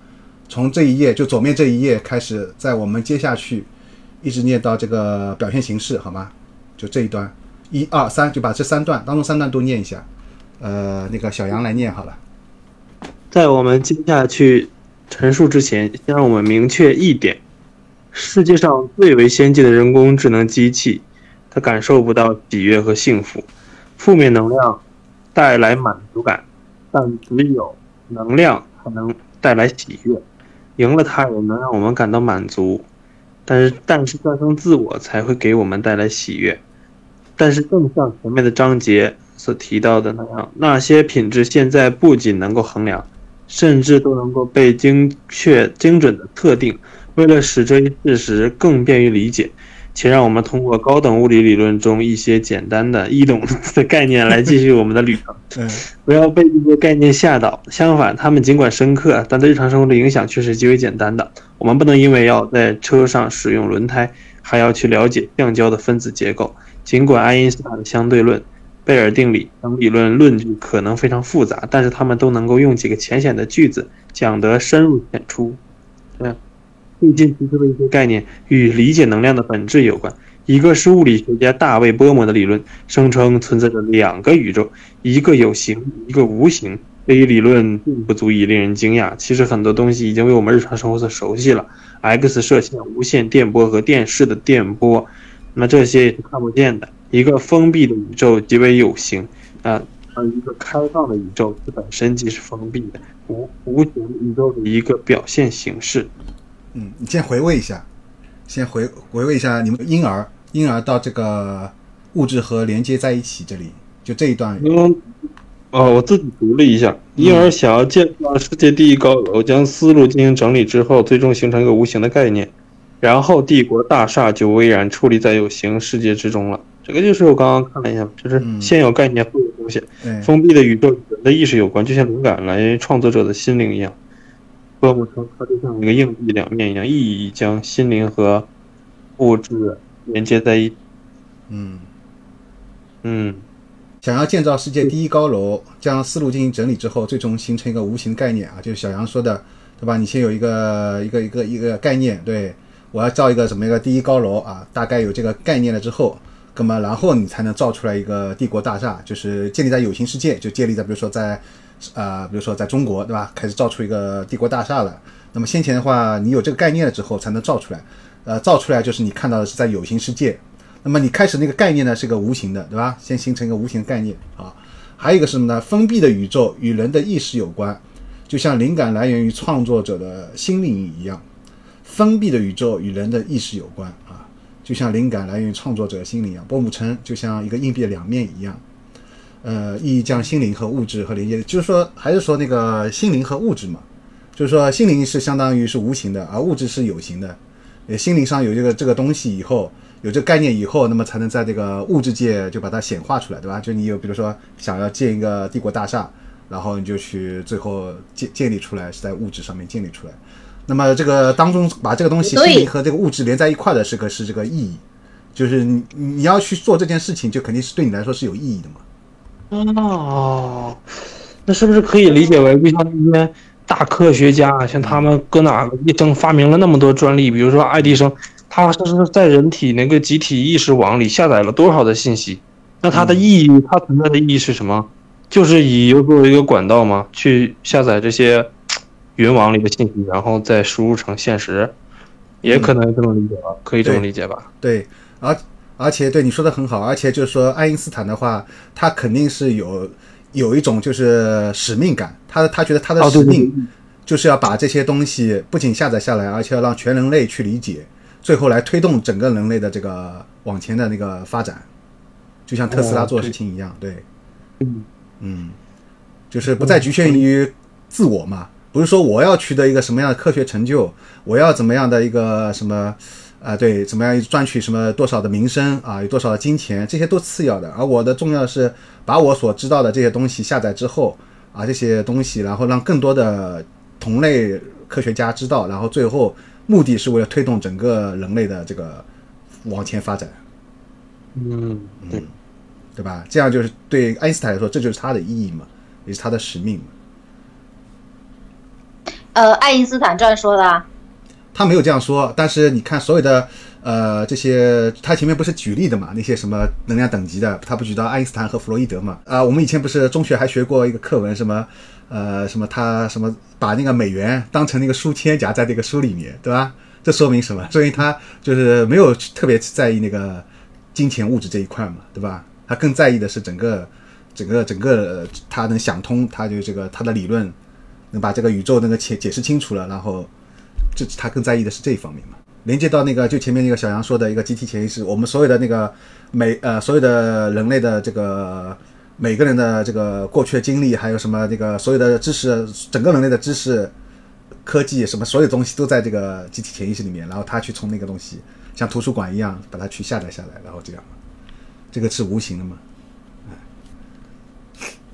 从这一页就左面这一页开始，在我们接下去一直念到这个表现形式，好吗？就这一段，一二三，就把这三段当中三段都念一下。呃，那个小杨来念好了。在我们接下去陈述之前，先让我们明确一点。世界上最为先进的人工智能机器，它感受不到喜悦和幸福。负面能量带来满足感，但只有能量才能带来喜悦。赢了他人能让我们感到满足，但是但是战胜自我才会给我们带来喜悦。但是更像前面的章节所提到的那样，那些品质现在不仅能够衡量，甚至都能够被精确精准的特定。为了使这一事实更便于理解，请让我们通过高等物理理论中一些简单的易懂的概念来继续我们的旅程。嗯，不要被这些概念吓倒，相反，他们尽管深刻，但对日常生活的影响却是极为简单的。我们不能因为要在车上使用轮胎，还要去了解橡胶的分子结构。尽管爱因斯坦的相对论、贝尔定理等理论论据可能非常复杂，但是他们都能够用几个浅显的句子讲得深入浅出。对。最近提出的一些概念与理解能量的本质有关。一个是物理学家大卫·波姆的理论，声称存在着两个宇宙，一个有形，一个无形。这一理论并不足以令人惊讶。其实很多东西已经为我们日常生活所熟悉了：X 射线、无线电波和电视的电波。那这些也是看不见的。一个封闭的宇宙极为有形啊，而一个开放的宇宙它本身即是封闭的无无形宇宙的一个表现形式。嗯，你先回味一下，先回回味一下你们婴儿婴儿到这个物质和连接在一起这里，就这一段。嗯，哦，我自己读了一下，婴儿想要建造世界第一高楼，将思路进行整理之后，最终形成一个无形的概念，然后帝国大厦就巍然矗立在有形世界之中了。这个就是我刚刚看了一下，就是先有概念后有东西。封闭的宇宙与人的意识有关，就像灵感来源于创作者的心灵一样。波姆称它就像一个硬币两面一样，意义将心灵和物质连接在一起。嗯嗯，想要建造世界第一高楼，将思路进行整理之后，最终形成一个无形概念啊，就是小杨说的，对吧？你先有一个一个一个一个概念，对我要造一个什么一个第一高楼啊，大概有这个概念了之后，那么然后你才能造出来一个帝国大厦，就是建立在有形世界，就建立在比如说在。啊，比如说在中国，对吧？开始造出一个帝国大厦了。那么先前的话，你有这个概念了之后，才能造出来。呃，造出来就是你看到的是在有形世界。那么你开始那个概念呢，是个无形的，对吧？先形成一个无形概念啊。还有一个什么呢？封闭的宇宙与人的意识有关，就像灵感来源于创作者的心灵一样。封闭的宇宙与人的意识有关啊，就像灵感来源于创作者的心灵一样。波姆称就像一个硬币的两面一样。呃，意义将心灵和物质和连接，就是说，还是说那个心灵和物质嘛？就是说，心灵是相当于是无形的，而物质是有形的。呃，心灵上有这个这个东西以后，有这个概念以后，那么才能在这个物质界就把它显化出来，对吧？就你有，比如说想要建一个帝国大厦然后你就去最后建建立出来，是在物质上面建立出来。那么这个当中把这个东西心灵和这个物质连在一块的是个是这个意义，就是你你要去做这件事情，就肯定是对你来说是有意义的嘛。哦，那是不是可以理解为，就像那些大科学家，像他们搁哪个医生发明了那么多专利，比如说爱迪生，他是是在人体那个集体意识网里下载了多少的信息？那它的意义，它存在的意义是什么？就是以又作为一个管道嘛，去下载这些云网里的信息，然后再输入成现实，也可能这么理解吧？可以这么理解吧？对，而而且对你说的很好，而且就是说爱因斯坦的话，他肯定是有有一种就是使命感，他他觉得他的使命，就是要把这些东西不仅下载下来，而且要让全人类去理解，最后来推动整个人类的这个往前的那个发展，就像特斯拉哦做的事情一样，对，嗯。嗯，就是不再局限于自我嘛，不是说我要取得一个什么样的科学成就，我要怎么样的一个什么，啊、对，怎么样赚取什么多少的名声啊，有多少的金钱，这些都次要的，而我的重要的是把我所知道的这些东西下载之后啊，这些东西，然后让更多的同类科学家知道，然后最后目的是为了推动整个人类的这个往前发展。嗯，对，对吧？这样就是对爱因斯坦来说，这就是他的意义嘛，也是他的使命嘛。呃，爱因斯坦这样说的啊。他没有这样说，但是你看所有的呃这些，他前面不是举例的嘛？那些什么能量等级的，他不举到爱因斯坦和弗洛伊德嘛？啊、我们以前不是中学还学过一个课文，什么呃什么他什么把那个美元当成那个书签夹在这个书里面，对吧？这说明什么？说明他就是没有特别在意那个金钱物质这一块嘛，对吧？他更在意的是整个整个整个他能想通，他就这个他的理论能把这个宇宙那个解解释清楚了，然后这他更在意的是这一方面嘛。连接到那个就前面那个小杨说的一个集体潜意识，我们所有的那个每呃所有的人类的这个每个人的这个过去的经历，还有什么那个所有的知识，整个人类的知识、科技什么所有东西都在这个集体潜意识里面，然后他去从那个东西像图书馆一样把它去下载下来，然后这样，这个是无形的嘛。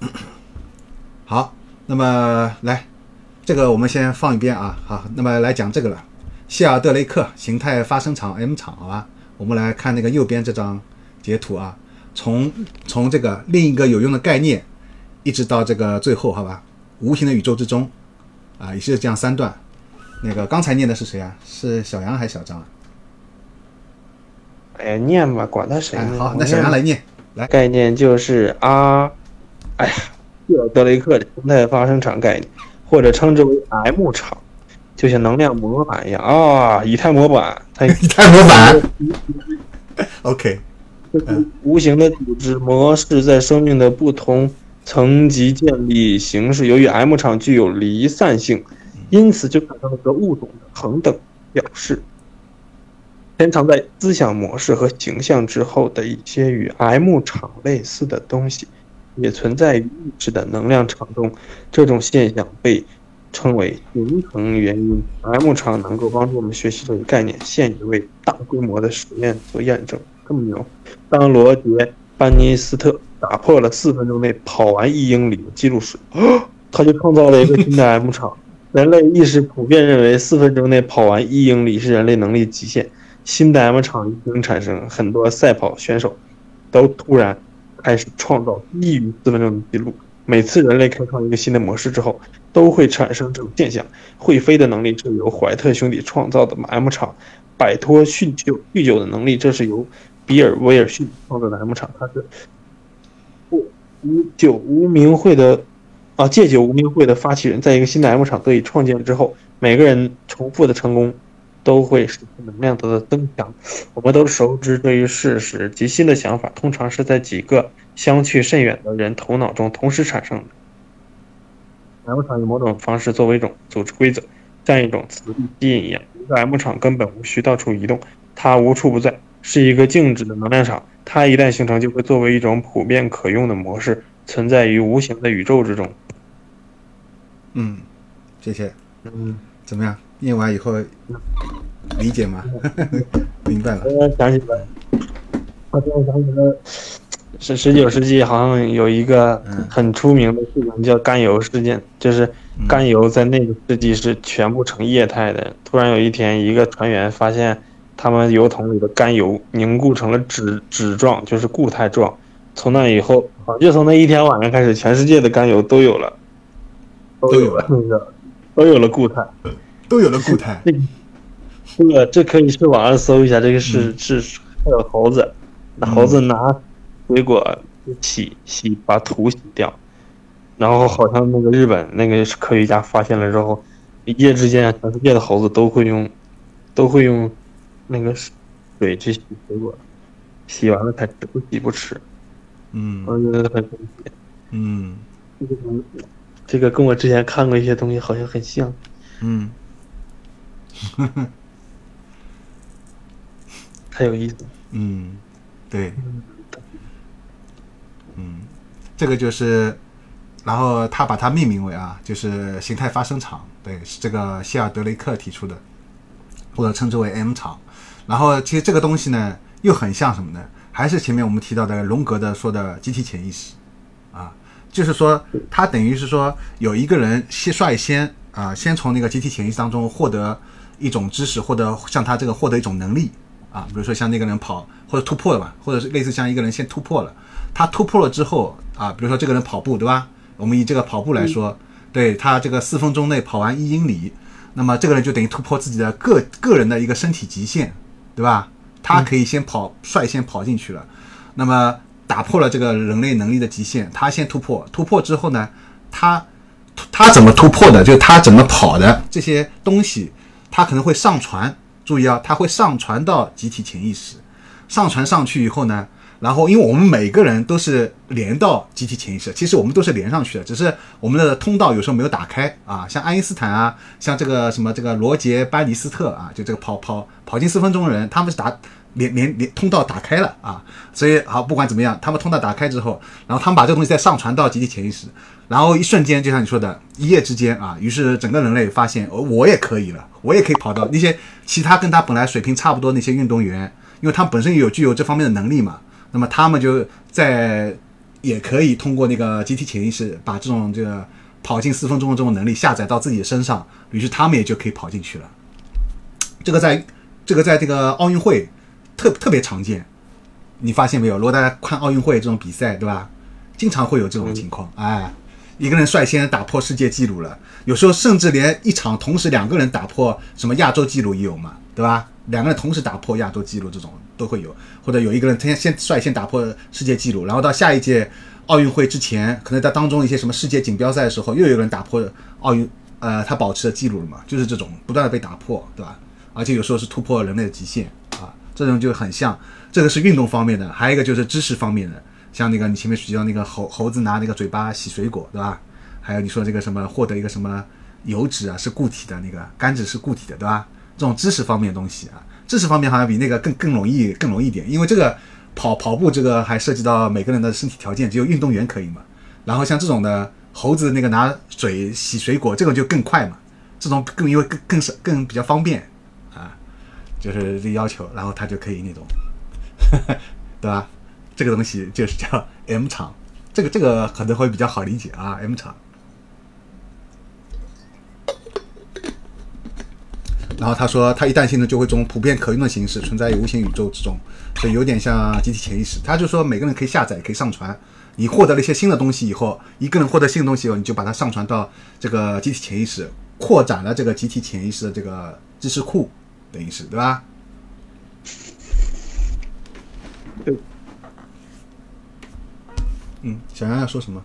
哎 好，那么来，这个我们先放一边啊。好，那么来讲这个了。谢尔德雷克形态发生场 M 场，好吧？我们来看那个右边这张截图啊，从从这个另一个有用的概念，一直到这个最后，好吧？无形的宇宙之中，啊，也是这样三段。那个刚才念的是谁啊？是小杨还是小张啊？哎呀，念吧，管他谁哎，呢？好，那小杨来念。来，概念就是啊，哎呀，谢尔德雷克的形态发生场概念，或者称之为 M 场，就像能量模板一样啊，以太模板，它 太模板，OK，无形的组织模式在生命的不同层级建立形式。由于 M 场具有离散性，因此就产生了一个物种的恒等表示。潜藏在思想模式和形象之后的一些与 M 场类似的东西，也存在于意识的能量场中。这种现象被称为形成原因。M 场能够帮助我们学习这个概念，现已为大规模的实验所验证。这么牛！当罗杰·班尼斯特打破了四分钟内跑完一英里的记录时，他就创造了一个新的 M 场。人类意识普遍认为四分钟内跑完一英里是人类能力极限。新的 M 场一经产生，很多赛跑选手都突然开始创造低于四分钟的记录。每次人类开创一个新的模式之后，都会产生这种现象。会飞的能力是由怀特兄弟创造的 M 场，摆脱酗酒酗酒的能力，这是由比尔·威尔逊创造的 M 场，他是不无酒无名会的啊戒酒无名会的发起人，在一个新的 M 场得以创建之后，每个人重复的成功都会使能量得到增强。我们都熟知对于事实，及新的想法通常是在几个相去甚远的人头脑中同时产生的。M 场以某种方式作为一种组织规则，像一种磁力吸引一样。一个 M 场根本无需到处移动，它无处不在，是一个静止的能量场。它一旦形成，就会作为一种普遍可用的模式，存在于无形的宇宙之中。嗯，谢谢。嗯，怎么样？念完以后理解吗？明白了。突然想起来，我突然想起来，是十九世纪好像有一个嗯很出名的事情叫甘油事件，就是甘油在那个世纪是全部成液态的。突然有一天，一个船员发现他们油桶里的甘油凝固成了脂脂状，就是固态状。从那以后，好就从那一天晚上开始，全世界的甘油都有了，都有了那个都有了固态。都有了固态。这个这个这可以去网上搜一下，这个是、是还有猴子，那猴子拿水果洗洗把土洗掉，然后好像那个日本那个科学家发现了之后，一夜之间全世界的猴子都会用都会用那个水去洗水果，洗完了才吃，不洗不吃，嗯。我觉得很神奇。嗯。这个这个跟我之前看过一些东西好像很像。嗯，太有意思。嗯，对，嗯，这个就是，然后他把它命名为啊，就是形态发生场，对，是这个希尔德雷克提出的，或者称之为 M 场。然后其实这个东西呢，又很像什么呢？还是前面我们提到的荣格的说的集体潜意识啊，就是说他等于是说有一个人先率先啊，先从那个集体潜意识当中获得一种知识，或者像他这个获得一种能力啊，比如说像那个人跑或者突破了嘛，或者是类似像一个人先突破了，他突破了之后啊，比如说这个人跑步对吧？我们以这个跑步来说，对他这个四分钟内跑完一英里，那么这个人就等于突破自己的个个人的一个身体极限，对吧？他可以先跑，率先跑进去了，那么打破了这个人类能力的极限，他先突破，突破之后呢，他他怎么突破的，就是他怎么跑的这些东西，他可能会上传，注意啊，他会上传到集体潜意识，上传上去以后呢，然后因为我们每个人都是连到集体潜意识，其实我们都是连上去的，只是我们的通道有时候没有打开啊。像爱因斯坦啊，像这个什么这个罗杰班尼斯特啊，就这个跑跑跑进四分钟的人，他们是打连连连通道打开了啊。所以好，不管怎么样，他们通道打开之后，然后他们把这个东西再上传到集体潜意识，然后一瞬间，就像你说的，一夜之间啊，于是整个人类发现，哦，我也可以了，我也可以跑到那些其他跟他本来水平差不多那些运动员，因为他本身有具有这方面的能力嘛，那么他们就在也可以通过那个集体潜意识，把这种这个跑进四分钟的这种能力下载到自己的身上，于是他们也就可以跑进去了。这个在这个在这个奥运会特特别常见，你发现没有？如果大家看奥运会这种比赛，对吧？经常会有这种情况，哎，一个人率先打破世界纪录了，有时候甚至连一场同时两个人打破什么亚洲纪录也有嘛，对吧？两个人同时打破亚洲纪录这种都会有，或者有一个人先先率先打破世界纪录，然后到下一届奥运会之前，可能在当中一些什么世界锦标赛的时候，又有人打破奥运呃他保持的记录了嘛，就是这种不断的被打破，对吧？而且有时候是突破人类的极限啊，这种就很像，这个是运动方面的，还有一个就是知识方面的，像那个你前面提到那个猴猴子拿那个嘴巴洗水果，对吧？还有你说这个什么获得一个什么油脂啊是固体的，那个甘脂是固体的，对吧？这种知识方面的东西啊，知识方面好像比那个更更容易更容易一点，因为这个跑跑步这个还涉及到每个人的身体条件，只有运动员可以嘛。然后像这种的猴子那个拿水洗水果，这种就更快嘛，这种更因为更更是更比较方便啊，就是这要求，然后他就可以那种，对吧？这个东西就是叫 M 场，这个这个可能会比较好理解啊，M 场。然后他说，他一旦性质就会从普遍可用的形式存在于无形宇宙之中，所以有点像集体潜意识。他就说每个人可以下载，可以上传。你获得了一些新的东西以后，一个人获得新的东西以后，你就把它上传到这个集体潜意识，扩展了这个集体潜意识的这个知识库，等于是对吧？对。嗯，小杨要说什么？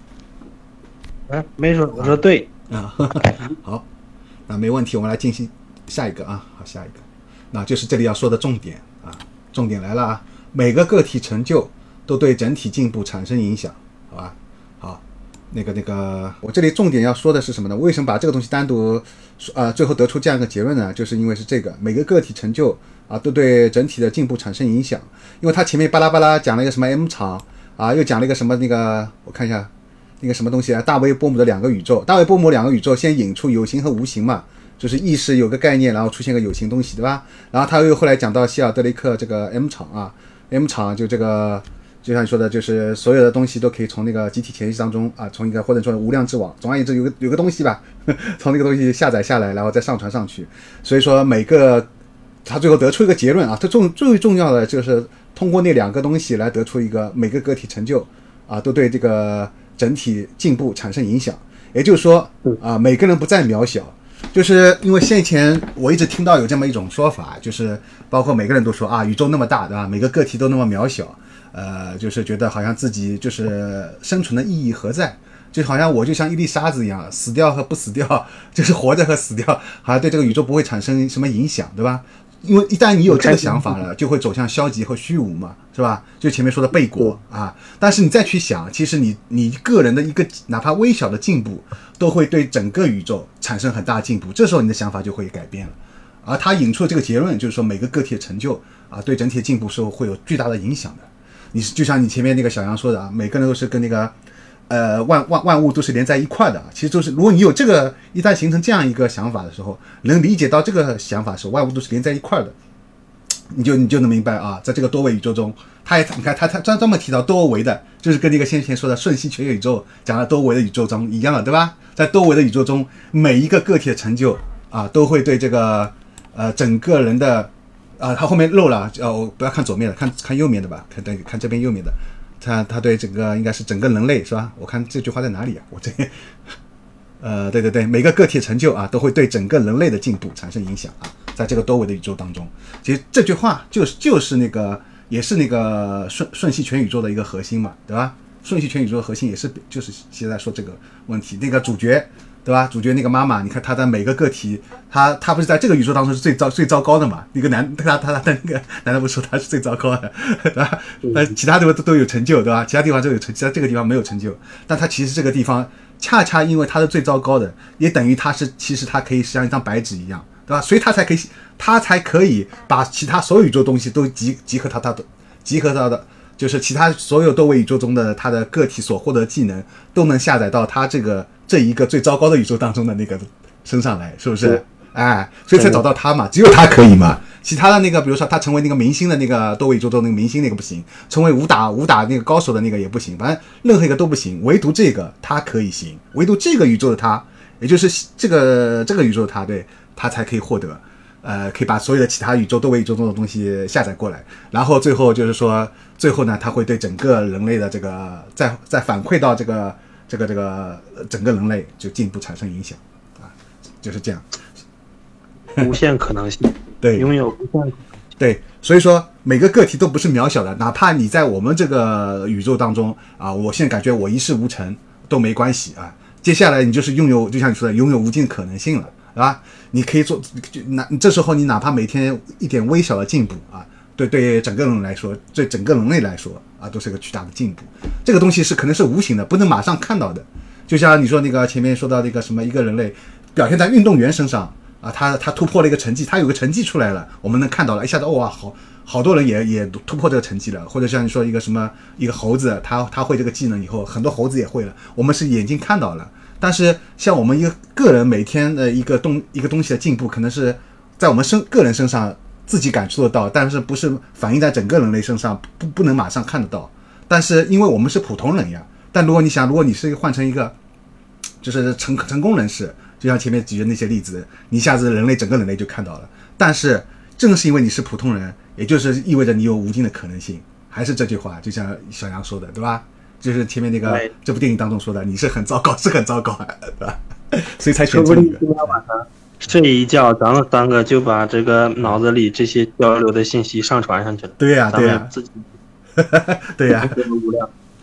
哎，没说，我说对。啊，好，那没问题，我们来进行下一个啊，好，下一个，那就是这里要说的重点啊，重点来了啊，每个个体成就都对整体进步产生影响，好吧？好，那个那个，我这里重点要说的是什么呢？为什么把这个东西单独说呃，最后得出这样一个结论呢？就是因为是这个每个个体成就啊，都对整体的进步产生影响，因为他前面巴拉巴拉讲了一个什么 M 场啊，又讲了一个什么那个，我看一下。那个什么东西啊？大卫波姆的两个宇宙，大卫波姆两个宇宙先引出有形和无形嘛，就是意识有个概念，然后出现个有形东西，对吧？然后他又后来讲到希尔德雷克这个 M 场啊，M 场就这个就像你说的，就是所有的东西都可以从那个集体潜意识当中啊，从一个或者说无量之网，总而言之有个有个东西吧，从那个东西下载下来，然后再上传上去。所以说每个他最后得出一个结论啊，他重最重要的就是通过那两个东西来得出一个每个个体成就啊，都对这个整体进步产生影响。也就是说啊，每个人不再渺小。就是因为先前我一直听到有这么一种说法，就是包括每个人都说啊，宇宙那么大，对吧？每个个体都那么渺小，呃，就是觉得好像自己就是生存的意义何在？就好像我就像一粒沙子一样，死掉和不死掉，就是活着和死掉，好像对这个宇宙不会产生什么影响，对吧？因为一旦你有这个想法了，就会走向消极和虚无嘛，是吧？就前面说的背果啊。但是你再去想，其实你你个人的一个哪怕微小的进步，都会对整个宇宙产生很大的进步。这时候你的想法就会改变了。而他引出的这个结论就是说，每个个体的成就啊，对整体的进步是会有巨大的影响的。你是就像你前面那个小杨说的啊，每个人都是跟那个。呃，万万万物都是连在一块的，其实就是如果你有这个，一旦形成这样一个想法的时候，能理解到这个想法的时候，万物都是连在一块的，你就你就能明白啊，在这个多维宇宙中，他也你看他他专专门提到多维的，就是跟那个先前说的瞬息全宇宙讲的多维的宇宙中一样的，对吧？在多维的宇宙中，每一个个体的成就啊，都会对这个呃整个人的啊，他后面漏了，呃，我，不要看左面的，看看右面的吧，看对，看这边右面的。他他对整个应该是整个人类是吧？我看这句话在哪里啊？我这，呃，对对对，每个个体成就啊，都会对整个人类的进步产生影响啊。在这个多维的宇宙当中，其实这句话就是就是那个也是那个瞬瞬息全宇宙的一个核心嘛，对吧？瞬息全宇宙的核心也是就是现在说这个问题，那个主角。对吧？主角那个妈妈，你看她的每个个体，她她不是在这个宇宙当中是最糟最糟糕的嘛？一个男，他他他的那个男的不说他是最糟糕的，对吧？那其他地方都都有成就，对吧？其他地方都有成，在这个地方没有成就。但他其实这个地方恰恰因为他是最糟糕的，也等于他是其实他可以像一张白纸一样，对吧？所以他才可以，他才可以把其他所有宇宙东西都集集合到他的集合到的，就是其他所有多维宇宙中的他的个体所获得技能都能下载到他这个。这一个最糟糕的宇宙当中的那个身上来，是不是？哎，所以才找到他嘛，只有他可以嘛。其他的那个，比如说他成为那个明星的那个多维宇宙中那个明星那个不行，成为武打武打那个高手的那个也不行，反正任何一个都不行，唯独这个他可以行，唯独这个宇宙的他，也就是这个这个宇宙的他对他才可以获得，呃，可以把所有的其他宇宙多维宇宙中的东西下载过来，然后最后就是说，最后呢，他会对整个人类的这个再再反馈到这个。这个这个整个人类就进一步产生影响，啊，就是这样，无限可能性，对，拥有无限，对，所以说每个个体都不是渺小的，哪怕你在我们这个宇宙当中啊，我现在感觉我一事无成都没关系啊，接下来你就是拥有，就像你说的，拥有无尽可能性了，是吧？你可以做，就那这时候你哪怕每天一点微小的进步啊。对对，整个人来说，对整个人类来说啊，都是一个巨大的进步。这个东西是可能是无形的，不能马上看到的。就像你说那个前面说到那个什么，一个人类表现在运动员身上啊，他他突破了一个成绩，他有个成绩出来了，我们能看到了，一下子哦哇，好好多人也也突破这个成绩了。或者像你说一个什么一个猴子，他他会这个技能以后，很多猴子也会了，我们是眼睛看到了。但是像我们一个个人每天的一个东一个东西的进步，可能是在我们身个人身上。自己感受得到，但是不是反映在整个人类身上，不不能马上看得到。但是因为我们是普通人呀，但如果你想，如果你是换成一个，就是成成功人士，就像前面举的那些例子，你一下子人类整个人类就看到了。但是正是因为你是普通人，也就是意味着你有无尽的可能性。还是这句话，就像小杨说的，对吧？就是前面那个这部电影当中说的，你是很糟糕，是很糟糕，对吧？所以才选择你。睡一觉，咱们三个就把这个脑子里这些交流的信息上传上去了。对呀，对呀，自己，对呀，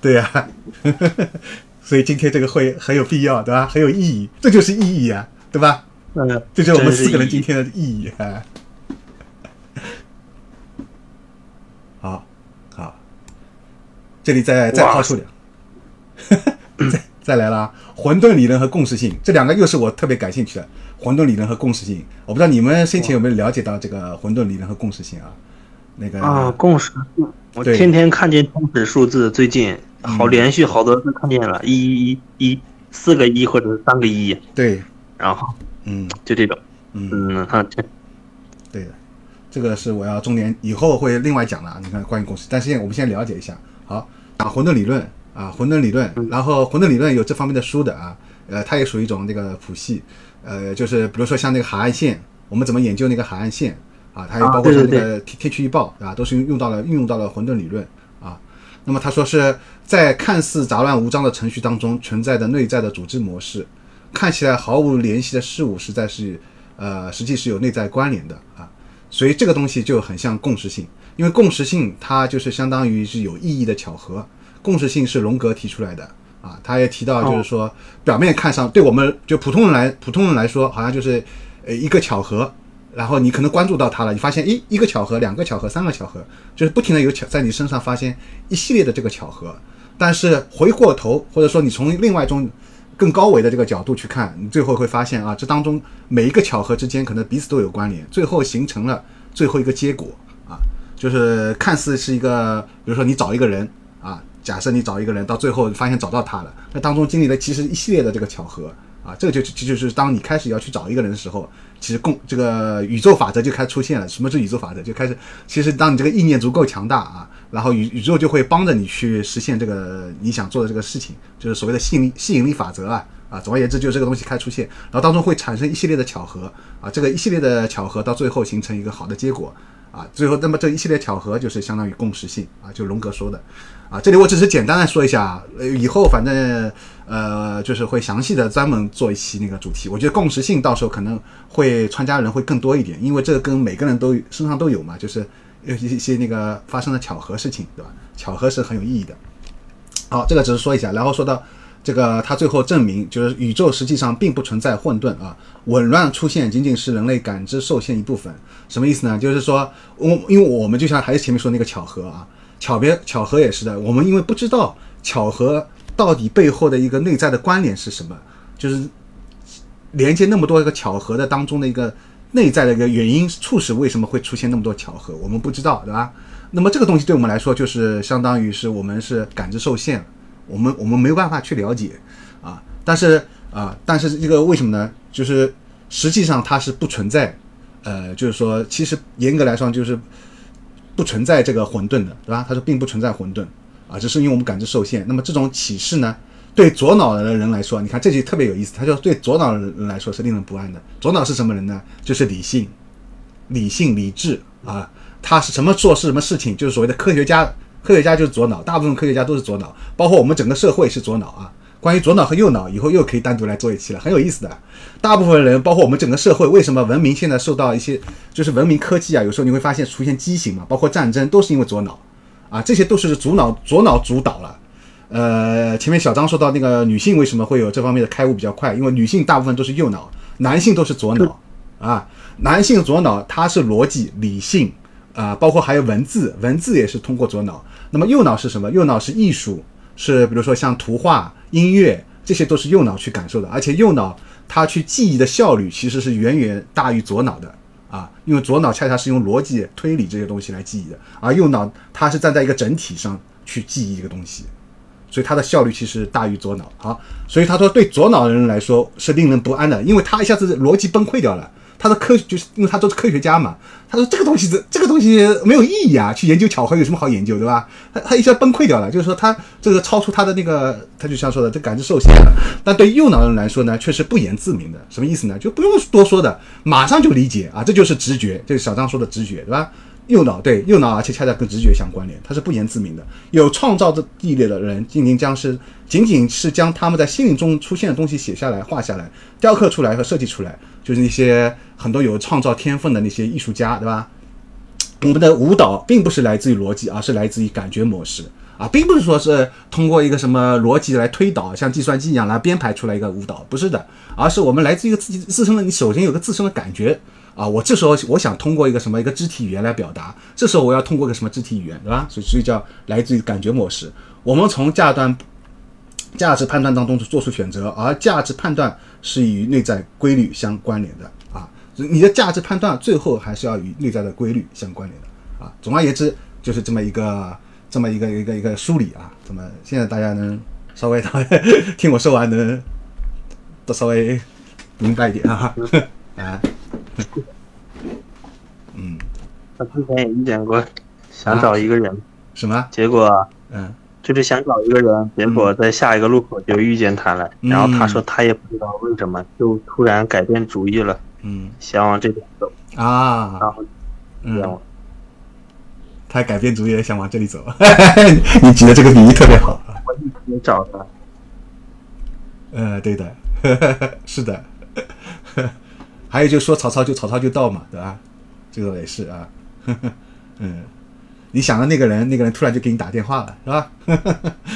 对呀，所以今天这个会很有必要，对吧？很有意义，这就是意义啊，对吧？嗯，这就是我们四个人今天的意义啊。好，好，这里再再抛出点，再 再来啦，混沌理论和共识性，这两个又是我特别感兴趣的。混沌理论和共识性，我不知道你们先前有没有了解到这个混沌理论和共识性啊？那个啊，共识。性，我天天看见共识数字，最近好连续好多次看见了，一一一一四个一或者是三个一，对，然后嗯，就这种，嗯。嗯，哈，对的，这个是我要重点以后会另外讲的，你看关于共识，但是现在我们先了解一下。好，啊，混沌理论啊，混沌理论，然后混沌理论有这方面的书的啊，呃，它也属于一种那个谱系，呃，就是比如说像那个海岸线，我们怎么研究那个海岸线啊，它也啊包括像那个天天气预报啊，都是用用到了运用到了混沌理论啊。那么他说是在看似杂乱无章的程序当中存在的内在的组织模式，看起来毫无联系的事物，实在是呃，实际是有内在关联的啊。所以这个东西就很像共识性，因为共识性它就是相当于是有意义的巧合。共识性是荣格提出来的啊，他也提到就是说，表面看上对我们就普通人来普通人来说，好像就是呃一个巧合，然后你可能关注到它了，你发现一一个巧合、两个巧合、三个巧合，就是不停的有巧在你身上发现一系列的这个巧合。但是回过头，或者说你从另外一种更高维的这个角度去看，你最后会发现啊，这当中每一个巧合之间可能彼此都有关联，最后形成了最后一个结果啊，就是看似是一个，比如说你找一个人啊，假设你找一个人，到最后发现找到他了，那当中经历了其实一系列的这个巧合啊，这个就这就是当你开始要去找一个人的时候，其实共这个宇宙法则就开始出现了。什么是宇宙法则？就开始，其实当你这个意念足够强大啊，然后宇宇宙就会帮着你去实现这个你想做的这个事情，就是所谓的吸引力吸引力法则啊啊。总而言之，就是这个东西开始出现，然后当中会产生一系列的巧合啊，这个一系列的巧合到最后形成一个好的结果啊。最后，那么这一系列巧合就是相当于共识性啊，就荣格说的啊。这里我只是简单的说一下，呃，以后反正呃就是会详细的专门做一期那个主题。我觉得共识性到时候可能会参加人会更多一点，因为这个跟每个人都身上都有嘛，就是有一些那个发生的巧合事情，对吧？巧合是很有意义的。好，这个只是说一下，然后说到这个，他最后证明就是宇宙实际上并不存在混沌啊，紊乱出现仅仅是人类感知受限一部分。什么意思呢？就是说，我因为我们就像还是前面说那个巧合啊，巧别巧合也是的，我们因为不知道巧合到底背后的一个内在的关联是什么，就是连接那么多一个巧合的当中的一个内在的一个原因，促使为什么会出现那么多巧合，我们不知道，对吧？那么这个东西对我们来说，就是相当于是我们是感知受限，我们我们没有办法去了解啊。但是啊，但是这个为什么呢？就是实际上它是不存在，呃，就是说其实严格来说就是不存在这个混沌的，对吧？他说并不存在混沌啊，只是因为我们感知受限。那么这种启示呢，对左脑的人来说，你看这句特别有意思，他说对左脑的人来说是令人不安的。左脑是什么人呢？就是理性、理性、理智啊。他是什么做事什么事情，就是所谓的科学家，科学家就是左脑，大部分科学家都是左脑，包括我们整个社会是左脑啊。关于左脑和右脑，以后又可以单独来做一期了，很有意思的。大部分人，包括我们整个社会，为什么文明现在受到一些，就是文明科技啊，有时候你会发现出现畸形嘛，包括战争都是因为左脑啊，这些都是左脑左脑主导了。呃，前面小张说到那个女性为什么会有这方面的开悟比较快，因为女性大部分都是右脑，男性都是左脑啊。男性左脑它是逻辑理性。啊，包括还有文字，文字也是通过左脑。那么右脑是什么？右脑是艺术，是比如说像图画、音乐，这些都是右脑去感受的。而且右脑它去记忆的效率其实是远远大于左脑的啊，因为左脑恰恰是用逻辑推理这些东西来记忆的，而右脑它是站在一个整体上去记忆一个东西，所以它的效率其实大于左脑。好，所以他说对左脑的人来说是令人不安的，因为他一下子逻辑崩溃掉了。他的科就是因为他都是科学家嘛，他说这个东西这这个东西没有意义啊，去研究巧合有什么好研究，对吧？他他一下崩溃掉了，就是说他这个超出他的那个，他就像说的这感知受限了。但对右脑人来说呢，却是不言自明的，什么意思呢？就不用多说的，马上就理解啊，这就是直觉，就是小张说的直觉，对吧？右脑对右脑，而且恰恰跟直觉相关联，它是不言自明的。有创造的力的人，仅仅将是仅仅是将他们在心灵中出现的东西写下来、画下来、雕刻出来和设计出来，就是那些很多有创造天分的那些艺术家，对吧？我们的舞蹈并不是来自于逻辑，而是来自于感觉模式啊，并不是说是通过一个什么逻辑来推导，像计算机一样来编排出来一个舞蹈，不是的，而是我们来自于自己自身的，你首先有个自身的感觉。啊，我这时候我想通过一个什么一个肢体语言来表达，这时候我要通过一个什么肢体语言，对吧？所以所以叫来自于感觉模式。我们从价端价值判断当中做出选择，而价值判断是与内在规律相关联的啊。你的价值判断最后还是要与内在的规律相关联的啊。总而言之，就是这么一个这么一个一个一个梳理啊。怎么现在大家能稍微的 听我说完能都稍微明白一点啊？啊。嗯，他之前也遇见过，想找一个人，什么？结果嗯。就是想找一个人，结果在下一个路口就遇见他了，嗯。然后他说他也不知道为什么，就突然改变主意了，嗯。想往这边走，啊，然后嗯，他改变主意想往这里走，你举的这个比喻特别好。我一直找他，呃，对的，是的。还有就说曹操就曹操就到嘛，对吧？这个也是啊。嗯，你想的那个人，那个人突然就给你打电话了，是吧？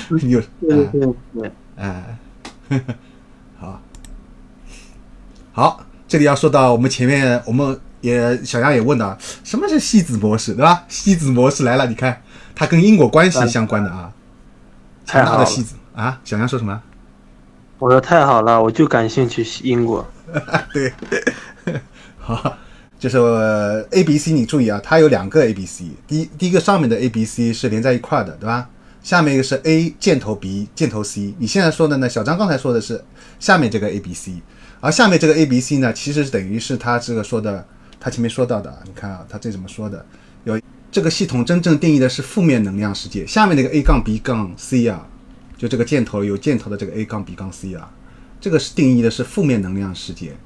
你有啊对对对，哎，好，好，这里要说到我们前面，我们也小杨也问到，什么是戏子模式，对吧？戏子模式来了，你看它跟因果关系相关的啊，强大的戏子啊，小杨说什么？我说太好了，我就感兴趣英国，对，好，就是 A、B、C，你注意啊，它有两个 A、B、C。第一，第一个上面的 A、B、C 是连在一块儿的，对吧？下面一个是 A 箭头 B 箭头 C。你现在说的呢，小张刚才说的是下面这个 A、B、C，而下面这个 A、B、C 呢，其实是等于是他这个说的，他前面说到的，你看啊，他这怎么说的？有这个系统真正定义的是负面能量世界，下面那个 A 杠 B 杠 C 啊，就这个箭头有箭头的这个 A 杠 B 杠 C 啊，这个是定义的是负面能量世界。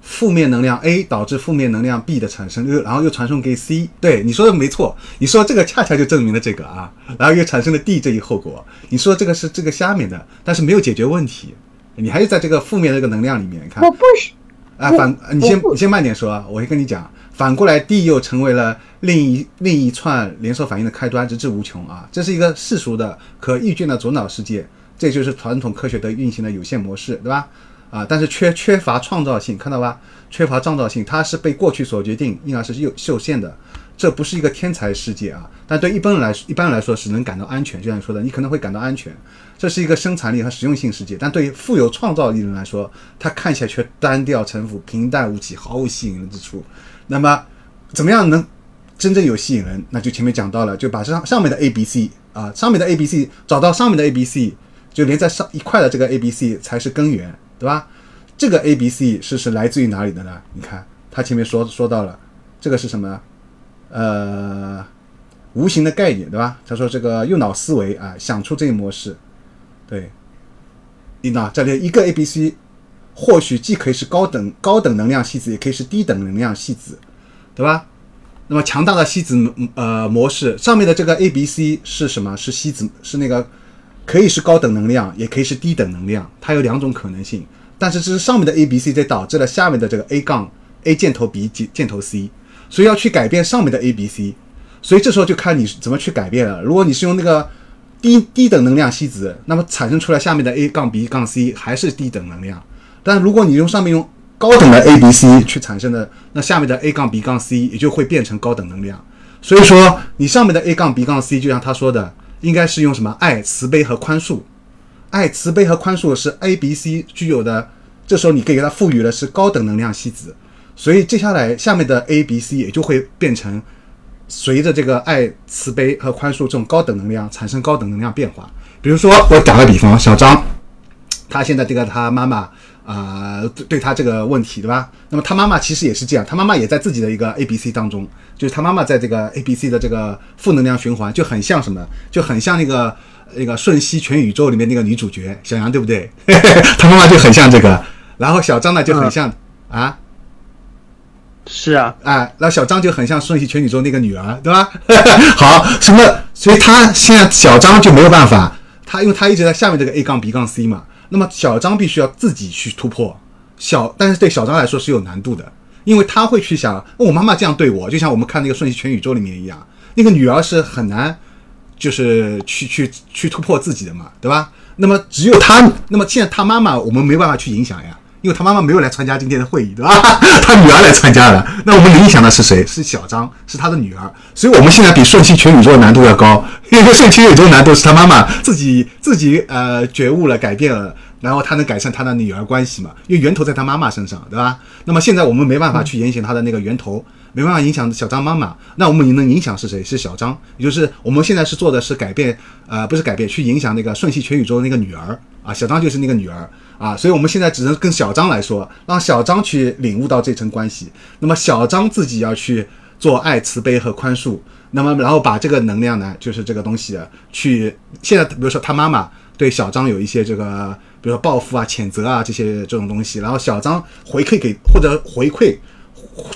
负面能量 A 导致负面能量 B 的产生，又然后又传送给 C。对，你说的没错，你说这个恰恰就证明了这个啊，然后又产生了 D 这一后果。你说这个是这个下面的，但是没有解决问题，你还是在这个负面的这个能量里面看我不是啊。反你先你先慢点说啊，我会跟你讲。反过来，D 又成为了另一另一串连锁反应的开端，直至无穷啊！这是一个世俗的可预见的左脑世界，这就是传统科学的运行的有限模式，对吧？啊，但是缺缺乏创造性，看到吧？缺乏创造性，它是被过去所决定，因而是有受限的。这不是一个天才世界啊，但对一般人来，一般人来说是能感到安全。就像你说的，你可能会感到安全。这是一个生产力和实用性世界，但对于富有创造力的人来说，它看起来却单调沉浮、平淡无奇，毫无吸引人之处。那么，怎么样能真正有吸引人？那就前面讲到了，就把上上面的 A、B、C 啊，上面的 A、B、C 找到上面的 A、B、C，就连在上一块的这个 A、B、C 才是根源，对吧？这个 A、B、C 是是来自于哪里的呢？你看，他前面说说到了，这个是什么？呃，无形的概念，对吧？他说这个右脑思维啊，想出这一模式，对。你那这里一个 A、B、C，或许既可以是高等高等能量系子，也可以是低等能量系子，对吧？那么强大的吸子呃模式上面的这个 A、B、C 是什么？是吸子，是那个可以是高等能量，也可以是低等能量，它有两种可能性。但是这是上面的 A、B、C 这导致了下面的这个 A 杠 A 箭头 B 箭头 C，所以要去改变上面的 A、B、C，所以这时候就看你怎么去改变了。如果你是用那个低低等能量吸子，那么产生出来下面的 A 杠 B 杠 C 还是低等能量。但如果你用上面用高等的 A、B、C 去产生的，那下面的 A 杠 B 杠 C 也就会变成高等能量。所以说，你上面的 A 杠 B 杠 C，就像他说的，应该是用什么爱、慈悲和宽恕。爱、慈悲和宽恕是 A、B、C 具有的，这时候你可以给它赋予的是高等能量系子，所以接下来下面的 A、B、C 也就会变成随着这个爱、慈悲和宽恕这种高等能量产生高等能量变化。比如说，我打个比方，小张，他现在这个他妈妈啊、对对他这个问题，对吧？那么他妈妈其实也是这样，他妈妈也在自己的一个 A、B、C 当中，就是他妈妈在这个 A、B、C 的这个负能量循环，就很像什么？就很像那个那个《瞬息全宇宙》里面那个女主角小杨，对不对？他妈妈就很像这个，然后小张呢就很像、啊。是啊，哎，然后小张就很像《瞬息全宇宙》那个女儿，对吧？好，什么？所以他现在小张就没有办法，他因为他一直在下面这个 A 杠 B 杠 C 嘛，那么小张必须要自己去突破。小，但是对小张来说是有难度的，因为他会去想，哦我妈妈这样对我，就像我们看那个《瞬息全宇宙》里面一样，那个女儿是很难，就是去去去突破自己的嘛，对吧？那么只有他，那么现在他妈妈我们没办法去影响呀。因为他妈妈没有来参加今天的会议，对吧？他女儿来参加了，那我们理想的是谁？是小张，是他的女儿。所以我们现在比顺其全宇宙的难度要高，因为顺其全宇宙难度是他妈妈自己自己呃觉悟了、改变了，然后他能改善他的女儿关系嘛？因为源头在他妈妈身上，对吧？那么现在我们没办法去影响他的那个源头，没办法影响小张妈妈，那我们能影响是谁？是小张，也就是我们现在是做的是改变，呃，不是改变，去影响那个瞬息全宇宙的那个女儿啊，小张就是那个女儿。啊，所以我们现在只能跟小张来说，让小张去领悟到这层关系。那么小张自己要去做爱、慈悲和宽恕。那么然后把这个能量呢，就是这个东西去现在比如说他妈妈对小张有一些这个，比如说报复啊、谴责啊这些这种东西，然后小张回馈给或者回馈。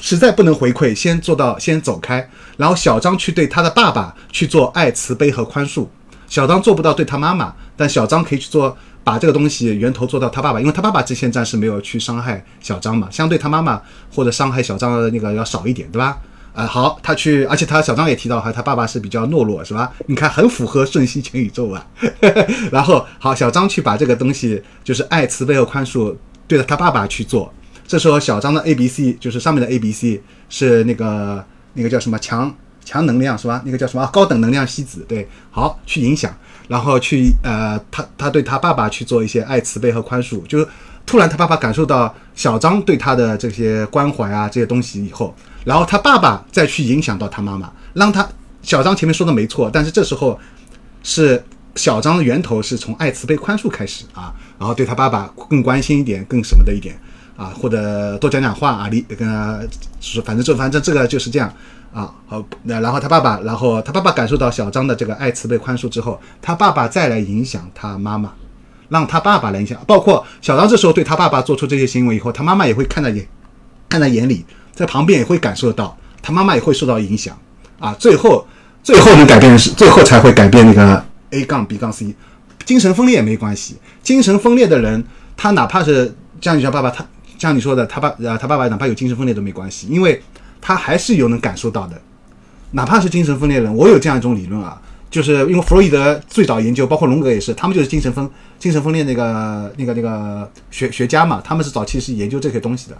实在不能回馈，先做到先走开，然后小张去对他的爸爸去做爱、慈悲和宽恕。小张做不到对他妈妈，但小张可以去做，把这个东西源头做到他爸爸，因为他爸爸之前暂时没有去伤害小张嘛，相对他妈妈或者伤害小张的那个要少一点，对吧？啊，好，他去，而且他小张也提到，哈，他爸爸是比较懦弱，是吧？你看，很符合瞬息全宇宙啊。然后，好，小张去把这个东西，就是爱、慈悲和宽恕，对着他爸爸去做。这时候小张的 A B C 就是上面的 A B C 是那个那个叫什么强强能量是吧？那个叫什么高等能量吸子对，好去影响，然后去呃他他对他爸爸去做一些爱慈悲和宽恕，就是突然他爸爸感受到小张对他的这些关怀啊这些东西以后，然后他爸爸再去影响到他妈妈，让他小张前面说的没错，但是这时候是小张的源头是从爱慈悲宽恕开始啊，然后对他爸爸更关心一点，更什么的一点。啊，或者多讲讲话啊，理跟是反正就反正这个就是这样啊。好，那然后他爸爸，然后他爸爸感受到小张的这个爱慈悲宽恕之后，他爸爸再来影响他妈妈，让他爸爸来影响。包括小张这时候对他爸爸做出这些行为以后，他妈妈也会看在眼看在眼里，在旁边也会感受到，他妈妈也会受到影响啊。最后最后能改变的是，最后才会改变那个 A 杠 B 杠 C。精神分裂也没关系，精神分裂的人，他哪怕是像你像爸爸，他。像你说的，他爸呃，他爸爸哪怕有精神分裂都没关系，因为他还是有能感受到的，哪怕是精神分裂人，我有这样一种理论啊，就是因为弗洛伊德最早研究，包括荣格也是，他们就是精神分精神分裂那个那个那个学学家嘛，他们是早期是研究这些东西的，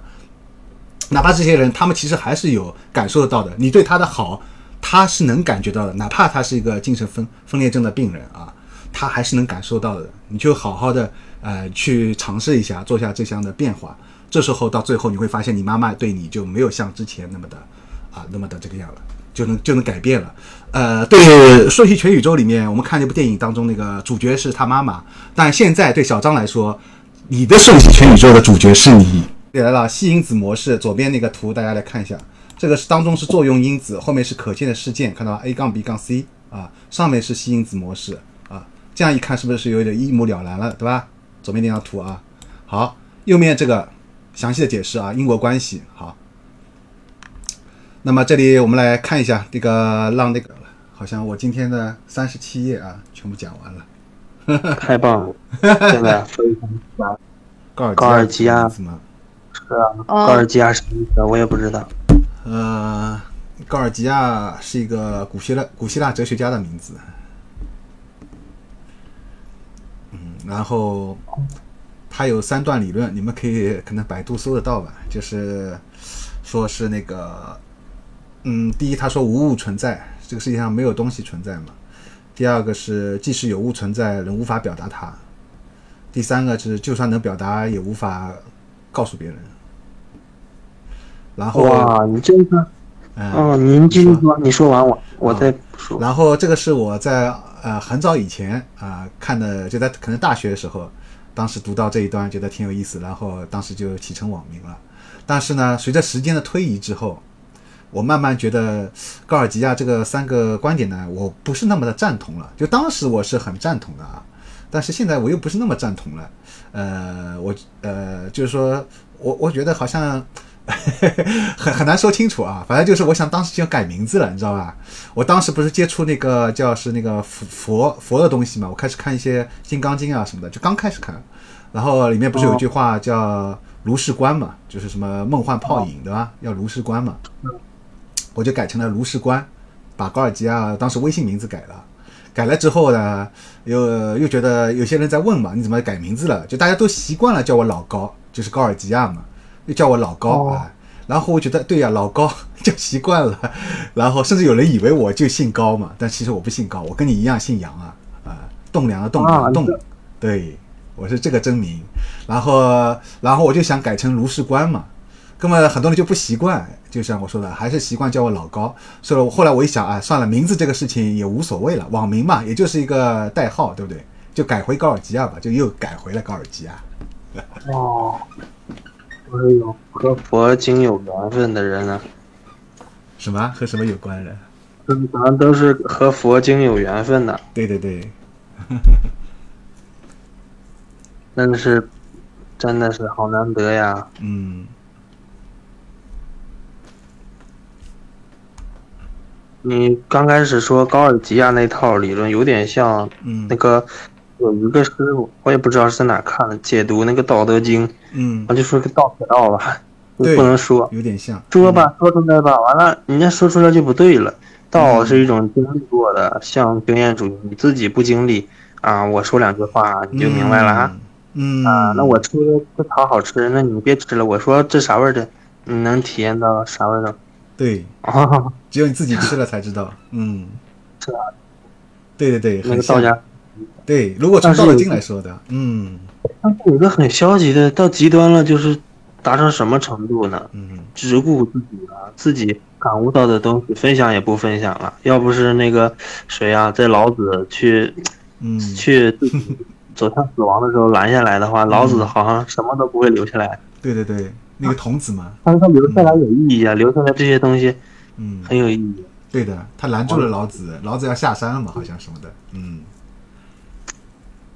哪怕这些人，他们其实还是有感受得到的，你对他的好，他是能感觉到的，哪怕他是一个精神分分裂症的病人啊，他还是能感受到的，你就好好的呃去尝试一下，做下这项的变化。这时候到最后，你会发现你妈妈对你就没有像之前那么的啊，那么的这个样了，就能就能改变了。呃，对《瞬息全宇宙》里面，我们看那部电影当中，那个主角是他妈妈，但现在对小张来说，你的瞬息全宇宙的主角是你。来了，吸因子模式，左边那个图大家来看一下，这个是当中是作用因子，后面是可见的事件，看到 A 杠 B 杠 C 啊，上面是吸因子模式啊，这样一看是不是有点一目了然了，对吧？左边那张图啊，好，右面这个。详细的解释啊，因果关系好。那么这里我们来看一下这个，让那个好像我今天的三十七页啊，全部讲完了，太棒了！现在 高尔基啊什么？是啊，高尔基亚什么意思？我也不知道。呃，高尔基亚是一个古希腊古希腊哲学家的名字。嗯，然后。他有三段理论，你们可以可能百度搜得到吧？就是说是那个，嗯，第一，他说无物存在，这个世界上没有东西存在嘛。第二个是，即使有物存在，人无法表达它。第三个是，就算能表达，也无法告诉别人。然后哇，你这个，哦，您继续说，你说完我我再说。然后这个是我在呃很早以前啊看的，就在可能大学的时候。当时读到这一段，觉得挺有意思，然后当时就起成网名了。但是呢，随着时间的推移之后，我慢慢觉得高尔基亚这个三个观点呢，我不是那么的赞同了。就当时我是很赞同的啊，但是现在我又不是那么赞同了。呃，我呃，就是说我我觉得好像。很很难说清楚啊，反正就是我想当时就要改名字了，你知道吧？我当时不是接触那个叫是那个佛佛佛的东西嘛，我开始看一些《金刚经》啊什么的，就刚开始看，然后里面不是有句话叫如是观嘛，就是什么梦幻泡影对吧？要如是观嘛，我就改成了如是观，把高尔基啊当时微信名字改了，改了之后呢，又又觉得有些人在问嘛，你怎么改名字了？就大家都习惯了叫我老高，就是高尔基亚嘛。又叫我老高啊，然后我觉得对呀，老高 就习惯了，然后甚至有人以为我就姓高嘛，但其实我不姓高，我跟你一样姓杨啊，啊，栋梁的栋，梁栋，对，我是这个真名，然后然后我就想改成卢世官嘛，根本很多人就不习惯，就像我说的，还是习惯叫我老高，所以后来我一想啊，算了，名字这个事情也无所谓了，网名嘛，也就是一个代号，对不对？就改回高尔基亚吧，就又改回了高尔基亚。哦。都是有和佛经有缘分的人呢？什么和什么有关的？可能都是和佛经有缘分的，对对对，真的 是，真的是好难得呀。嗯你刚开始说高尔基亚那套理论，有点像嗯那个有一个师傅，我也不知道是在哪看的，解读那个《道德经》，嗯我，就说个道可道吧，对不能说有点像说吧，说出来吧，完了人家说出来就不对了。道是一种经历过的，像经验主义，你自己不经历啊，我说两句话你就明白了啊。嗯啊，那我吃这桃好吃，那你别吃了。我说这啥味儿的，你能体验到啥味儿的？对，啊，只有你自己吃了才知道。嗯，是啊，对对对。那个道家，对，如果从道德经来说的，嗯。但是有一个很消极的，到极端了，就是达成什么程度呢？嗯。只顾自己了，自己感悟到的东西分享也不分享了。要不是那个谁啊，在老子去嗯，去走向死亡的时候拦下来的话，老子好像什么都不会留下来。对对对，那个童子嘛，但是他留下来有意义啊，留下来这些东西嗯，很有意义。对的，他拦住了老子，老子要下山了嘛，好像什么的，嗯